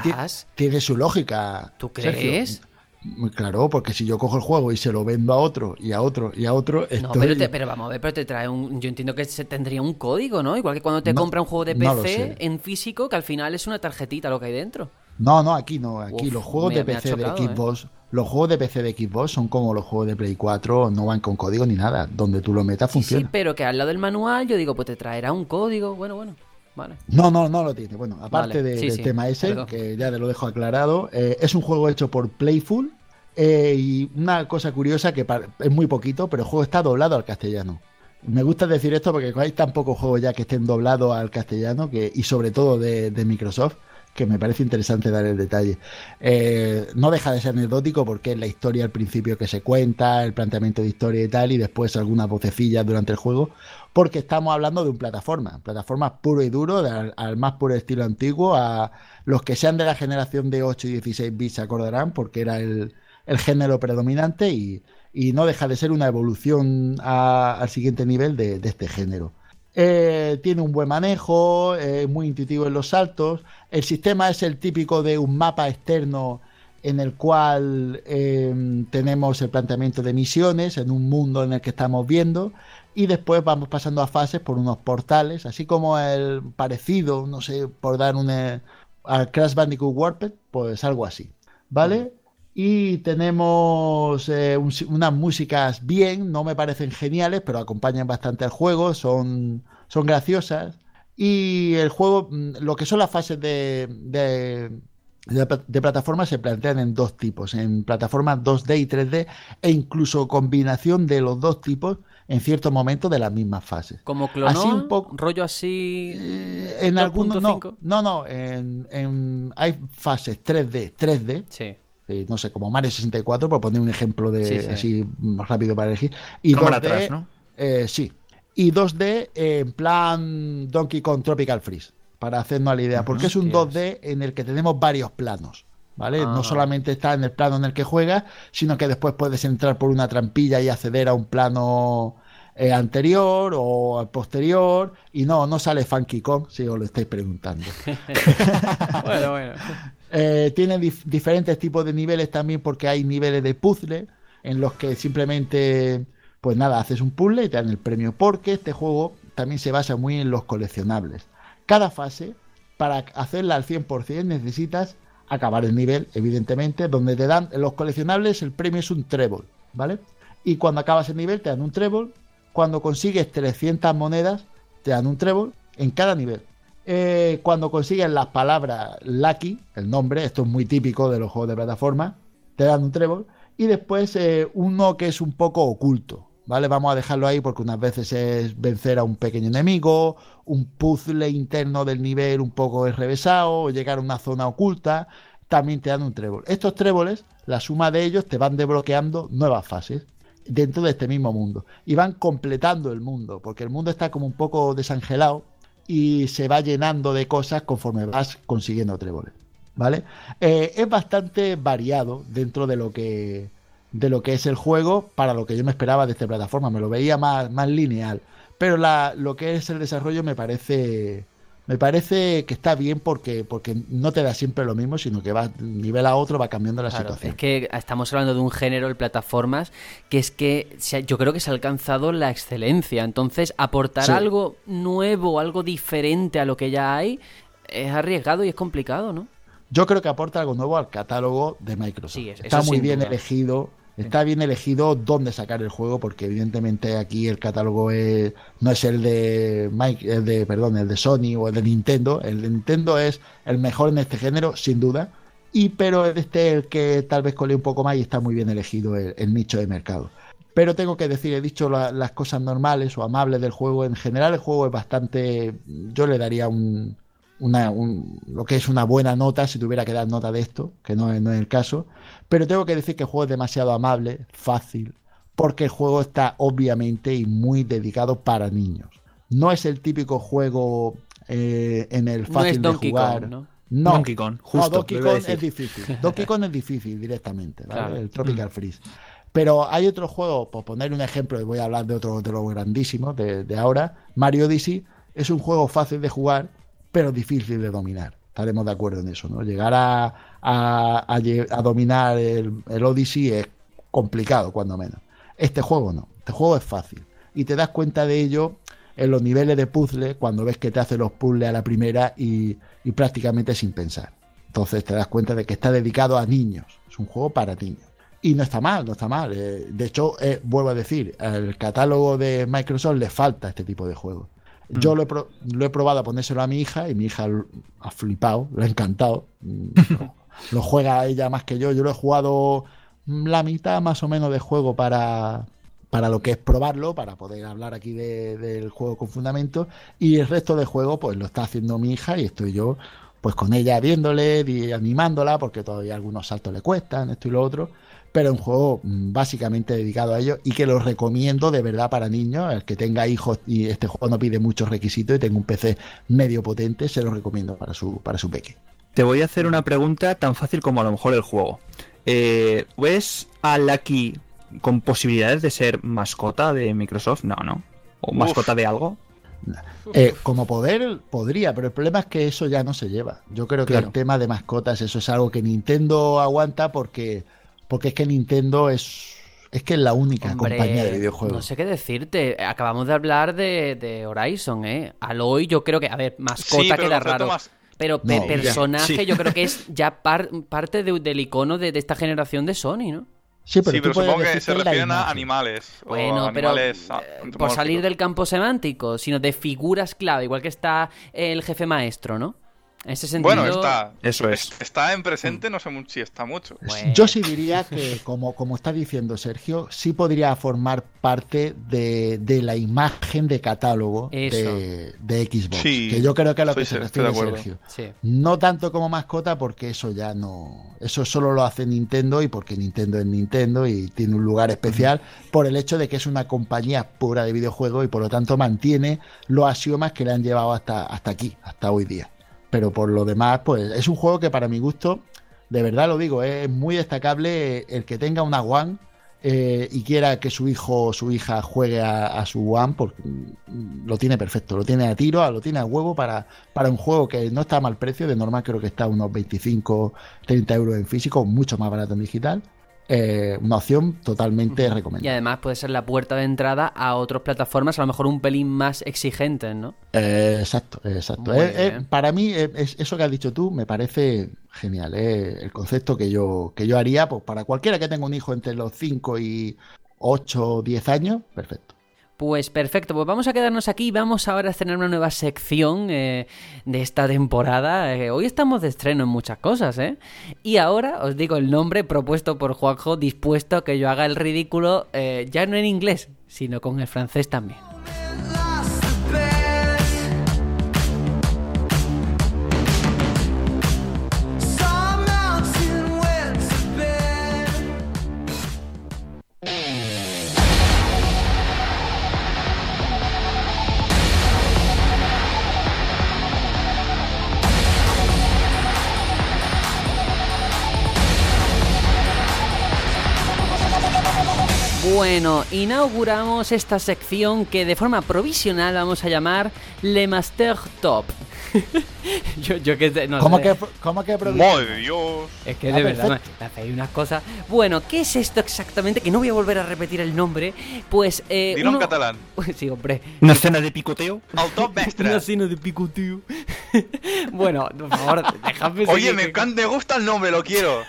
tiene su lógica. ¿Tú Sergio. crees? Muy Claro, porque si yo cojo el juego y se lo vendo a otro y a otro y a otro, No, pero, te- pero vamos a ver, pero te trae un. Yo entiendo que se tendría un código, ¿no? Igual que cuando te No, compra un juego de PC en físico, que al final es una tarjetita lo que hay dentro. No, no, aquí no. Aquí Uf, los juegos me- de PC chocado, de ¿eh? Xbox, los juegos de PC de Xbox son como los juegos de Play 4, no van con código ni nada. Donde tú lo metas Sí, sí, funciona. pero que al lado del manual yo digo, pues te traerá un código. Bueno, bueno, vale. No, no, no lo tiene. Bueno, aparte Vale, de- sí, del sí, tema ese, perdón. que ya te lo dejo aclarado, eh, es un juego hecho por Playful. eh, y una cosa curiosa que es muy poquito, pero el juego está doblado al castellano. Me gusta decir esto porque hay tan pocos juegos ya que estén doblados al castellano que, y sobre todo de, de Microsoft que me parece interesante dar el detalle. Eh, no deja de ser anecdótico porque es la historia al principio que se cuenta, el planteamiento de historia y tal, y después algunas vocecillas durante el juego, porque estamos hablando de un plataforma, plataforma puro y duro, al, más puro estilo antiguo, a los que sean de la generación de 8 y 16 bits se acordarán, porque era el, el género predominante y, y no deja de ser una evolución al siguiente nivel de este género. Eh, tiene un buen manejo, es muy intuitivo en los saltos. El sistema es el típico de un mapa externo en el cual eh, tenemos el planteamiento de misiones en un mundo en el que estamos viendo y después vamos pasando a fases por unos portales, así como el parecido, no sé, por dar un eh, al Crash Bandicoot Warped, pues algo así, ¿vale? Y tenemos eh, un- unas músicas bien, no me parecen geniales, pero acompañan bastante al juego, son, son graciosas. Y el juego, mm, lo que son las fases de, de, de, de plataforma se plantean en dos tipos, en plataformas 2D y 3D, e incluso combinación de los dos tipos en ciertos momentos de las mismas fases. Como clonó, Así un poco- rollo así... En algunos, no, 2.5. no, no, en, en- hay fases 3D, 3D, Sí. Eh, no sé, como Mario 64, por poner un ejemplo de Sí, sí. así más rápido para elegir. Y Cámara 2D, atrás, ¿no? eh, sí. Y 2D eh, en plan Donkey Kong Tropical Freeze, para hacernos la idea, porque es un Hostias. 2D en el que tenemos varios planos. ¿Vale? Ah. No solamente está en el plano en el que juegas, sino que después puedes entrar por una trampilla y acceder a un plano eh, anterior o posterior. Y no, no sale Funky Kong, si os lo estáis preguntando. Bueno, bueno. Eh, tiene dif- diferentes tipos de niveles también porque hay niveles de puzzle en los que simplemente, pues nada, haces un puzzle y te dan el premio porque este juego también se basa muy en los coleccionables. Cada fase, para hacerla al 100% necesitas acabar el nivel, evidentemente, donde te dan los coleccionables, el premio es un trébol, ¿vale? Y cuando acabas el nivel te dan un trébol, cuando consigues 300 monedas te dan un trébol en cada nivel. Eh, cuando consigues las palabras Lucky, el nombre, esto es muy típico de los juegos de plataforma, te dan un trébol. Y después eh, uno que es un poco oculto, ¿vale? Vamos a dejarlo ahí porque unas veces es vencer a un pequeño enemigo, un puzzle interno del nivel un poco enrevesado, o llegar a una zona oculta, también te dan un trébol. Estos tréboles, la suma de ellos te van desbloqueando nuevas fases dentro de este mismo mundo y van completando el mundo, porque el mundo está como un poco desangelado y se va llenando de cosas conforme vas consiguiendo tréboles, ¿vale? Eh, es bastante variado dentro de lo que de lo que es el juego para lo que yo me esperaba de esta plataforma, me lo veía más, más lineal, pero la, lo que es el desarrollo me parece me parece que está bien porque porque no te da siempre lo mismo, sino que va nivel a otro va cambiando la Claro, situación. es que estamos hablando de un género de plataformas que es que yo creo que se ha alcanzado la excelencia. Entonces, aportar Sí. algo nuevo, algo diferente a lo que ya hay, es arriesgado y es complicado, ¿no? Yo creo que aporta algo nuevo al catálogo de Microsoft. Sí, es- está muy bien duda. elegido. Está bien elegido dónde sacar el juego, porque evidentemente aquí el catálogo es- no es el de Mike, el de, perdón, el de Sony o el de Nintendo. El de Nintendo es el mejor en este género, sin duda. Y pero este es el que tal vez colé un poco más y está muy bien elegido el, nicho de mercado. Pero tengo que decir, he dicho la- las cosas normales o amables del juego. En general, el juego es bastante. Yo le daría un, una, un- lo que es una buena nota si tuviera que dar nota de esto, que no es, no es el caso. Pero tengo que decir que el juego es demasiado amable, fácil, porque el juego está obviamente y muy dedicado para niños. No es el típico juego eh, en el No fácil es de jugar. Kong, ¿no? No, Donkey Kong, No, Donkey Kong decir. es difícil. Donkey Kong es difícil directamente, ¿vale? Claro. El Tropical Freeze. Pero hay otros juegos, por poner un ejemplo, y voy a hablar de otro de los grandísimos de, de ahora, Mario Odyssey es un juego fácil de jugar, pero difícil de dominar. Estaremos de acuerdo en eso, ¿no? Llegar a, a- dominar el, el Odyssey es complicado, cuando menos. Este juego no. Este juego es fácil. Y te das cuenta de ello en los niveles de puzzle, cuando ves que te hace los puzzles a la primera y, y prácticamente sin pensar. Entonces te das cuenta de que está dedicado a niños. Es un juego para niños. Y no está mal, no está mal. Eh, de hecho, eh, vuelvo a decir, al catálogo de Microsoft le falta este tipo de juegos. Yo lo he, pro- lo he probado a ponérselo a mi hija y mi hija ha flipado, le ha encantado. Mm, Lo, lo juega ella más que yo. Yo lo he jugado mm, la mitad más o menos de juego para, para lo que es probarlo, para poder hablar aquí de- del juego con fundamento. Y el resto del juego, pues lo está haciendo mi hija y estoy yo pues con ella viéndole y animándola, porque todavía algunos saltos le cuestan, esto y lo otro, pero un juego mm, básicamente dedicado a ello y que lo recomiendo de verdad para niños, el que tenga hijos y este juego no pide muchos requisitos y tenga un PC medio potente, se lo recomiendo para su, para su peque. Te voy a hacer una pregunta tan fácil como a lo mejor el juego. Eh, ¿Ves a Lucky con posibilidades de ser mascota de Microsoft? No, no. ¿O mascota de algo? Eh, como poder, podría, pero el problema es que eso ya no se lleva. Yo creo que Claro. el tema de mascotas, eso es algo que Nintendo aguanta porque, porque es que Nintendo es, es que es la única Hombre, compañía de videojuegos. No sé qué decirte. Acabamos de hablar de, de Horizon, ¿eh? Aloy, yo creo que, a ver, mascota Sí, pero queda raro. más- Pero ya, personaje, sí. yo creo que es ya par- parte de- del icono de, de esta generación de Sony, ¿no? Sí, pero, sí, tú pero supongo que se refieren a animales. o Bueno, pero animales eh, ah, por antropomórficos. salir del campo semántico, sino de figuras clave, igual que está el jefe maestro, ¿no? En ese sentido. Bueno, está. Eso es. Está en presente, no sé si está mucho. Bueno. Yo sí diría que, como, como está diciendo Sergio, sí podría formar parte de, de la imagen de catálogo de, de Xbox. Sí, que yo creo que es a lo que se estoy de refiere acuerdo. Sergio. Sí. No tanto como mascota, porque eso ya no. Eso solo lo hace Nintendo y porque Nintendo es Nintendo y tiene un lugar especial por el hecho de que es una compañía pura de videojuegos y por lo tanto mantiene los axiomas que le han llevado hasta, hasta aquí, hasta hoy día. Pero por lo demás, pues es un juego que para mi gusto, de verdad lo digo, es muy destacable el que tenga una One. eh, y quiera que su hijo o su hija juegue a, su One, porque mm, lo tiene perfecto, lo tiene a tiro, lo tiene a huevo para, para un juego que no está mal precio, de normal creo que está a unos 25, 30 euros en físico, mucho más barato en digital. Eh, una opción totalmente Y recomendable. además puede ser la puerta de entrada a otras plataformas, a lo mejor un pelín más exigentes, ¿no? Eh, exacto, exacto. Eh, para mí, es- eso que has dicho tú me parece genial. el concepto que yo, que yo haría, pues para cualquiera que tenga un hijo entre los 5 y 8 o 10 años, perfecto. Pues perfecto, pues vamos a quedarnos aquí y vamos ahora a estrenar una nueva sección eh, de esta temporada. Eh, hoy estamos de estreno en muchas cosas, ¿eh? Y ahora os digo el nombre propuesto por Juanjo, dispuesto a que yo haga el ridículo eh, ya no en inglés, sino con el francés también. Bueno, inauguramos esta sección que de forma provisional vamos a llamar Le Master Top. yo, yo que te- no ¿Cómo sé. que, cómo que? ¡Madre de Dios! Es que Ah, de verdad me, hacéis unas cosas. Bueno, ¿qué es esto exactamente? Que no voy a volver a repetir el nombre. Pues. Eh, Dilo en uno- catalán. sí, hombre. ¿Una escena de picoteo? ¡Al top mestre! Una cena de picoteo. bueno, por favor, dejadme Oye, me que- encanta, me gusta el nombre, lo quiero.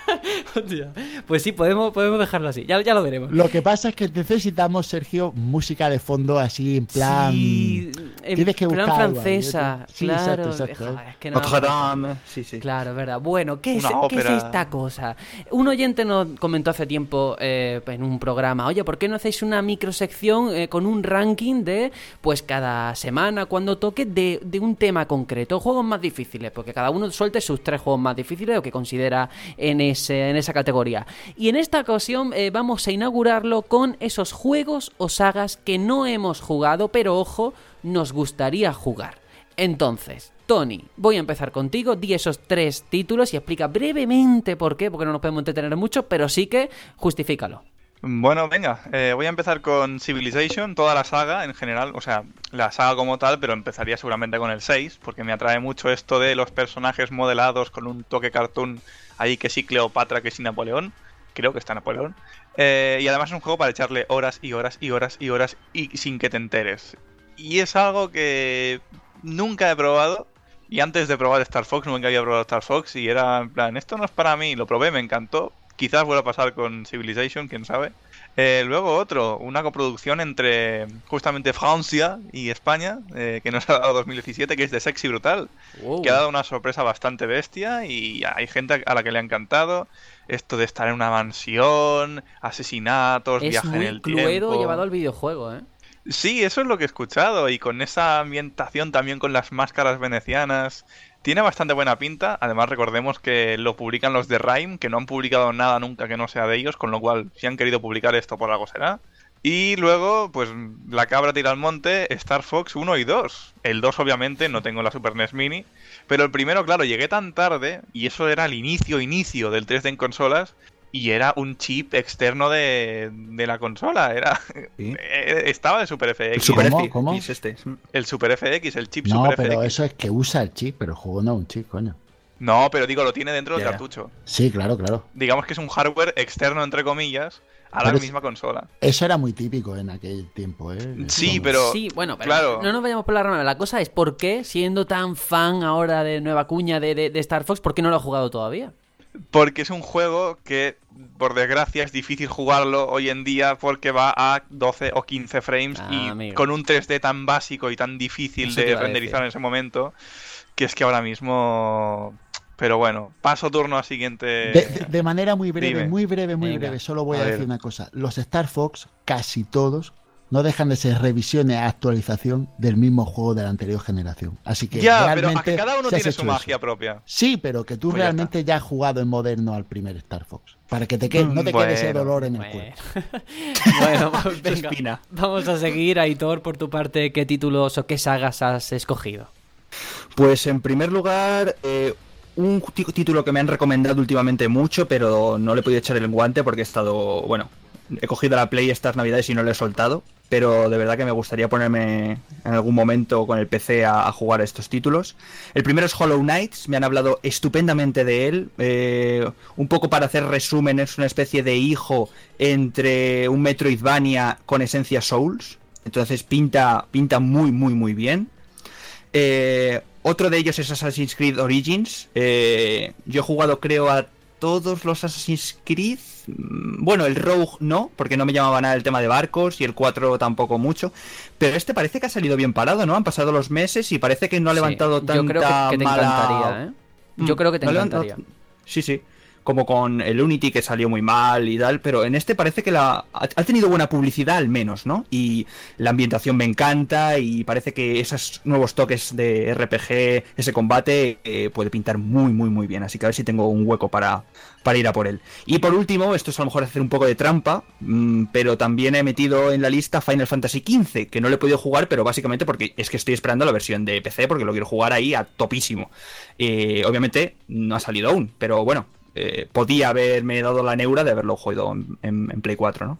Pues sí, podemos, podemos dejarlo así. Ya, ya lo veremos. Lo que pasa es que necesitamos, Sergio, música de fondo así en plan. Sí, en Tienes que plan francesa. ¿eh? Sí, claro. exacto, es que no- Notre Dame. Sí, sí. Claro, verdad. Bueno, ¿qué es, qué es esta cosa? Un oyente nos comentó hace tiempo eh, en un programa, oye, ¿por qué no hacéis una microsección eh, con un ranking de, pues cada semana, cuando toque, de, de un tema concreto? Juegos más difíciles, porque cada uno suelte sus tres juegos más difíciles o que considera en, ese, en esa categoría. Y en esta ocasión eh, vamos a inaugurarlo con esos juegos o sagas que no hemos jugado, pero ojo, nos gustaría jugar. Entonces, Tony, voy a empezar contigo, di esos tres títulos y explica brevemente por qué, porque no nos podemos entretener mucho, pero sí que justifícalo. Bueno, venga, eh, voy a empezar con Civilization, toda la saga en general, o sea, la saga como tal, pero empezaría seguramente con el 6, porque me atrae mucho esto de los personajes modelados con un toque cartoon ahí que sí Cleopatra, que sí Napoleón, creo que está Napoleón, Eh, y además es un juego para echarle horas y horas y horas y horas y sin que te enteres. Y es algo que nunca he probado, y antes de probar Star Fox nunca había probado Star Fox, y era en plan, esto no es para mí, lo probé, me encantó, quizás vuelva a pasar con Civilization, quién sabe. Eh, luego otro, una coproducción entre justamente Francia y España, eh, que nos ha dado 2017, que es de Sexy Brutal, que ha dado una sorpresa bastante bestia y hay gente a la que le ha encantado. Esto de estar en una mansión, asesinatos, Es viaje en el tiempo. llevado al videojuego, ¿eh? Sí, eso es lo que he escuchado. Y con esa ambientación también con las máscaras venecianas. Tiene bastante buena pinta. Además, recordemos que lo publican los de Rime, que no han publicado nada nunca que no sea de ellos, con lo cual, si han querido publicar esto, por algo será. Y luego, pues, la cabra tira al monte, Star Fox 1 y 2. El 2, obviamente, no tengo la Super NES Mini. Pero el primero, claro, llegué tan tarde, y eso era el inicio, inicio del 3D en consolas, y era un chip externo de, de la consola. Era Sí. eh, Estaba de Super FX. El Super ¿Cómo? FX ¿Cómo? este. El Super FX, el chip No, Super pero FX. eso es que usa el chip, pero el juego no es un chip, coño. No, pero digo, lo tiene dentro del cartucho. Sí, claro, claro. Digamos que es un hardware externo, entre comillas, a la Pero misma consola. Eso era muy típico en aquel tiempo, ¿eh? Sí, pero- Sí, bueno, pero claro. no nos vayamos por la rama. La cosa es, ¿por qué, siendo tan fan ahora de Nueva Cuña de, de- de Star Fox, por qué no lo ha jugado todavía? Porque es un juego que, por desgracia, es difícil jugarlo hoy en día porque va a 12 o 15 frames Ah, y amigo. con un 3D tan básico y tan difícil Eso de renderizar en ese momento, que es que ahora mismo... Pero bueno, paso turno a siguiente... De, de- de manera muy breve, Dime. muy breve, muy Venga. breve, solo voy a, A ver. decir una cosa. Los Star Fox, casi todos, no dejan de ser revisiones a actualización del mismo juego de la anterior generación. Así que ya, pero realmente que cada uno tiene su magia eso. propia. Sí, pero que tú Pues realmente ya has jugado en moderno al primer Star Fox. Para que te quede, no te quede ese dolor en el Bueno, cuerpo. bueno pues venga. Vamos a seguir, Aitor, por tu parte, ¿qué títulos o qué sagas has escogido? Pues en primer lugar, eh, un título que me han recomendado últimamente mucho, pero no le he podido echar el guante porque he estado, bueno, he cogido la Play estas navidades y no lo he soltado, pero de verdad que me gustaría ponerme en algún momento con el PC a, jugar estos títulos. El primero es Hollow Knights, me han hablado estupendamente de él, eh, un poco para hacer resumen, es una especie de hijo entre un Metroidvania con esencia Souls, entonces pinta, pinta muy, muy, muy bien. Eh, otro de ellos es Assassin's Creed Origins. Eh, yo he jugado, creo, a todos los Assassin's Creed. Mm, Bueno, el Rogue no, porque no me llamaba nada el tema de barcos y el 4 tampoco mucho. Pero este parece que ha salido bien parado, ¿no? Han pasado los meses y parece que no ha levantado Sí, tanta Yo creo que, que te mala- encantaría, ¿eh? Yo Mm, creo que te no ha levantado- encantaría. Sí, sí. Como con el Unity que salió muy mal y tal, pero en este parece que la ha tenido buena publicidad al menos, ¿no? Y la ambientación me encanta y parece que esos nuevos toques de RPG, ese combate, eh, puede pintar muy, muy, muy bien. Así que a ver si tengo un hueco para, para ir a por él. Y por último, esto es a lo mejor hacer un poco de trampa, mm, pero también he metido en la lista Final Fantasy XV, que no lo he podido jugar, pero básicamente porque es que estoy esperando la versión de PC, porque lo quiero jugar ahí a topísimo. Eh, obviamente no ha salido aún, pero bueno, eh, podía haberme dado la neura de haberlo jugado en, en- en Play 4, ¿no?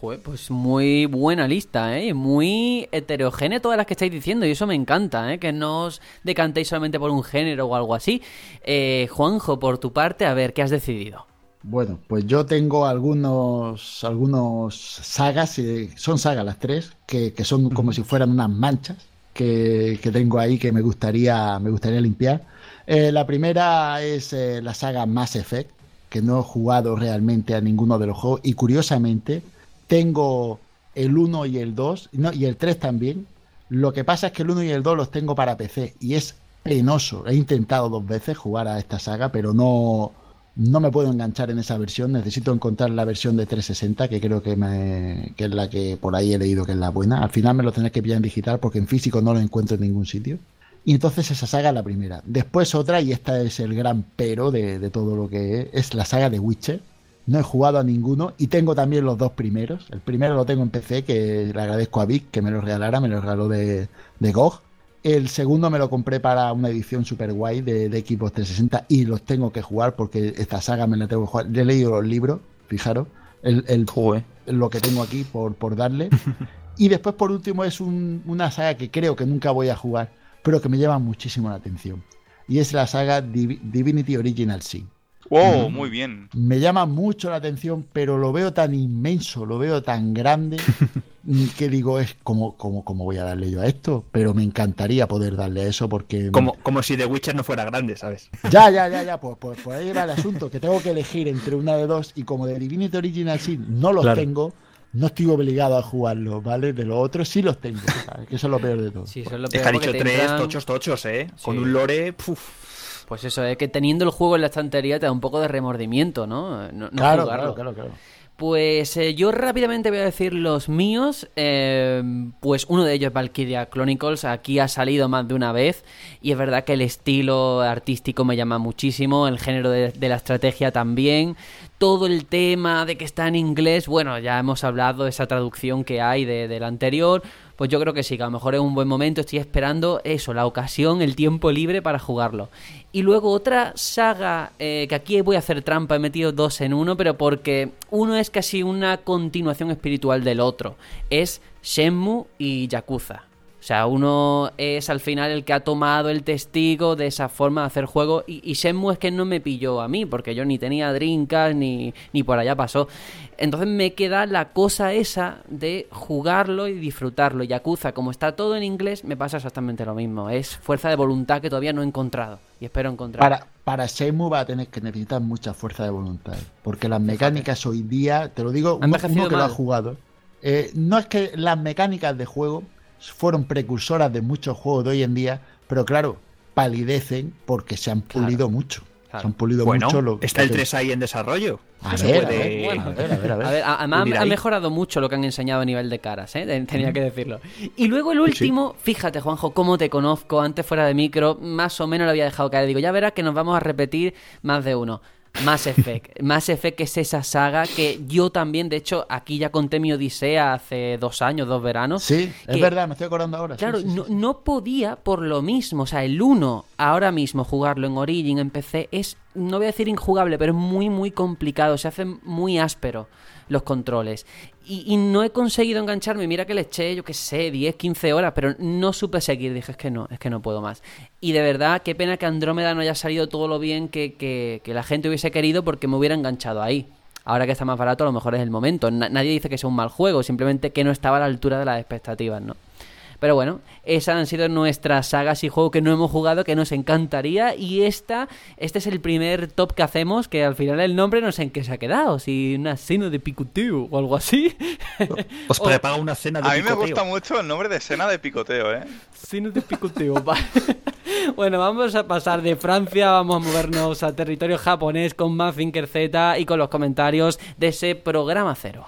Joder, pues muy buena lista, ¿eh? Muy heterogénea todas las que estáis diciendo y eso me encanta, ¿eh? Que no os decantéis solamente por un género o algo así. Eh, Juanjo, por tu parte, a ver, ¿qué has decidido? Bueno, pues yo tengo algunos, algunos sagas, eh, son sagas las tres, que, que son como si fueran unas manchas que, que tengo ahí que me gustaría, me gustaría limpiar. Eh, la primera es eh, la saga Mass Effect, que no he jugado realmente a ninguno de los juegos y curiosamente tengo el 1 y el 2, no, y el 3 también. Lo que pasa es que el 1 y el 2 los tengo para PC y es penoso. He intentado dos veces jugar a esta saga, pero no, no me puedo enganchar en esa versión. Necesito encontrar la versión de 360, que creo que, me, que es la que por ahí he leído que es la buena. Al final me lo tendré que pillar en digital porque en físico no lo encuentro en ningún sitio. Y entonces esa saga es la primera. Después otra, y esta es el gran pero de, de todo lo que es, es la saga de Witcher. No he jugado a ninguno y tengo también los dos primeros. El primero lo tengo en PC, que le agradezco a Vic que me lo regalara, me lo regaló de, de GOG. El segundo me lo compré para una edición super guay de, de Xbox 360 y los tengo que jugar porque esta saga me la tengo que jugar. Le he leído los libros, fijaros, el, el- lo que tengo aquí por, por darle. Y después, por último, es un- una saga que creo que nunca voy a jugar, pero que me llama muchísimo la atención. Y es la saga Divi- Divinity Original Sin. Wow, muy bien. Me llama mucho la atención, pero lo veo tan inmenso, lo veo tan grande, que digo, es como, como, como voy a darle yo a esto, pero me encantaría poder darle a eso porque... Como, como si The Witcher no fuera grande, ¿sabes? Ya, ya, ya, ya, pues, pues, pues ahí era el asunto, que tengo que elegir entre una de dos y como de Divinity Original Sin no los Claro. tengo, no estoy obligado a jugarlos, ¿vale? De los otros sí los tengo, ¿sabes? que eso es lo peor de todo. Sí, eso es lo peor porque dicho tres entran- tochos tochos, ¿eh? Con un lore, puf. Pues eso, es que teniendo el juego en la estantería te da un poco de remordimiento, ¿no? No, no claro, jugarlo. claro, claro, claro. Pues eh, yo rápidamente voy a decir los míos. eh, pues uno de ellos Valkyria Chronicles. Aquí ha salido más de una vez. Y es verdad que el estilo artístico me llama muchísimo. El género de, de la estrategia también. Todo el tema de que está en inglés. Bueno, ya hemos hablado de esa traducción que hay de, del anterior. Pues yo creo que sí, que a lo mejor es un buen momento. Estoy esperando eso, la ocasión, el tiempo libre para jugarlo. Y luego otra saga eh, que aquí voy a hacer trampa, he metido dos en uno, pero porque uno es casi una continuación espiritual del otro. Es Shenmue y Yakuza. O sea, uno es al final el que ha tomado el testigo de esa forma de hacer juego. Y, y Shenmue es que no me pilló a mí, porque yo ni tenía drinkas ni, ni por allá pasó. Entonces me queda la cosa esa de jugarlo y disfrutarlo. Yakuza, como está todo en inglés, me pasa exactamente lo mismo. Es fuerza de voluntad que todavía no he encontrado. Y espero encontrar. Para, para va a tener que necesitar mucha fuerza de voluntad. Porque las mecánicas hoy día, te lo digo, uno, uno que lo ha jugado. eh, no es que las mecánicas de juego fueron precursoras de muchos juegos de hoy en día, pero claro, palidecen porque se han pulido mucho. Claro. Se han pulido Bueno, mucho. Lo, está el lo que- 3 ahí en desarrollo. A ver, a ver, bueno, a ver, a ver, a ver. A ver, a- además ha mejorado mucho lo que han enseñado a nivel de caras, ¿eh? Ten- tenía que decirlo. Y luego el último, fíjate Juanjo, cómo te conozco, antes fuera de micro, más o menos lo había dejado caer. Digo, ya verás que nos vamos a repetir más de uno. Mass Effect. Mass Effect es esa saga que yo también, de hecho, aquí ya conté mi odisea hace dos años, dos veranos. Sí, es verdad, me estoy acordando ahora. Claro, sí, sí, no, sí. no podía por lo mismo. O sea, el 1, ahora mismo jugarlo en Origin, en PC, es, no voy a decir injugable, pero es muy, muy complicado. Se hace muy áspero los controles. Y, y no he conseguido engancharme. Mira que le eché, yo qué sé, 10, 15 horas, pero no supe seguir. Dije, es que no, es que no puedo más. Y de verdad, qué pena que Andrómeda no haya salido todo lo bien que, que- que la gente hubiese querido porque me hubiera enganchado ahí. Ahora que está más barato, a lo mejor es el momento. Na- nadie dice que sea un mal juego, simplemente que no estaba a la altura de las expectativas, ¿no? Pero bueno, esas han sido nuestras sagas y juegos que no hemos jugado, que nos encantaría. Y esta, este es el primer top que hacemos, que al final el nombre no sé en qué se ha quedado. Si una cena de picoteo o algo así. Os O- prepara una cena de A mí me picoteo. gusta mucho el nombre de escena de picoteo, ¿eh? Cena de picoteo, va. Bueno, vamos a pasar de Francia, vamos a movernos a territorio japonés con Mazinger Z y con los comentarios de ese programa cero.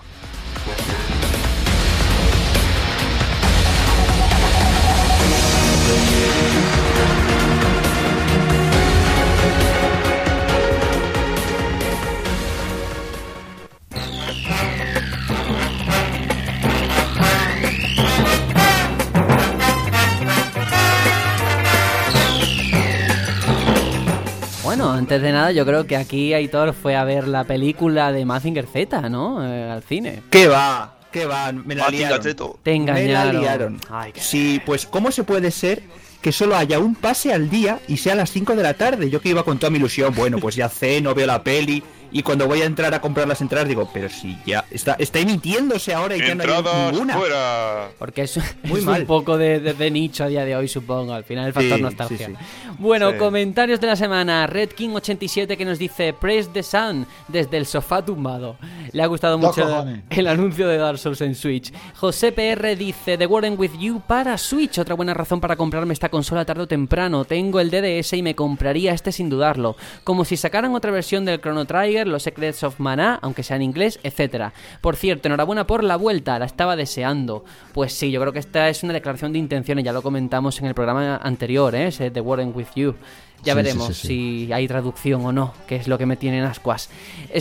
Bueno, antes de nada, yo creo que aquí Aitor fue a ver la película de Mazinger Z, ¿no? Eh, al cine. ¿Qué va? Me la liaron. Gacheto. Te Me la engañaron. liaron. Ay, qué- Sí, pues ¿cómo se puede ser que solo haya un pase al día y sea a las 5 de la tarde? Yo que iba con toda mi ilusión, bueno, pues ya ceno, veo la peli y cuando voy a entrar a comprar las entradas digo, pero si ya está, está emitiéndose ahora y ya no hay Entradas ninguna. fuera. Porque es, Muy es mal. un poco de, de- de nicho a día de hoy, supongo. Al final el factor Sí, nostalgia. sí, sí. Bueno, Sí. comentarios de la semana. Red King 87 que nos dice Praise the Sun desde el sofá tumbado. Le ha gustado mucho el anuncio de Dark Souls en Switch. José PR dice The Warden with You para Switch. Otra buena razón para comprarme esta consola tarde o temprano. Tengo el DDS y me compraría este sin dudarlo. Como si sacaran otra versión del Chrono Trigger, los Secrets of Mana, aunque sea en inglés, etcétera. Por cierto, enhorabuena por la vuelta, la estaba deseando. Pues sí, yo creo que esta es una declaración de intenciones, ya lo comentamos en el programa anterior, ¿eh? ese The Warden with You. Ya Sí, veremos sí, sí. si hay traducción o no, que es lo que me tiene en ascuas.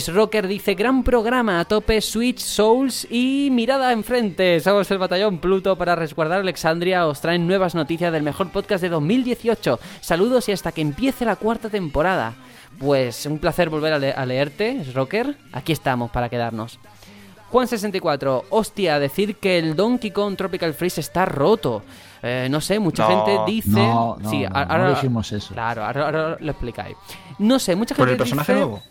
Rocker dice, gran programa, a tope Switch, Souls y mirada enfrente. Somos el batallón Pluto para resguardar Alexandria. Os traen nuevas noticias del mejor podcast de 2018. Saludos y hasta que empiece la cuarta temporada. Pues un placer volver a, le- a leerte, Rocker. Aquí estamos para quedarnos. Juan64, hostia, decir que el Donkey Kong Tropical Freeze está roto. Eh, no sé, mucha No. gente dice. No, no, sí, no, ahora, no dijimos eso. Claro, ahora, ahora lo explicáis. No sé, mucha ¿Por gente el personaje dice nuevo?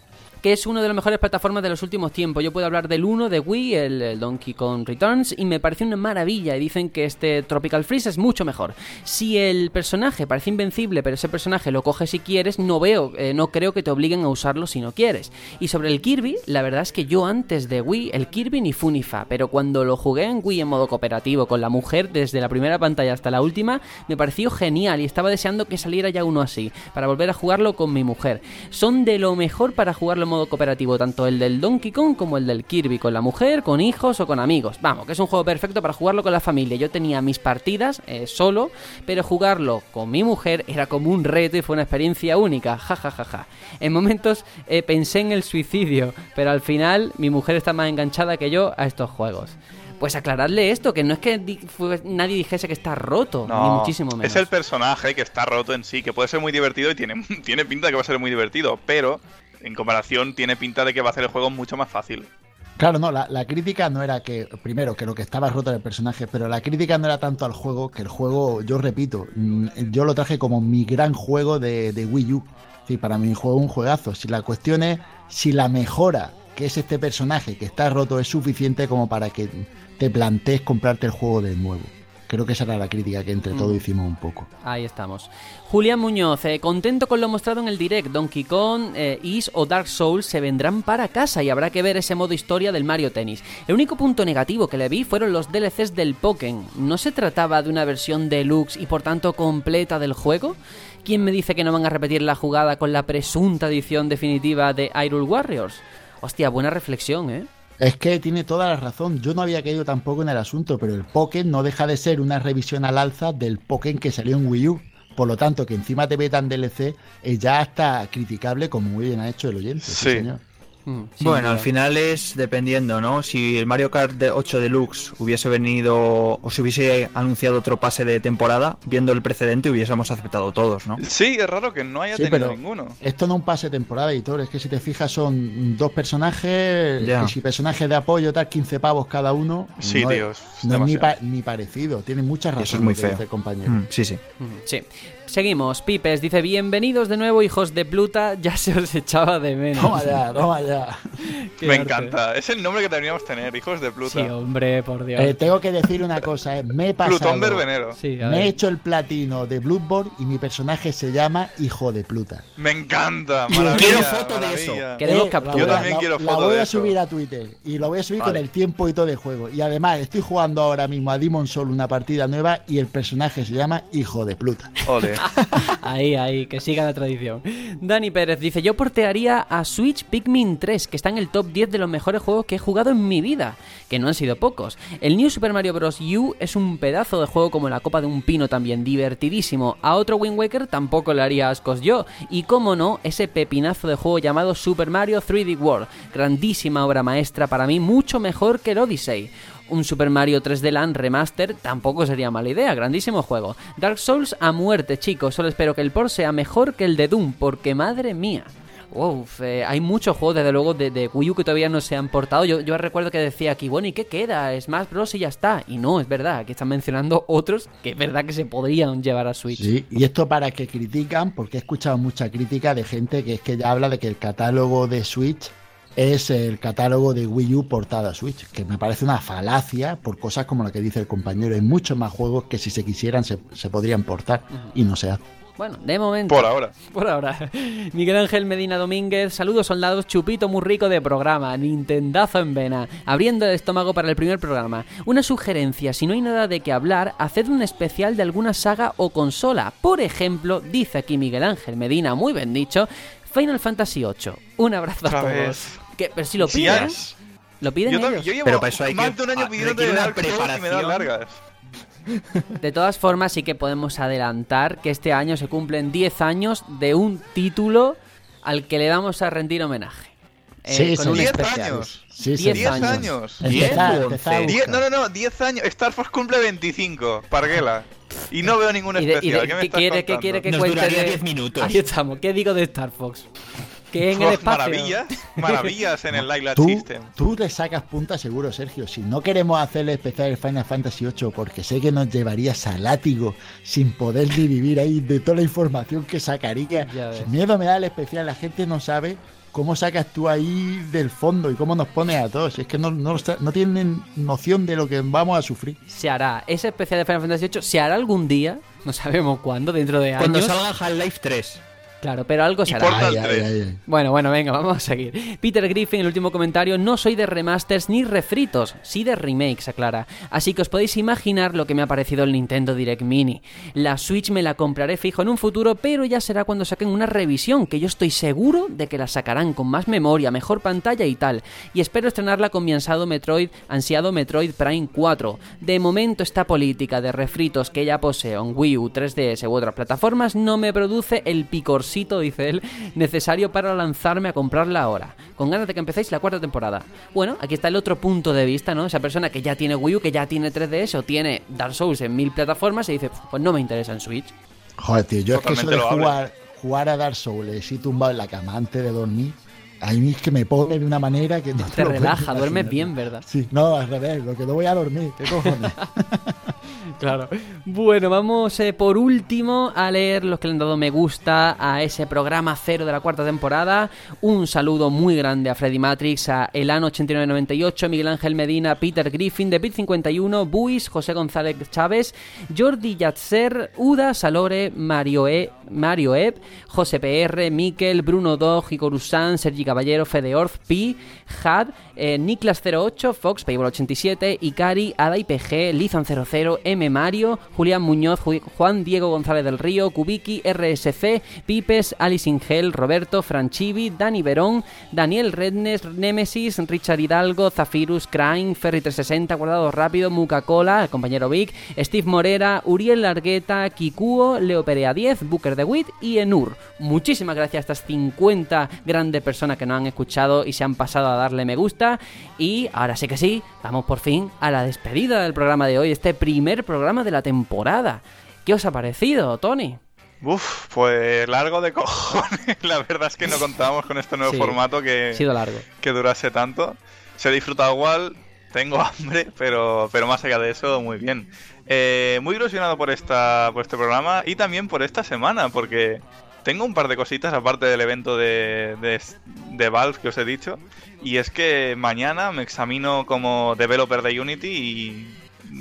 Que es una de las mejores plataformas de los últimos tiempos. Yo puedo hablar del 1 de Wii, el, Donkey Kong Returns, y me parece una maravilla. Y dicen que este Tropical Freeze es mucho mejor. Si el personaje parece invencible, pero ese personaje lo coges si quieres, no veo, eh, no creo que te obliguen a usarlo si no quieres. Y sobre el Kirby, la verdad es que yo antes de Wii, el Kirby ni fu ni fa, pero cuando lo jugué en Wii en modo cooperativo con la mujer, desde la primera pantalla hasta la última, me pareció genial y estaba deseando que saliera ya uno así, para volver a jugarlo con mi mujer. Son de lo mejor para jugarlo en modo modo cooperativo, tanto el del Donkey Kong como el del Kirby, con la mujer, con hijos o con amigos. Vamos, que es un juego perfecto para jugarlo con la familia. Yo tenía mis partidas eh, solo, pero jugarlo con mi mujer era como un reto y fue una experiencia única. Ja, ja, ja, ja. En momentos eh, pensé en el suicidio, pero al final mi mujer está más enganchada que yo a estos juegos. Pues aclaradle esto, que no es que di- fue- nadie dijese que está roto, No, ni muchísimo menos. Es el personaje que está roto en sí, que puede ser muy divertido y tiene, tiene pinta de que va a ser muy divertido, pero en comparación tiene pinta de que va a hacer el juego mucho más fácil. Claro, no, la, crítica no era que, primero, que lo que estaba roto era el personaje, pero la crítica no era tanto al juego, que el juego, yo repito, mm, yo lo traje como mi gran juego de, de Wii U. Sí, para mí juego un juegazo. Si la cuestión es si la mejora que es este personaje que está roto es suficiente como para que te plantees comprarte el juego de nuevo. Creo que esa era la crítica que entre todos hicimos un poco. Ahí estamos. Julián Muñoz, eh, contento con lo mostrado en el direct. Donkey Kong, eh, Is o Dark Souls se vendrán para casa y habrá que ver ese modo historia del Mario Tennis. El único punto negativo que le vi fueron los DLCs del Pokémon. ¿No se trataba de una versión deluxe y por tanto completa del juego? ¿Quién me dice que no van a repetir la jugada con la presunta edición definitiva de Hyrule Warriors? Hostia, buena reflexión, ¿eh? Es que tiene toda la razón. Yo no había caído tampoco en el asunto, pero el Pokémon no deja de ser una revisión al alza del Pokémon que salió en Wii U. Por lo tanto, que encima te metan DLC es ya hasta criticable, como muy bien ha hecho el oyente. sí, Sí. señor. Mm, Bueno, al final es dependiendo, ¿no? Si el Mario Kart de 8 Deluxe hubiese venido o se hubiese anunciado otro pase de temporada, viendo el precedente hubiésemos aceptado todos, ¿no? Sí, es raro que no haya Sí, tenido pero ninguno. esto no es un pase de temporada, editor. Es que si te fijas, son dos personajes. Ya. Que si personajes de apoyo, tal, 15 pavos cada uno. Sí, no es, es no es ni, pa- ni parecido. Tiene muchas Y razones. eso es muy feo. el compañero. Mm, sí, sí. Mm, Sí. Seguimos. Pipes dice: Bienvenidos de nuevo, hijos de Pluta. Ya se os echaba de menos. Toma ya, toma ya. Qué Me arte. encanta. Es el nombre que deberíamos tener, hijos de Pluta. Sí, hombre, por Dios. Eh, tengo que decir una cosa, eh, me he pasado. Plutón verbenero. Sí, a Me he hecho el platino de Bloodborne y mi personaje se llama Hijo de Pluta. Me encanta. Quiero Maravilla, foto de eso. Queremos Eh, captura. Yo la- también la- quiero La foto voy de a eso. subir a Twitter y lo voy a subir con el tiempo y todo de juego. Y además estoy jugando ahora mismo a Demon Soul una partida nueva y el personaje se llama Hijo de Pluta. Ole. Ahí, ahí, que siga la tradición. Dani Pérez dice: Yo portearía a Switch Pikmin 3, que está en el top 10 de los mejores juegos que he jugado en mi vida, que no han sido pocos. El New Super Mario Bros. U es un pedazo de juego como la copa de un pino también, divertidísimo. A otro Wind Waker tampoco le haría ascos yo. Y como no, ese pepinazo de juego llamado Super Mario 3D World. Grandísima obra maestra para mí, mucho mejor que el Odyssey. Un Super Mario 3D Land Remaster tampoco sería mala idea, grandísimo juego. Dark Souls a muerte, chicos, solo espero que el port sea mejor que el de Doom, porque madre mía. Uf, eh, hay muchos juegos, desde luego, de, de Wii U que todavía no se han portado. Yo, yo recuerdo que decía aquí, bueno, ¿y qué queda? Smash Bros. y ya está. Y no, es verdad, aquí están mencionando otros que es verdad que se podrían llevar a Switch. Sí, y esto para que critican, porque he escuchado mucha crítica de gente que es que ya habla de que el catálogo de Switch es el catálogo de Wii U portada Switch, que me parece una falacia por cosas como la que dice el compañero. Hay muchos más juegos que si se quisieran se, se podrían portar y no se hace. Bueno, de momento. Por ahora. Por ahora. Miguel Ángel Medina Domínguez, saludos soldados, chupito muy rico de programa, Nintendazo en vena, abriendo el estómago para el primer programa. Una sugerencia, si no hay nada de qué hablar, haced un especial de alguna saga o consola. Por ejemplo, dice aquí Miguel Ángel Medina, muy bien dicho, Final Fantasy VIII. Un abrazo a todos. vez. Pero si lo piden, lo piden Yo, ellos. también- yo llevo Pero para eso hay más que- de un año pidiendo de una y me preparación. largas. De todas formas, sí que podemos adelantar que este año se cumplen 10 años de un título al que le vamos a rendir homenaje. Eh, Sí, con sí. un 10 especial. años. Sí, Diez sí. 10 años. años. Empezar, Diez, empezar a once. Diez- buscar. no, no, no, 10 años. Star Fox cumple 25. Parguela. Y no veo ningún ¿Y de- y de- especial. ¿Qué quiere, qué contando? quiere que Nos cuente? duraría 10 minutos. Ahí estamos. ¿Qué digo de Star Fox? Que en el espacio. Maravillas. Maravillas en el Light Lab Tú, System. tú te sacas punta seguro, Sergio. Si no queremos hacerle especial el Final Fantasy VIII, porque sé que nos llevarías a látigo sin poder vivir ahí de toda la información que sacaría. Ves. Miedo me da el especial. La gente no sabe cómo sacas tú ahí del fondo y cómo nos pones a todos. Es que no, no, no tienen noción de lo que vamos a sufrir. Se hará. Ese especial de Final Fantasy VIII se hará algún día. No sabemos cuándo, dentro de años. Cuando salga Half-Life 3. Claro, pero algo será. Ay, ay, 3. ay, ay. Bueno, bueno, venga, vamos a seguir. Peter Griffin, el último comentario, no soy de remasters ni refritos, sí de remakes, aclara. Así que os podéis imaginar lo que me ha parecido el Nintendo Direct Mini. La Switch me la compraré fijo en un futuro, pero ya será cuando saquen una revisión, que yo estoy seguro de que la sacarán con más memoria, mejor pantalla y tal. Y espero estrenarla con mi ansiado Metroid, ansiado Metroid Prime 4. De momento esta política de refritos que ya poseo en Wii U, 3DS u otras plataformas no me produce el picorcito, dice él, necesario para lanzarme a comprarla ahora. Con ganas de que empecéis la cuarta temporada. Bueno, aquí está el otro punto de vista, ¿no? Esa persona que ya tiene Wii U, que ya tiene 3DS o tiene Dark Souls en mil plataformas y dice, pues no me interesa en Switch. Joder, tío, yo es que eso Totalmente de jugar, jugar a Dark Souls así tumbado en la cama antes de dormir, a mí es que me pone de una manera que no Te relaja, duermes bien, ¿verdad? Sí, no, al revés, lo que no voy a dormir, ¿qué cojones? Claro. Bueno, vamos eh, por último a leer los que le han dado me gusta a ese programa cero de la cuarta temporada. Un saludo muy grande a Freddy Matrix, a Elano8998, Miguel Ángel Medina, Peter Griffin, de Pit51, Buis, José González Chávez, Jordi Yatser, Uda Salore, Mario E, Mario Eb, José PR, Miquel, Bruno Dog, Icorusan, Sergi Caballero, Fede Orz, Pi, Had, eh, Niklas08, Fox, Payball87, Ikari, Ada IPG, Lizan00, M Mario, Julián Muñoz, Ju- Juan Diego González del Río, Kubiki, RSC, Pipes, Alice Ingel, Roberto, Franchivi, Dani Verón, Daniel Rednes, Nemesis, Richard Hidalgo, Zafirus, Crime, Ferry360, Guardado Rápido, Muca-Cola, el compañero Vic, Steve Morera, Uriel Largueta, Kikuo, Leo Perea 10, Booker de Witt y Enur. Muchísimas gracias a estas 50 grandes personas que nos han escuchado y se han pasado a darle me gusta. Y ahora sí que sí, vamos por fin a la despedida del programa de hoy, este primer programa de la temporada. ¿Qué os ha parecido, Tony? Uf, pues largo de cojones. La verdad es que no contábamos con este nuevo Sí, formato que, sido largo. que durase tanto. Se ha disfrutado igual, tengo hambre, pero, pero más allá de eso, muy bien. Eh, muy ilusionado por, esta, por este programa y también por esta semana, porque tengo un par de cositas aparte del evento de, de, de Valve que os he dicho. Y es que mañana me examino como developer de Unity y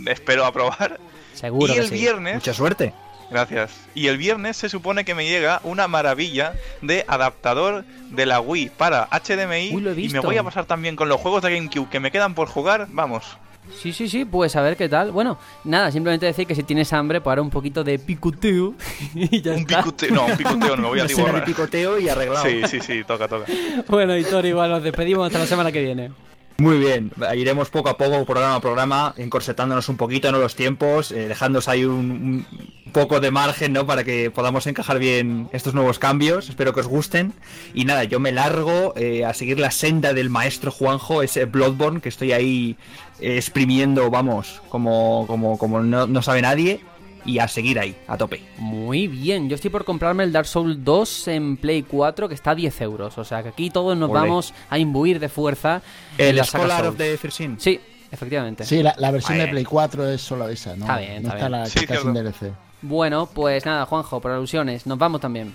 espero aprobar. Seguro y que el sí. viernes Mucha suerte. Gracias. Y el viernes se supone que me llega una maravilla de adaptador de la Wii para HDMI Uy, lo he y me voy a pasar también con los juegos de GameCube que me quedan por jugar. Vamos. Sí, sí, sí, pues a ver qué tal. Bueno, nada, simplemente decir que si tienes hambre, pues ahora un poquito de picoteo y ya Un está. picoteo, no, un picoteo no, me voy a tiborrar. picoteo y arreglado. Sí, sí, sí, toca, toca. Bueno, y Tony, igual nos despedimos hasta la semana que viene. Muy bien, iremos poco a poco, programa a programa, encorsetándonos un poquito en los tiempos, eh, ahí un, un poco de margen, ¿no? Para que podamos encajar bien estos nuevos cambios. Espero que os gusten. Y nada, yo me largo eh, a seguir la senda del maestro Juanjo, ese Bloodborne que estoy ahí eh, exprimiendo, vamos, como, como, como no, no sabe nadie. Y a seguir ahí, a tope. Muy bien, yo estoy por comprarme el Dark Souls 2 en Play 4 que está a 10 euros. O sea que aquí todos nos vamos a imbuir de fuerza. en El Scholar of the Firsin. Sí, efectivamente. Sí, la, la versión de. Play 4 es solo esa, ¿no? Está bien, no está está bien. la Sí, que está sin. DLC. Bueno, pues nada, Juanjo, por alusiones, nos vamos también.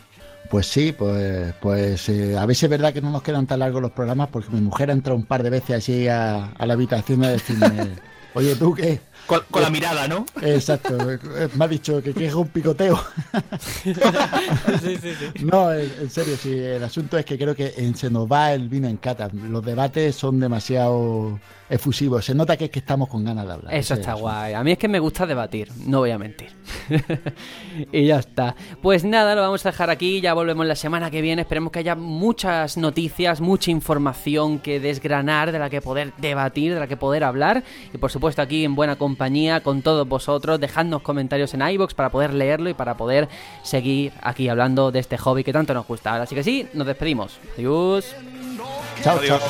Pues sí, pues, pues eh, a veces es verdad que no nos quedan tan largos los programas porque mi mujer ha entrado un par de veces así a, a la habitación a decirme, oye, ¿tú qué? Con, con la mirada, ¿no? Exacto, eh, me ha dicho que quieres un picoteo. No, en, en serio, sí, el asunto es que creo que en- se nos va el vino en cata. Los debates son demasiado efusivos. Se nota que es que estamos con ganas de hablar. Eso es está guay. A mí es que me gusta debatir, no voy a mentir. y ya está. Pues nada, lo vamos a dejar aquí. Ya volvemos la semana que viene. Esperemos que haya muchas noticias, mucha información que desgranar, de la que poder debatir, de la que poder hablar. Y por supuesto, aquí en buena compañía con todos vosotros. Dejadnos comentarios en iBox para poder leerlo y para poder seguir aquí hablando de este hobby que tanto nos gusta. Así que sí, nos despedimos. Adiós. Chao, Adiós. chao.